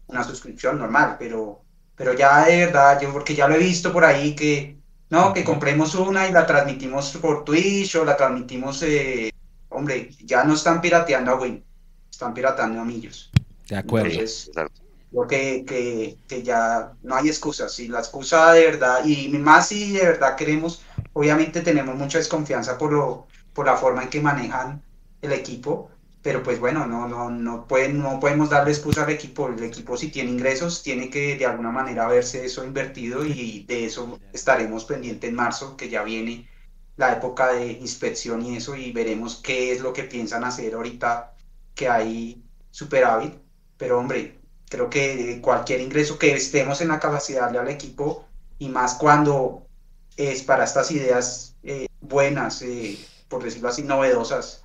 una suscripción normal, pero, pero ya de verdad, yo porque ya lo he visto por ahí que, no, que compremos una y la transmitimos por Twitch o la transmitimos, eh, hombre, ya no están pirateando a Win, están pirateando a Millos. De acuerdo. Entonces, porque que, que, ya no hay excusas, si la excusa de verdad, y más si de verdad queremos, obviamente tenemos mucha desconfianza por, lo, por la forma en que manejan el equipo, pero pues bueno, no, no, no, pueden, no podemos darle excusa al equipo. El equipo si tiene ingresos tiene que de alguna manera verse eso invertido y de eso estaremos pendientes en marzo, que ya viene la época de inspección y eso y veremos qué es lo que piensan hacer ahorita que hay superávit. Pero hombre, creo que cualquier ingreso que estemos en la capacidad de darle al equipo y más cuando es para estas ideas eh, buenas, eh, por decirlo así, novedosas,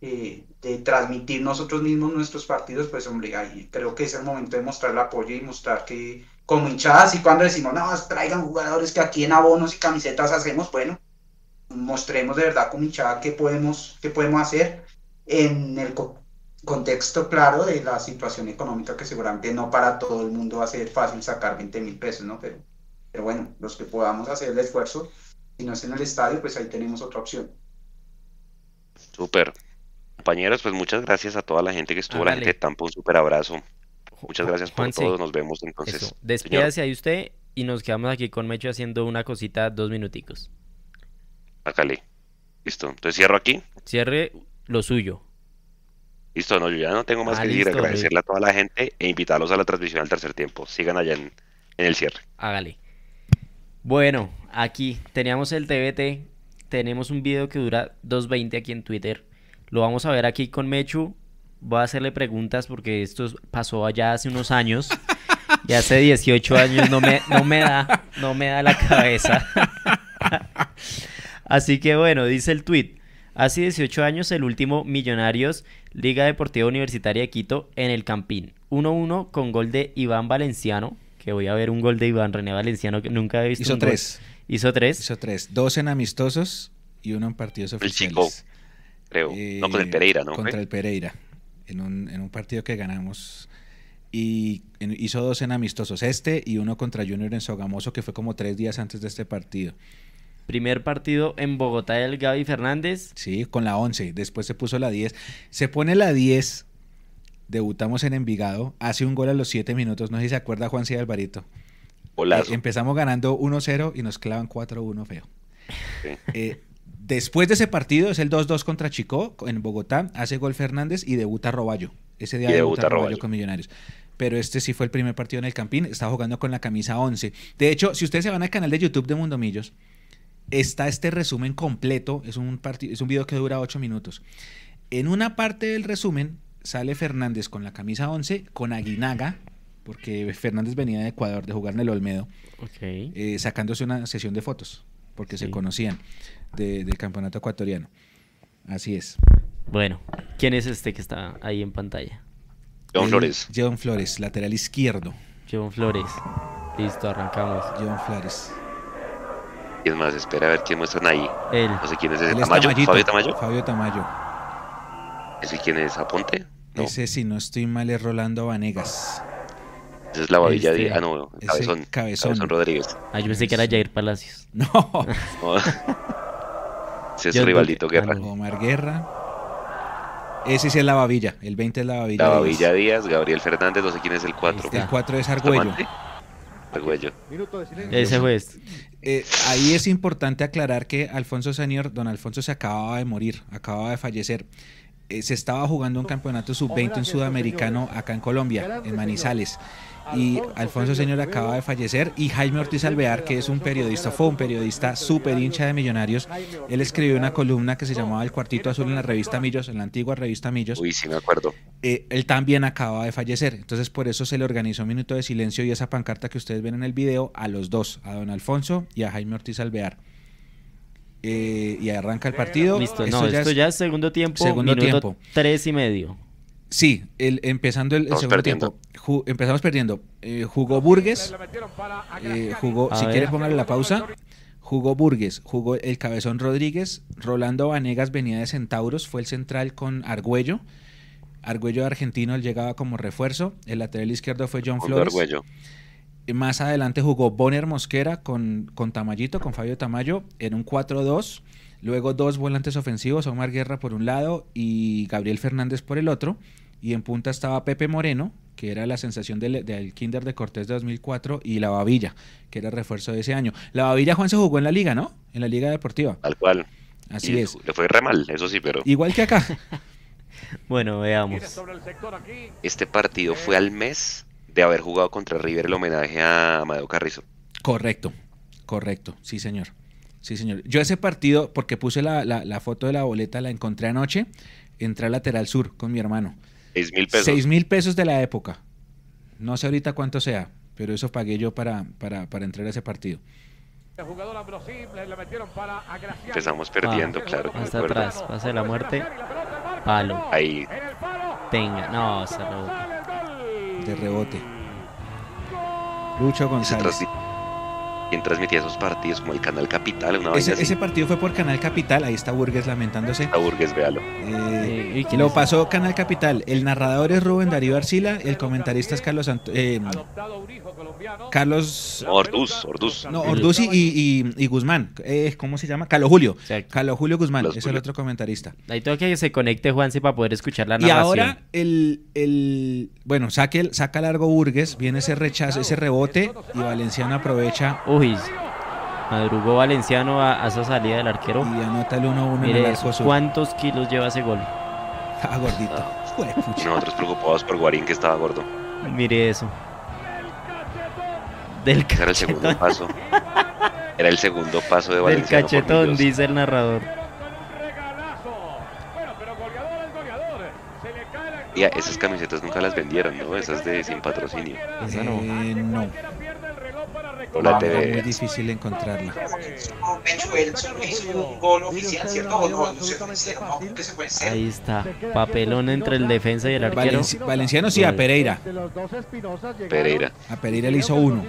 eh, de transmitir nosotros mismos nuestros partidos, pues hombre, ahí creo que es el momento de mostrar el apoyo y mostrar que como hinchadas y cuando decimos, no, traigan jugadores que aquí en abonos y camisetas hacemos, bueno, mostremos de verdad como hinchada qué podemos, qué podemos hacer en el contexto claro de la situación económica que seguramente no para todo el mundo va a ser fácil sacar 20 mil pesos, ¿no? Pero, pero bueno, los que podamos hacer el esfuerzo, si no es en el estadio, pues ahí tenemos otra opción. Súper compañeros, pues muchas gracias a toda la gente que estuvo, la gente de Tampa, un súper abrazo. Muchas gracias por todo, nos vemos entonces. Despídase ahí usted y nos quedamos aquí con Mecho haciendo una cosita dos minuticos. Hágale. Listo, entonces cierro aquí. Cierre lo suyo. Listo, no, yo ya no tengo más ah, que decir, agradecerle a toda la gente e invitarlos a la transmisión al tercer tiempo. Sigan allá en, en el cierre. Hágale. Bueno, aquí teníamos el TBT, tenemos un video que dura 2.20 aquí en Twitter lo vamos a ver aquí con Mechu. Voy a hacerle preguntas porque esto pasó allá hace unos años. Y hace 18 años no me, no me da, no me da la cabeza. Así que bueno, dice el tweet. Hace 18 años el último Millonarios Liga Deportiva Universitaria de Quito en el Campín. 1-1 con gol de Iván Valenciano. Que voy a ver un gol de Iván René Valenciano que nunca he visto. Hizo tres. Hizo tres. Hizo tres. Dos en amistosos y uno en partidos oficiales creo. no, con el Pereira, ¿no? Contra el Pereira, en un, en un partido que ganamos. Y hizo dos en amistosos, este y uno contra Junior en Sogamoso, que fue como tres días antes de este partido. Primer partido en Bogotá del Gaby Fernández. Sí, con la 11. Después se puso la 10. Se pone la 10. Debutamos en Envigado. Hace un gol a los 7 minutos. No sé si se acuerda Juan C. Alvarito. Hola. Eh, empezamos ganando 1-0 y nos clavan 4-1 feo. Eh, Después de ese partido es el 2-2 contra Chico en Bogotá, hace gol Fernández y debuta Roballo. Ese día debuta, Roballo, con Millonarios. Pero este sí fue el primer partido en el Campín, está jugando con la camisa 11. De hecho, si ustedes se van al canal de YouTube de Mundo Millos, está este resumen completo, es un, es un video que dura 8 minutos. En una parte del resumen sale Fernández con la camisa 11, con Aguinaga, porque Fernández venía de Ecuador de jugar en el Olmedo, eh, sacándose una sesión de fotos, porque se conocían del campeonato ecuatoriano. Así es. Bueno, ¿quién es este que está ahí en pantalla? John Flores. John Flores, lateral izquierdo. John Flores. Listo, arrancamos. John Flores. ¿Quién más? Espera a ver quién muestran ahí. Él. No sé quién es ese. Él es ¿Tamayo? Tamayito. ¿Fabio Tamayo? Fabio Tamayo. ¿Ese quién es? ¿Aponte? No, Ese, si no estoy mal, es Rolando Vanegas. esa es la babilla Este, de... Ah, no, Cabezón. Cabezón. Cabezón Rodríguez. Ah, yo pensé que era Jair Palacios. No. No. ese es Yo su rivalito creo que- Guerra. Omar Guerra. Ese sí es la babilla. El 20 es la babilla. La babilla Díaz, Gabriel Fernández, no sé quién es el 4. Ahí El 4 es Argüello. Argüello. Ese juez. Eh, ahí es importante aclarar que Alfonso Senior, don Alfonso se acababa de morir, acababa de fallecer. Eh, se estaba jugando un campeonato sub-20 en sudamericano acá en Colombia, en Manizales. Y Alfonso Senior acaba de fallecer y Jaime Ortiz Alvear, que es un periodista, fue un periodista súper hincha de Millonarios, él escribió una columna que se llamaba El Cuartito Azul en la revista Millos, en la antigua revista Millos. Uy, sí me acuerdo. Eh, él también acaba de fallecer. Entonces, por eso se le organizó un minuto de silencio y esa pancarta que ustedes ven en el video a los dos, a don Alfonso y a Jaime Ortiz Alvear. Eh, y arranca el partido. Listo, Esto no, ya esto es- ya es segundo tiempo, Segundo minuto tiempo. tres y medio. Sí, el, empezando el, segundo perdiendo. tiempo. Ju- empezamos perdiendo. Eh, jugó Burgues. eh, jugó, A si ver. quieres póngale la pausa. Jugó Burgues, jugó el Cabezón Rodríguez, Rolando Vanegas venía de Centauros, fue el central con Argüello. Argüello argentino, él llegaba como refuerzo. El lateral izquierdo fue John Flores. Argüello. Más adelante jugó Bonner Mosquera con, con Tamayito, con Fabio Tamayo, en un 4-2. Luego dos volantes ofensivos, Omar Guerra por un lado y Gabriel Fernández por el otro. Y en punta estaba Pepe Moreno, que era la sensación del, del Kinder de Cortés de 2004, y la Babilla, que era refuerzo de ese año. La Babilla, Juan, se jugó en la liga, ¿no? En la liga deportiva. Tal cual. Así Y es. Le fue re mal, eso sí, pero Igual que acá. Bueno, veamos. este partido fue al mes de haber jugado contra River el homenaje a Amadeo Carrizo. Correcto, correcto, sí señor. Sí señor. Yo ese partido, porque puse la, la- la foto de la boleta, la encontré anoche, entré al lateral sur con mi hermano. Seis mil pesos. Seis mil pesos de la época. No sé ahorita cuánto sea, pero eso pagué yo para, para, para entrar a ese partido. Empezamos perdiendo, Ah, claro. Hasta atrás, pase de la muerte. Palo. Ahí, Tenga. No, se rebotó. De rebote. Lucho González. Transmi- ¿Quién transmitía esos partidos? Como el Canal Capital, una Ese, partido fue por Canal Capital, ahí está Burgues lamentándose. A Burgues, véalo. Eh, ¿y quién lo es? pasó Canal Capital. El narrador es Rubén Darío Arcila, el comentarista es Carlos Ant- eh, Carlos Orduz, Orduz. no, Orduzzi y, y- y Guzmán. Eh, ¿Cómo se llama? Carlos Julio. Exacto. Carlos Julio Guzmán Carlos es el otro comentarista. Ahí tengo que se conecte Juanse para poder escuchar la Y narración. ahora el, el bueno, saque el- saca largo Burgues, viene ese rechazo, ese rebote y Valenciano aprovecha Uy, madrugó Valenciano a, a esa salida del arquero. y anota el 1-1 en el Mire arco sur. ¿cuántos kilos lleva ese gol? Ah, gordito. Nosotros preocupados por Guarín que estaba gordo. Mire eso. Del Ese era el segundo cachetón, paso. Era el segundo paso de del Valenciano. por cachetón, dice el narrador. Y a esas camisetas nunca las vendieron, ¿no? Esas de sin patrocinio. Esa no. Eh, no, Era TV. muy difícil encontrarla. Ahí está. Papelón entre el defensa y el arquero. Valenci- Valenciano sí, a Pereira. Pereira. A Pereira le hizo uno.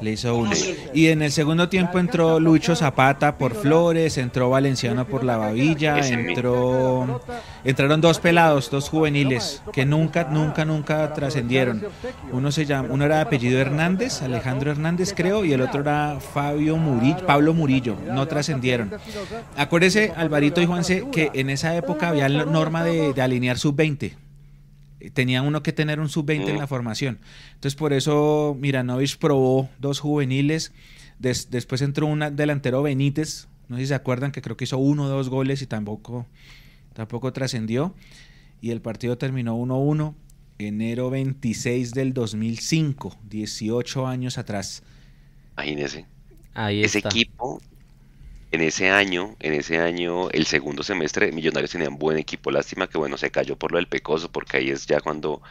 Le hizo uno. Y en el segundo tiempo entró Lucho Zapata por Flores, entró Valenciano por la Babilla, entró entraron dos pelados, dos juveniles que nunca nunca nunca trascendieron. Uno se llama uno era de apellido Hernández, Alejandro Hernández creo, y el otro era Fabio Murillo, Pablo Murillo, no trascendieron. Acuérdese Alvarito y Juanse que en esa época había la norma de, alinear sub 20 tenía uno que tener un sub-20 en la formación. Entonces, por eso Miranovich probó dos juveniles. Des- después entró un delantero Benítez. No sé si se acuerdan que creo que hizo uno o dos goles y tampoco, tampoco trascendió. Y el partido terminó 1-1. Enero 26 del 2005, 18 años atrás. Imagínese. Ahí Ese está. equipo, en ese año, en ese año, el segundo semestre, Millonarios tenían buen equipo. Lástima que, bueno, se cayó por lo del Pecoso, porque ahí es ya cuando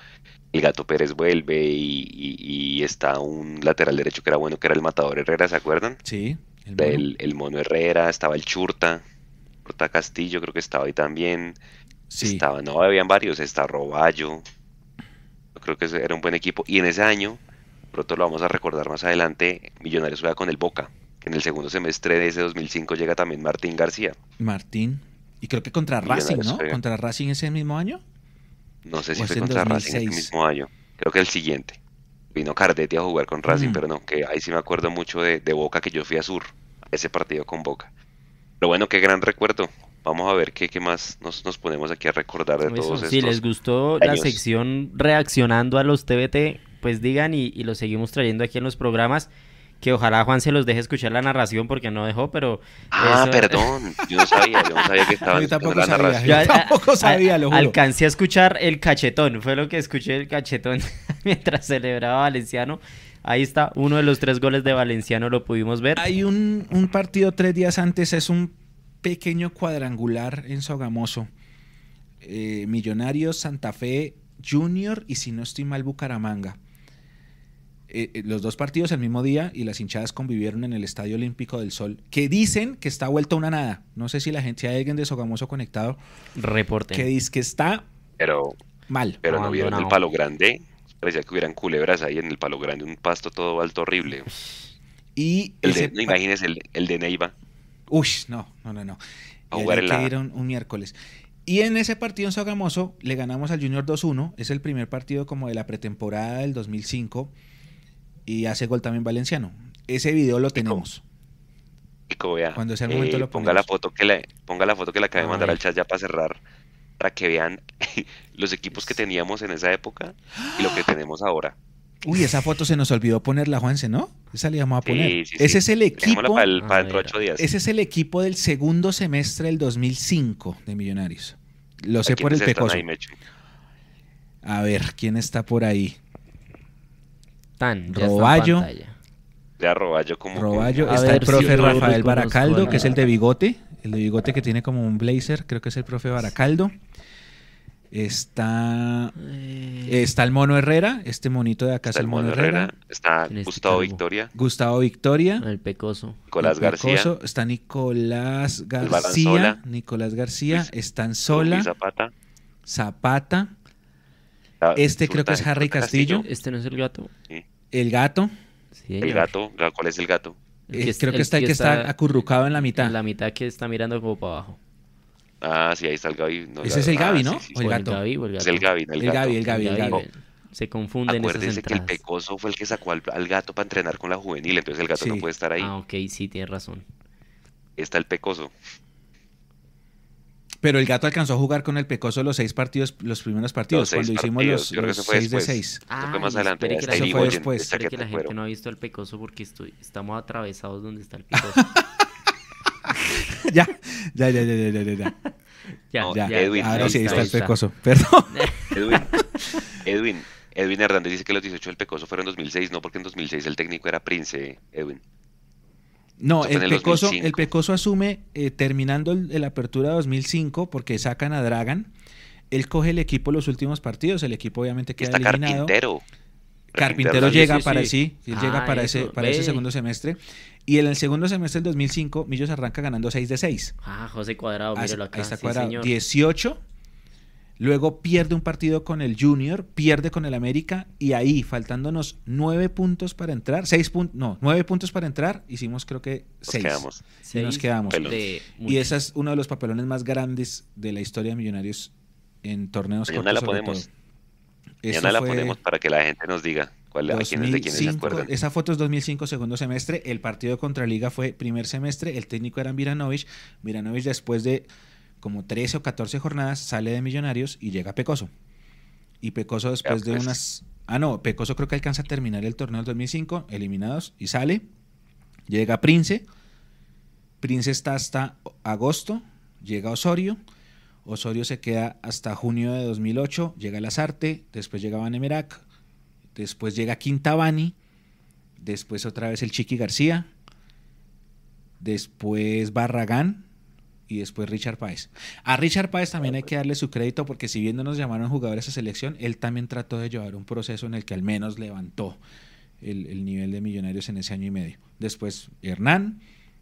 el Gato Pérez vuelve y, y- y está un lateral derecho que era bueno, que era el Matador Herrera, ¿se acuerdan? Sí, el mono. El, el Mono Herrera, estaba el Churta, Churta Castillo, creo que estaba ahí también. Sí. Estaba, no, habían varios, está Roballo. Creo que era un buen equipo. Y en ese año, pronto lo vamos a recordar más adelante, Millonarios juega con el Boca. que en el segundo semestre de ese 2005 llega también Martín García. Martín. Y creo que contra Racing, ¿no? ¿Contra Racing ese mismo año? No sé si fue contra Racing ese mismo año. Creo que el siguiente. Vino Cardetti a jugar con Racing, mm. pero no, que ahí sí me acuerdo mucho de, Boca, que yo fui a Sur, ese partido con Boca. Pero bueno, qué gran recuerdo. Vamos a ver qué, qué más nos, nos ponemos aquí a recordar de todos estos. Si les gustó la sección reaccionando a los TBT, pues digan y, y lo seguimos trayendo aquí en los programas que ojalá Juan se los deje escuchar la narración porque no dejó, pero... Ah, perdón, yo no sabía, yo no sabía que estaba yo tampoco la sabía, narración. Yo tampoco sabía, lo juro. Alcancé a escuchar el cachetón, fue lo que escuché el cachetón mientras celebraba Valenciano. Ahí está, uno de los tres goles de Valenciano lo pudimos ver. Hay un, un partido tres días antes, es un pequeño cuadrangular en Sogamoso. Eh, Millonarios, Santa Fe, Junior y si no estoy mal, Bucaramanga. Eh, eh, los dos partidos el mismo día y las hinchadas convivieron en el Estadio Olímpico del Sol, que dicen que está vuelta una nada. No sé si la gente, hay alguien de Sogamoso conectado, reporte. Que dice que está pero, mal. Pero no vieron el palo grande. Parecía que hubieran culebras ahí en el palo grande, un pasto todo alto horrible. Y el de, imagínese el, el, de Neiva. Uy, no, no, no, no. El que un miércoles. Y en ese partido en Sogamoso le ganamos al Junior 2-1. Es el primer partido como de la pretemporada del 2005 y hace gol también Valenciano. Ese video lo tenemos. Cuando sea el momento lo ponga la foto que le ponga la foto que le acabé de mandar al chat ya para cerrar para que vean los equipos que teníamos en esa época y lo que tenemos ahora. Uy, esa foto se nos olvidó ponerla, Juanse, ¿no? Esa le íbamos a poner. ese es el equipo. Ese es el equipo del segundo semestre del 2005 de Millonarios. Lo sé por el pecoso. A ver, ¿quién está por ahí? Roballo. Ya Roballo como... Roballo. Está el profe Rafael Baracaldo, que es el de bigote. El de bigote que tiene como un blazer, creo que es el profe Baracaldo. Está eh. está el Mono Herrera, este monito de acá es el Mono, Herrera. Está Gustavo Victoria. Gustavo Victoria. El Pecoso. Nicolás García. Está Nicolás García. Nicolás García. Están Sola. Zapata. Zapata. Este creo que es Harry Castillo. Este no es el gato. Sí. El gato. el gato, ¿cuál es el gato? Eh, creo que está el que está, acurrucado en la mitad. En la mitad que está mirando como para abajo. Ah, sí, ahí está el Gaby. Ese es el Gaby, ¿no? o el gato. el gato. Es el Gaby, el, el Gaby, el Gaby, el Gaby. Se confunden Acuérdese que el Pecoso fue el que sacó al, gato para entrenar con la juvenil, entonces el gato no puede estar ahí. Ah, ok, sí, tienes razón. Está el Pecoso. Pero el gato alcanzó a jugar con el Pecoso los seis partidos, los primeros partidos, cuando hicimos los, los seis de seis. Ah, eso fue más adelante. Que la, eso fue después. Espere que la gente no ha visto el Pecoso porque estoy, estamos atravesados donde está el Pecoso. ya, ya, ya, ya, ya, ya. Ya, ya, ya. Edwin, ahora sí está, el Pecoso. Perdón. Edwin, Edwin, Edwin Hernández dice que los 18 del Pecoso fueron en 2006, no porque en 2006 el técnico era Prince, Edwin. No, el Pecoso, el Pecoso asume, eh, terminando el, apertura 2005, porque sacan a Dragan, él coge el equipo los últimos partidos, el equipo obviamente queda Está eliminado. Carpintero. Carpintero, llega para sí, él llega ah, para ese para ese segundo semestre y en el segundo semestre del 2005 Millos arranca ganando 6 de 6. Ah, José Cuadrado, míralo acá. Ahí está Cuadrado. 18 Luego pierde un partido con el Junior, pierde con el América y ahí, faltándonos nueve puntos para entrar, seis puntos, no, nueve puntos para entrar, hicimos creo que seis. Nos quedamos. Y nos quedamos. y ese es uno de los papelones más grandes de la historia de Millonarios en torneos Mañana la ponemos. Mañana la ponemos para que la gente nos diga cuál, es de quiénes se acuerdan. Esa foto es 2005, segundo semestre. El partido contra Liga fue primer semestre. El técnico era Miranovich. Miranovich después de como 13 o 14 jornadas, sale de Millonarios y llega Pecoso. Y Pecoso después de pues. unas... Ah, no, Pecoso creo que alcanza a terminar el torneo del 2005, eliminados, y sale. Llega Prince. Prince está hasta agosto. Llega Osorio. Osorio se queda hasta junio de 2008. Llega Lazarte. Después llega Vanemerac. Después llega Quintabani. Después otra vez el Chiqui García. Después Barragán y después Richard Páez. A Richard Páez también hay que darle su crédito porque si bien no nos llamaron jugadores a selección, él también trató de llevar un proceso en el que al menos levantó el, nivel de millonarios en ese año y medio. Después Hernán,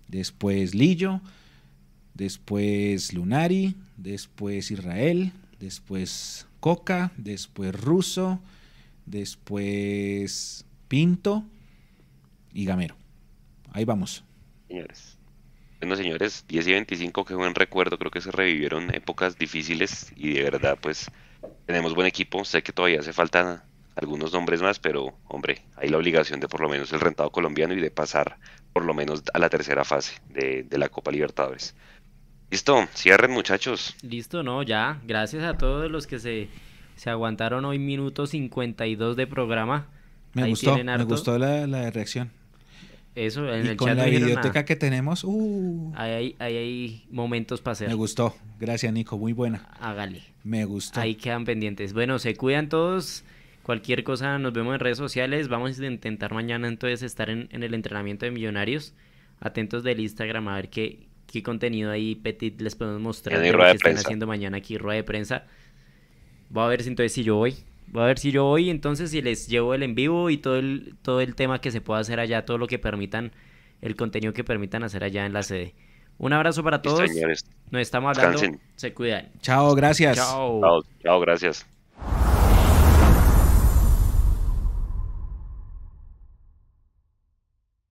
después Lillo, después Lunari, después Israel, después Coca, después Russo, después Pinto y Gamero. Ahí vamos. Señores. Bueno, señores, 10 y 25, qué buen recuerdo. Creo que se revivieron épocas difíciles y de verdad, pues, tenemos buen equipo. Sé que todavía hace falta algunos nombres más, pero, hombre, hay la obligación de por lo menos el rentado colombiano y de pasar por lo menos a la tercera fase de, de la Copa Libertadores. Listo, cierren muchachos. Listo, no, ya. Gracias a todos los que se, se aguantaron hoy minuto 52 de programa. Me gustó, me gustó la, la reacción. Eso, en y el con chat la biblioteca nada. que tenemos, uh, Ahí hay, ahí hay momentos para hacer. me gustó. Gracias, Nico, muy buena. Hágale. Me gustó. Ahí quedan pendientes. Bueno, se cuidan todos. Cualquier cosa nos vemos en redes sociales. Vamos a intentar mañana entonces estar en, en el entrenamiento de millonarios. Atentos del Instagram a ver qué, qué contenido ahí petit les podemos mostrar de lo que están prensa. haciendo mañana aquí, rueda de prensa. Voy a ver si entonces si yo voy. Voy a ver si yo voy, entonces si les llevo el en vivo y todo el, todo el tema que se pueda hacer allá, todo lo que permitan, el contenido que permitan hacer allá en la sede. Un abrazo para todos. señores. Nos estamos hablando. Descansen. Se cuidan. Chao, gracias. Chao. Chao, chao, gracias.